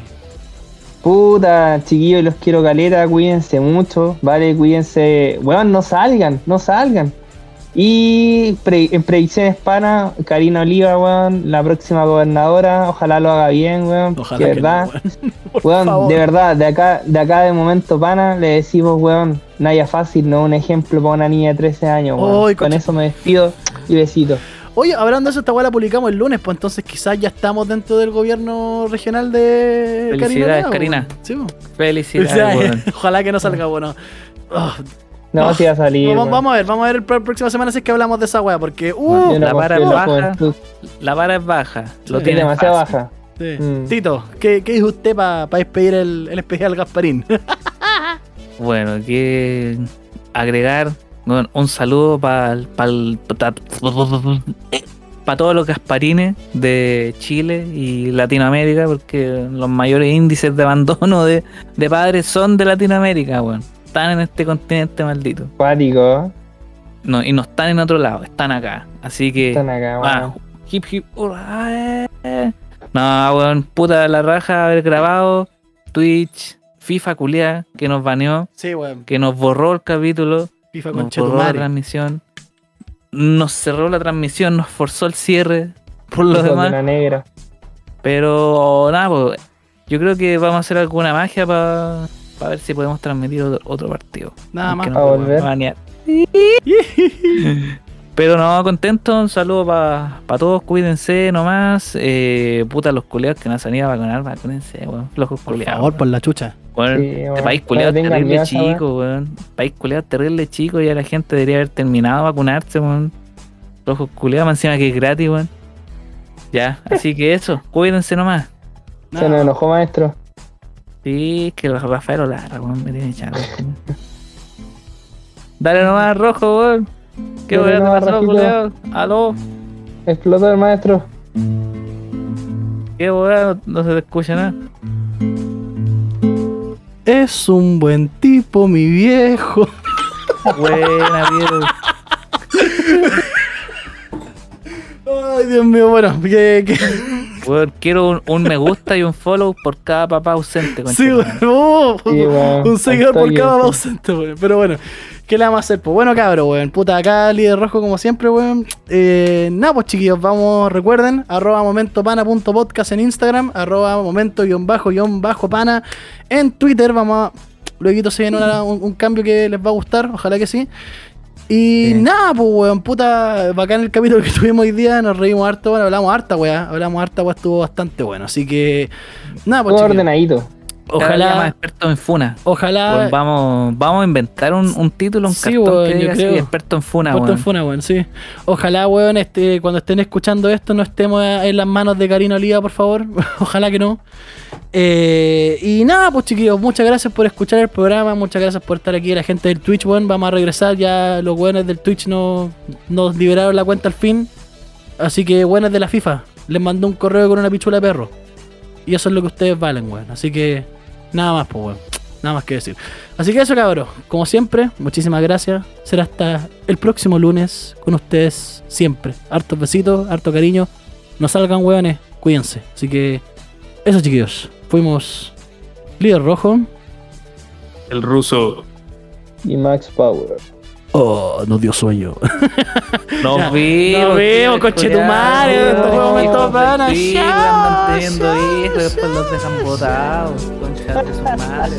Puta, chiquillos, los quiero caleta, cuídense mucho, ¿vale? Cuídense. Weón, no salgan, no salgan. Y pre- en predicciones pana, Karina Oliva, weón, la próxima gobernadora, ojalá lo haga bien, weón. Ojalá de verdad, no, weón. De verdad, de acá, de acá de momento pana, le decimos, weón, Naya Fácil, no un ejemplo para una niña de 13 años, weón. Con eso me despido y besitos. Oye, hablando de eso, esta weá la publicamos el lunes, pues entonces quizás ya estamos dentro del gobierno regional de Felicidades, Karina. Karina. weón. Sí, weón. Felicidades, O sea, weón. ojalá que no salga bueno. Oh, No, Oh, si va a salir. vamos, a ver, vamos a ver la próxima semana si es que hablamos de esa weá, porque uh, no la vara la baja. La vara es baja. Lo Sí. Es tiene demasiado fácil. baja. sí. Mm. Tito, ¿qué, qué dice usted para despedir el, el especial Gasparín? Bueno, que agregar bueno, un saludo para todos los gasparines de Chile y Latinoamérica, porque los mayores índices de abandono de, de padres son de Latinoamérica, bueno. Están en este continente maldito. Cuático, No, y no están en otro lado, están acá. Así que. están acá, Ah, weón. hip hip hurra, eh. No, weón, puta la raja haber grabado Twitch, FIFA culiá, que nos baneó, sí, weón. que nos borró el capítulo, FIFA con la transmisión, nos cerró la transmisión, nos forzó el cierre por lo de demás. la negra. Pero nada, pues, yo creo que vamos a hacer alguna magia para ver si podemos transmitir otro, otro partido. Nada más. Aunque A volver. banear. Pero no, contento, un saludo para todos, cuídense nomás. Eh, puta, los culeados que no se han ido a vacunar, vacúnense, weón. Por culeados. favor, por la chucha. Weón, Sí, este país culeado terrible miedo chico, weón. País culeado terrible chico, ya la gente debería haber terminado de vacunarse, weón. Flojos culeados, más encima que es gratis, weón. Ya, así que eso, cuídense nomás. Se nos enojó, maestro. Sí, es que el Rafael Olara, weón, me tiene weón. Dale nomás, rojo, weón. ¿Qué te nomás, pasó? Aló. Explotó el maestro. ¿Qué weón? No se te escucha nada. Es un buen tipo, mi viejo. Buena, Piero. Ay, Dios mío, bueno, que. que- Weón, quiero un, un me gusta y un follow por cada papá ausente. Sí, conchetumare. weón. Oh, Sí, weón. un seguidor por cada sí. ausente, weón. Pero bueno, ¿qué le vamos a hacer? Pues bueno, cabro, weón. Puta, acá líder rojo como siempre, weón. Eh, nada, pues chiquillos, vamos, recuerden, arroba momentopana.podcast en Instagram, arroba momento-pana en Twitter. Vamos a. Luego se viene una- un, un cambio que les va a gustar, ojalá que sí. Y Sí. nada, pues weón, puta, bacán el capítulo que tuvimos hoy día, nos reímos harto, bueno, hablamos harta, weón, hablamos harta, weón, estuvo bastante bueno. Así que, nada, pues Todo ordenadito. Cada día más ojalá, experto en Funa. ojalá, Weón, vamos, vamos a inventar un, un título, un Sí, cartón weón, que yo diga así, experto en Funa, Puesto en. Funa, weón, sí. Ojalá, weón, este, cuando estén escuchando esto no estemos en las manos de Karina Oliva, por favor. Ojalá que no. Eh, y nada, pues chiquillos, muchas gracias por escuchar el programa, muchas gracias por estar aquí, la gente del Twitch, weón. Vamos a regresar, ya los weones del Twitch no, nos liberaron la cuenta al fin. Así que, weones de la FIFA, les mandó un correo con una pichula de perro. Y eso es lo que ustedes valen, weón. Así que, nada más, pues, weón. Nada más que decir. Así que eso, cabros. Como siempre, muchísimas gracias. Será hasta el próximo lunes con ustedes siempre. Hartos besitos, harto cariño. No salgan, weones. Cuídense. Así que, eso, chiquillos. Fuimos líder rojo. El ruso. Y Max Power. Oh, nos dio sueño. Nos Ya, vimos. nos vimos, conchetumare, hijos de después dejan botados. Concha su madre.